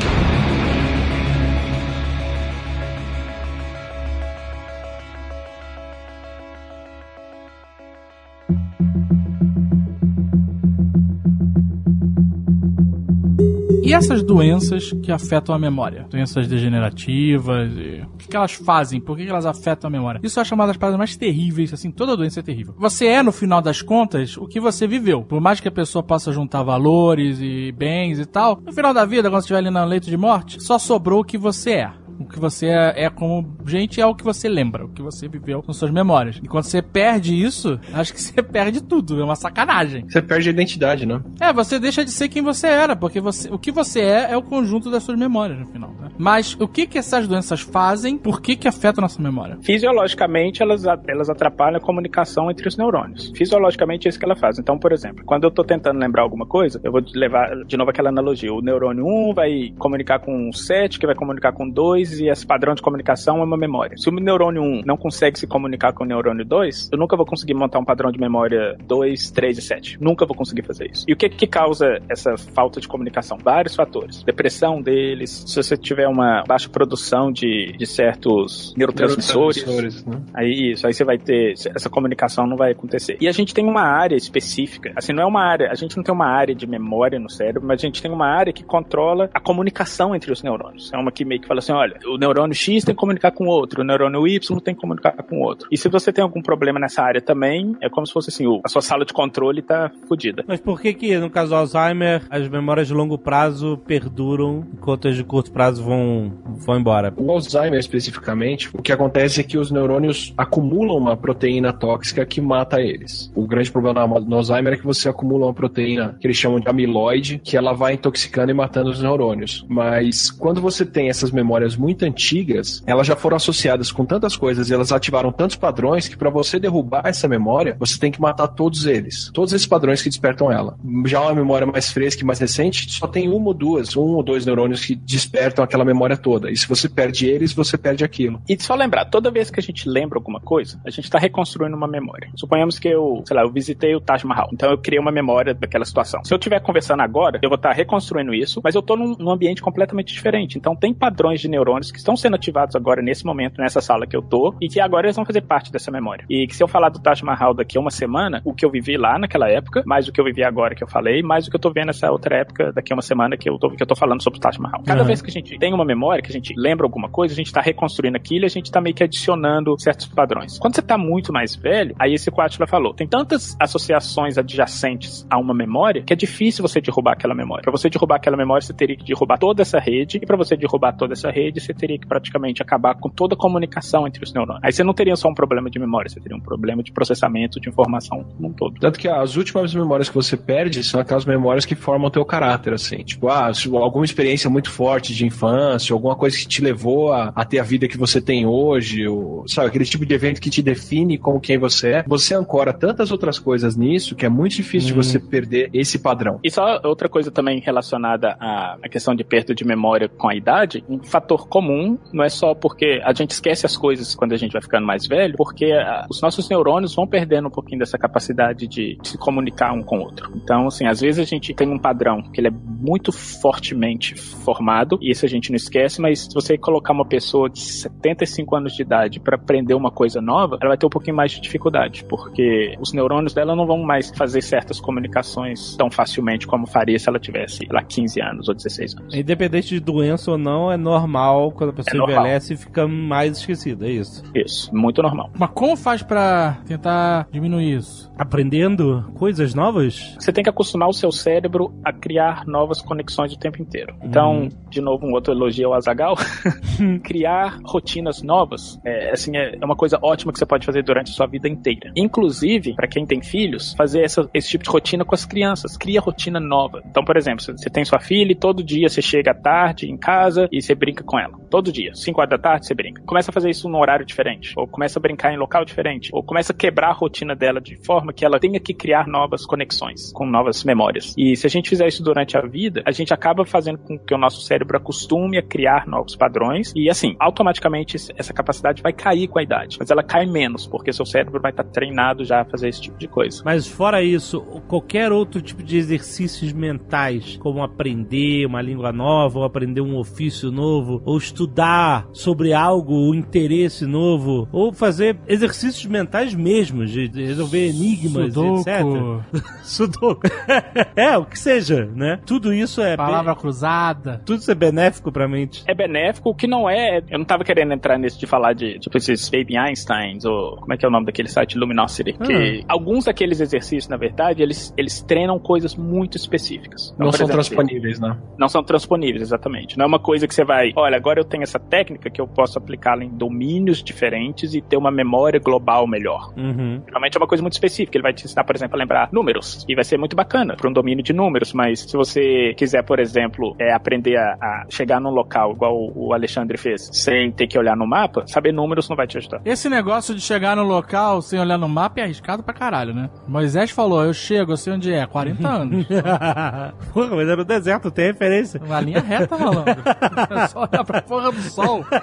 [SPEAKER 3] E essas doenças que afetam a memória? Doenças degenerativas, e... o que, que elas fazem? Por que, que elas afetam a memória? Isso é chamada das paradas mais terríveis, assim, toda doença é terrível. Você é, no final das contas, o que você viveu. Por mais que a pessoa possa juntar valores e bens e tal, no final da vida, quando você estiver ali no leito de morte, só sobrou o que você é. O que você é, é como gente é o que você lembra, o que você viveu com suas memórias. E quando você perde isso, acho que você perde tudo. É uma sacanagem.
[SPEAKER 4] Você perde a identidade, né?
[SPEAKER 3] É, você deixa de ser quem você era, porque você, o que você é é o conjunto das suas memórias no final. Né? Mas o que que essas doenças fazem? Por que que afetam a nossa memória?
[SPEAKER 5] Fisiologicamente, elas, elas atrapalham a comunicação entre os neurônios. Fisiologicamente, é isso que ela faz. Então, por exemplo, quando eu tô tentando lembrar alguma coisa, eu vou levar de novo aquela analogia. O neurônio 1 vai comunicar com o 7, que vai comunicar com 2, e esse padrão de comunicação é uma memória. Se o neurônio 1 não consegue se comunicar com o neurônio 2, eu nunca vou conseguir montar um padrão de memória 2, 3 e 7. Nunca vou conseguir fazer isso. E o que que causa essa falta de comunicação? Vários fatores. Depressão deles, se você tiver uma baixa produção de, de certos neurotransmissores, neurotransmissores né? aí isso, aí você vai ter, essa comunicação não vai acontecer. E a gente tem uma área específica, assim, não é uma área, a gente não tem uma área de memória no cérebro, mas a gente tem uma área que controla a comunicação entre os neurônios. É uma que meio que fala assim, olha, o neurônio X tem que comunicar com o outro, o neurônio Y tem que comunicar com o outro. E se você tem algum problema nessa área também, é como se fosse assim, a sua sala de controle tá fodida.
[SPEAKER 2] Mas por que que, no caso do Alzheimer, as memórias de longo prazo perduram, enquanto as de curto prazo vão, vão embora?
[SPEAKER 4] O Alzheimer, especificamente, o que acontece é que os neurônios acumulam uma proteína tóxica que mata eles. O grande problema no Alzheimer é que você acumula uma proteína que eles chamam de amiloide, que ela vai intoxicando e matando os neurônios. Mas quando você tem essas memórias muito antigas, elas já foram associadas com tantas coisas e elas ativaram tantos padrões que para você derrubar essa memória, você tem que matar todos eles. Todos esses padrões que despertam ela. Já uma memória mais fresca e mais recente, só tem uma ou duas, um ou dois neurônios que despertam aquela memória toda. E se você perde eles, você perde aquilo.
[SPEAKER 5] E só lembrar, toda vez que a gente lembra alguma coisa, a gente está reconstruindo uma memória. Suponhamos que eu, sei lá, eu visitei o Taj Mahal. Então eu criei uma memória daquela situação. Se eu estiver conversando agora, eu vou estar tá reconstruindo isso, mas eu estou num, num, ambiente completamente diferente. Então tem padrões de neurônios que estão sendo ativados agora nesse momento, nessa sala que eu tô, e que agora eles vão fazer parte dessa memória. E que se eu falar do Taj Mahal daqui a uma semana, o que eu vivi lá naquela época, mais o que eu vivi agora que eu falei, mais o que eu tô vendo nessa outra época daqui a uma semana que eu tô, que eu tô falando sobre o Taj Mahal. Cada uhum. vez que a gente tem uma memória, que a gente lembra alguma coisa, a gente tá reconstruindo aquilo e a gente tá meio que adicionando certos padrões. Quando você tá muito mais velho, aí esse Quatila falou, tem tantas associações adjacentes a uma memória que é difícil você derrubar aquela memória. Para você derrubar aquela memória, você teria que derrubar toda essa rede, e para você derrubar toda essa rede, você teria que praticamente acabar com toda a comunicação entre os neurônios. Aí você não teria só um problema de memória, você teria um problema de processamento de informação como um todo.
[SPEAKER 4] Tanto que as últimas memórias que você perde são aquelas memórias que formam o teu caráter, assim. Tipo, ah, alguma experiência muito forte de infância, alguma coisa que te levou a, a ter a vida que você tem hoje, ou, sabe, aquele tipo de evento que te define como quem você é. Você ancora tantas outras coisas nisso que é muito difícil hum. de você perder esse padrão.
[SPEAKER 5] E só outra coisa também relacionada à, à questão de perda de memória com a idade, um fator comum não é só porque a gente esquece as coisas quando a gente vai ficando mais velho, porque a, os nossos neurônios vão perdendo um pouquinho dessa capacidade de, de se comunicar um com o outro. Então, assim, às vezes a gente tem um padrão que ele é muito fortemente formado, e isso a gente não esquece, mas se você colocar uma pessoa de 75 anos de idade para aprender uma coisa nova, ela vai ter um pouquinho mais de dificuldade, porque os neurônios dela não vão mais fazer certas comunicações tão facilmente como faria se ela tivesse, lá, 15 anos ou 16 anos.
[SPEAKER 2] Independente de doença ou não, é normal quando a pessoa é envelhece e fica mais esquecida, é isso?
[SPEAKER 5] Isso, muito normal.
[SPEAKER 3] Mas como faz para tentar diminuir isso?
[SPEAKER 2] Aprendendo coisas novas?
[SPEAKER 5] Você tem que acostumar o seu cérebro a criar novas conexões o tempo inteiro. Então, hum. de novo, um outro elogio ao Azagal. criar rotinas novas é, assim, é, é uma coisa ótima que você pode fazer durante a sua vida inteira. Inclusive, para quem tem filhos, fazer essa, esse tipo de rotina com as crianças. Cria rotina nova. Então, por exemplo, você tem sua filha e todo dia você chega à tarde em casa e você brinca com ela. Todo dia. 5 horas da tarde você brinca. Começa a fazer isso num horário diferente. Ou começa a brincar em local diferente. Ou começa a quebrar a rotina dela de forma que ela tenha que criar novas conexões com novas memórias. E se a gente fizer isso durante a vida, a gente acaba fazendo com que o nosso cérebro acostume a criar novos padrões. E assim, automaticamente essa capacidade vai cair com a idade. Mas ela cai menos, porque seu cérebro vai estar treinado já a fazer esse tipo de coisa.
[SPEAKER 2] Mas fora isso, qualquer outro tipo de exercícios mentais, como aprender uma língua nova, ou aprender um ofício novo, ou estudar sobre algo, um interesse novo, ou fazer exercícios mentais mesmos, de resolver enigmas, Sudoku. etc. Sudoku. é, o que seja, né? Tudo isso é.
[SPEAKER 3] Palavra cruzada.
[SPEAKER 2] Tudo isso é benéfico pra mente.
[SPEAKER 5] É benéfico, o que não é. Eu não tava querendo entrar nisso de falar de, tipo, esses Baby Einsteins, ou como é que é o nome daquele site? Luminosity. Ah. Que alguns daqueles exercícios, na verdade, eles, eles treinam coisas muito específicas.
[SPEAKER 4] Então, não são exemplo, transponíveis, né?
[SPEAKER 5] Não são transponíveis, exatamente. Não é uma coisa que você vai, olha, agora eu tenho essa técnica que eu posso aplicá-la em domínios diferentes e ter uma memória global melhor. Uhum. Realmente é uma coisa muito específica. Ele vai te ensinar, por exemplo, a lembrar números. E vai ser muito bacana para um domínio de números. Mas se você quiser, por exemplo, é, aprender a, a chegar num local, igual o Alexandre fez, sem ter que olhar no mapa, saber números não vai te ajudar.
[SPEAKER 3] Esse negócio de chegar no local sem olhar no mapa é arriscado pra caralho, né? Moisés falou, eu chego, eu sei onde é, 40 anos.
[SPEAKER 2] Porra, mas era no deserto, tem referência.
[SPEAKER 3] Uma linha reta, malandro. É só olhar pra porra do sol.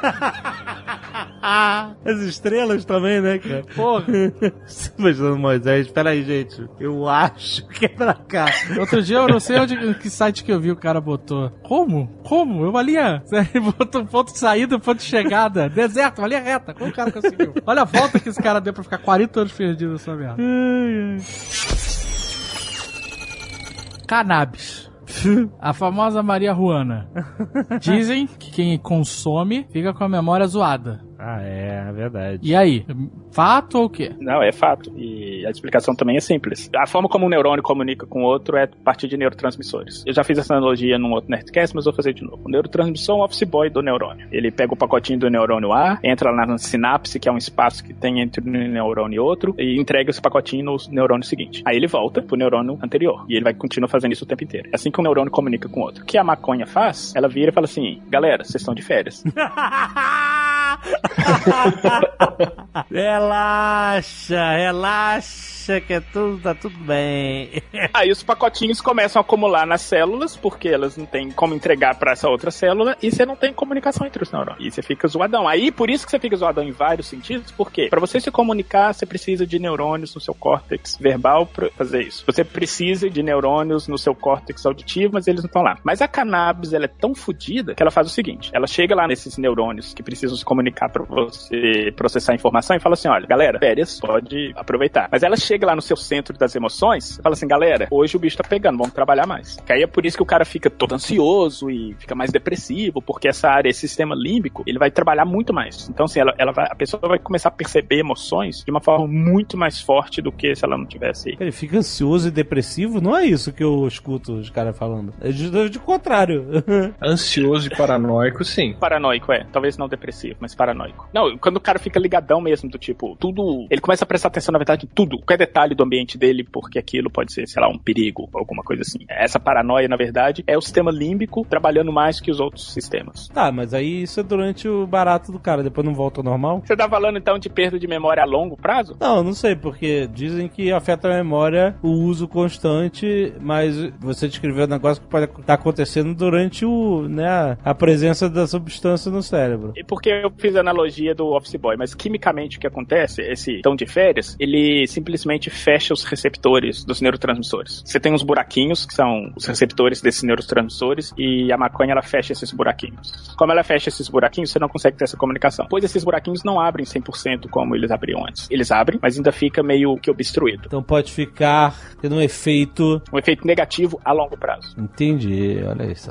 [SPEAKER 2] As estrelas também, né, cara? Porra. Imaginando Moisés, peraí, gente. Eu acho que é pra cá.
[SPEAKER 3] Outro dia eu não sei onde, que site que eu vi o cara botou. Como? Como? Eu valia. Ele botou ponto de saída, ponto de chegada. Deserto, valia reta. Como o cara conseguiu? Olha a volta que esse cara deu pra ficar 40 anos perdido nessa merda. Cannabis. A famosa Maria Ruana. Dizem que quem consome fica com a memória zoada.
[SPEAKER 2] Ah, é, é verdade.
[SPEAKER 3] E aí? Fato ou o quê?
[SPEAKER 5] Não, é fato. E a explicação também é simples. A forma como um neurônio comunica com o outro é a partir de neurotransmissores. Eu já fiz essa analogia num outro Nerdcast, mas vou fazer de novo. O neurotransmissor é um office boy do neurônio. Ele pega o pacotinho do neurônio A, entra lá na sinapse, que é um espaço que tem entre um neurônio e outro, e entrega esse pacotinho no neurônio seguinte. Aí ele volta pro neurônio anterior. E ele vai continuar fazendo isso o tempo inteiro. É assim que um neurônio comunica com o outro. O que a maconha faz, ela vira e fala assim: galera, vocês estão de férias.
[SPEAKER 2] relaxa, relaxa que é tudo, tá tudo bem.
[SPEAKER 5] Aí os pacotinhos começam a acumular nas células, porque elas não têm como entregar para essa outra célula, e você não tem comunicação entre os neurônios. E você fica zoadão. Aí por isso que você fica zoadão em vários sentidos, porque para você se comunicar, você precisa de neurônios no seu córtex verbal para fazer isso. Você precisa de neurônios no seu córtex auditivo, mas eles não estão lá. Mas a cannabis, ela é tão fodida que ela faz o seguinte: ela chega lá nesses neurônios que precisam se comunicar para você processar a informação e fala assim: olha, galera, férias, pode aproveitar. Mas ela chega lá no seu centro das emoções e fala assim: galera, hoje o bicho tá pegando, vamos trabalhar mais. Que aí é por isso que o cara fica todo ansioso e fica mais depressivo, porque essa área, esse sistema límbico, ele vai trabalhar muito mais. Então, assim, ela, ela vai, a pessoa vai começar a perceber emoções de uma forma muito mais forte do que se ela não tivesse.
[SPEAKER 2] Ele fica ansioso e depressivo? Não é isso que eu escuto os caras falando. É de, de contrário.
[SPEAKER 4] ansioso e paranoico, sim.
[SPEAKER 5] Paranoico, é. Talvez não depressivo, mas paranoico. Não, quando o cara fica ligadão mesmo, do tipo, tudo. Ele começa a prestar atenção, na verdade, em tudo. Qualquer detalhe do ambiente dele, porque aquilo pode ser, sei lá, um perigo, alguma coisa assim. Essa paranoia, na verdade, é o sistema límbico trabalhando mais que os outros sistemas.
[SPEAKER 2] Tá, mas aí isso é durante o barato do cara, depois não volta ao normal?
[SPEAKER 5] Você tá falando então de perda de memória a longo prazo?
[SPEAKER 2] Não, não sei, porque dizem que afeta a memória o uso constante, mas você descreveu um negócio que pode estar tá acontecendo durante o, né, a presença da substância no cérebro.
[SPEAKER 5] E porque eu fiz a analogia do Office Boy, mas quimicamente o que acontece, esse tão de férias, ele simplesmente fecha os receptores dos neurotransmissores. Você tem uns buraquinhos, que são os receptores desses neurotransmissores, e a maconha ela fecha esses buraquinhos. Como ela fecha esses buraquinhos, você não consegue ter essa comunicação. Pois esses buraquinhos não abrem 100% como eles abriam antes. Eles abrem, mas ainda fica meio que obstruído.
[SPEAKER 2] Então pode ficar tendo um efeito.
[SPEAKER 5] Um efeito negativo a longo prazo.
[SPEAKER 2] Entendi, olha isso.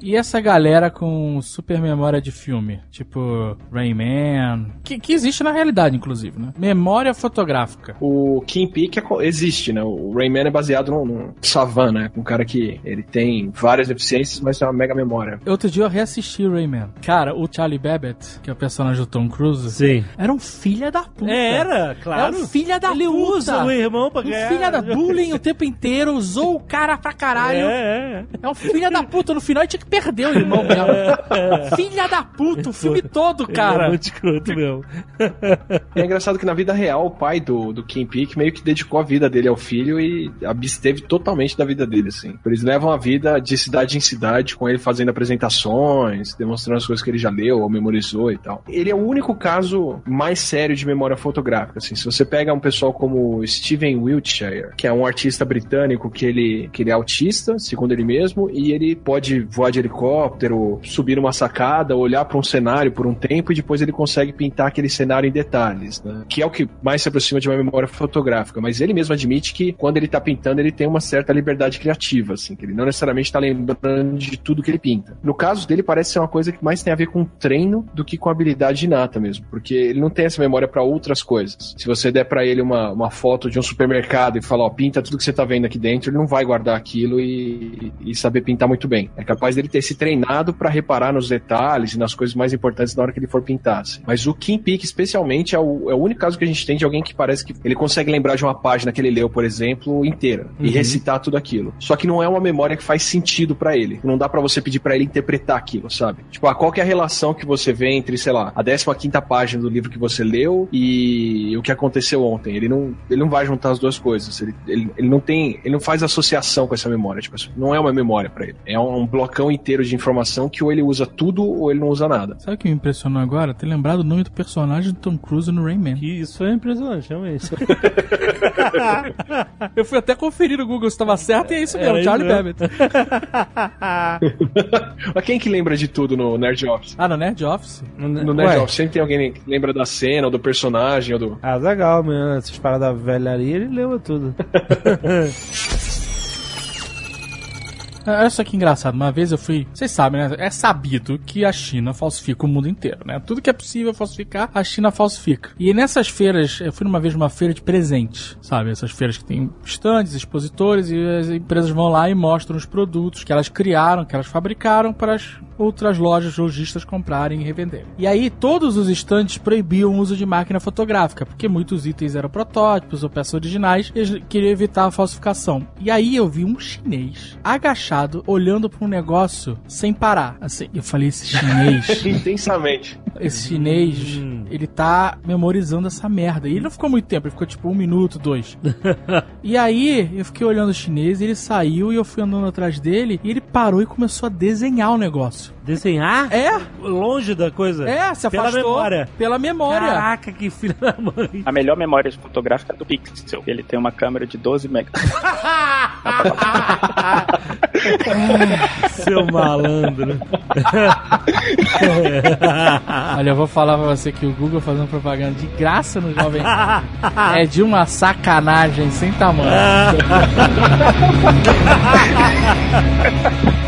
[SPEAKER 3] E essa galera com super memória de filme, tipo Rayman, que, que existe na realidade, inclusive, né? Memória fotográfica.
[SPEAKER 4] O Kim Peek é, existe, né? O Rayman é baseado num, num Savan, né? Um cara que ele tem várias deficiências, mas tem uma mega memória.
[SPEAKER 3] Outro dia eu reassisti o Rayman. Cara, o Charlie Babbitt, que é o personagem do Tom Cruise,
[SPEAKER 2] Sim.
[SPEAKER 3] era um filho da puta.
[SPEAKER 2] Era, claro.
[SPEAKER 3] Era um filho da
[SPEAKER 2] ele
[SPEAKER 3] puta.
[SPEAKER 2] Ele usa o irmão pra
[SPEAKER 3] um
[SPEAKER 2] ganhar.
[SPEAKER 3] filho da bullying o tempo inteiro, usou o cara pra caralho.
[SPEAKER 2] É, é.
[SPEAKER 3] É um filho da puta. No final tinha que perdeu o irmão mesmo. Filha da puta, o filme todo, cara.
[SPEAKER 2] É muito escroto mesmo.
[SPEAKER 4] é engraçado que na vida real, o pai do, do Kim Peek meio que dedicou a vida dele ao filho e absteve totalmente da vida dele, assim. Eles levam a vida de cidade em cidade, com ele fazendo apresentações, demonstrando as coisas que ele já leu ou memorizou e tal. Ele é o único caso mais sério de memória fotográfica, assim. Se você pega um pessoal como Steven Wiltshire, que é um artista britânico que ele, que ele é autista, segundo ele mesmo, e ele pode voar de helicóptero, subir numa sacada, olhar para um cenário por um tempo e depois ele consegue pintar aquele cenário em detalhes, né? Que é o que mais se aproxima de uma memória fotográfica. Mas ele mesmo admite que quando ele tá pintando, ele tem uma certa liberdade criativa, assim, que ele não necessariamente tá lembrando de tudo que ele pinta. No caso dele, parece ser uma coisa que mais tem a ver com treino do que com habilidade inata mesmo, porque ele não tem essa memória para outras coisas. Se você der para ele uma, uma foto de um supermercado e falar, ó, pinta tudo que você tá vendo aqui dentro, ele não vai guardar aquilo e, e saber pintar muito bem. É capaz dele ele ter se treinado para reparar nos detalhes e nas coisas mais importantes na hora que ele for pintar. Assim. Mas o Kim Peek, especialmente, é o, é o único caso que a gente tem de alguém que parece que ele consegue lembrar de uma página que ele leu, por exemplo, inteira uhum. e recitar tudo aquilo. Só que não é uma memória que faz sentido para ele. Não dá para você pedir para ele interpretar aquilo, sabe? Tipo, ah, qual é a relação que você vê entre, sei lá, a 15 quinta página do livro que você leu e o que aconteceu ontem? Ele não, ele não vai juntar as duas coisas. Ele, ele, ele não tem, ele não faz associação com essa memória. Tipo, não é uma memória para ele. É um blocão inteiro de informação que ou ele usa tudo ou ele não usa nada.
[SPEAKER 3] Sabe o que me impressionou agora? Ter lembrado o nome do personagem do Tom Cruise no Rayman.
[SPEAKER 2] Isso é impressionante, realmente.
[SPEAKER 3] Eu fui até conferir no Google se estava certo e é isso mesmo, Era Charlie Babbitt.
[SPEAKER 4] Mas quem que lembra de tudo no Nerd Office?
[SPEAKER 3] Ah, no Nerd Office?
[SPEAKER 4] No, no Nerd Ué. Office sempre tem alguém que lembra da cena ou do personagem ou do...
[SPEAKER 2] Ah, legal, mesmo. Essas paradas velharia, ele lembra tudo.
[SPEAKER 3] É, olha só que engraçado, uma vez eu fui. Vocês sabem, né? É sabido que a China falsifica o mundo inteiro, né? Tudo que é possível falsificar, a China falsifica. E nessas feiras, eu fui uma vez numa feira de presentes, sabe? Essas feiras que tem estandes, expositores, e as empresas vão lá e mostram os produtos que elas criaram, que elas fabricaram para as outras lojas lojistas comprarem e revenderem. E aí todos os estandes proibiam o uso de máquina fotográfica, porque muitos itens eram protótipos ou peças originais e eles queriam evitar a falsificação. E aí eu vi um chinês agachado olhando para um negócio sem parar. Assim, eu falei esse chinês
[SPEAKER 4] intensamente.
[SPEAKER 3] Esse chinês, hum. ele tá memorizando essa merda. E ele não ficou muito tempo, ele ficou tipo um minuto, dois. e aí eu fiquei olhando o chinês, ele saiu e eu fui andando atrás dele e ele parou e começou a desenhar o negócio.
[SPEAKER 2] Desenhar?
[SPEAKER 3] É.
[SPEAKER 2] Longe da coisa?
[SPEAKER 3] É, se afastou. Pela memória. Pela memória.
[SPEAKER 2] Caraca, que filho da mãe.
[SPEAKER 5] A melhor memória fotográfica é do Pixel. Ele tem uma câmera de 12 megas.
[SPEAKER 2] Seu malandro.
[SPEAKER 3] Olha, eu vou falar pra você que o Google fazendo propaganda de graça no Jovem é de uma sacanagem sem tamanho.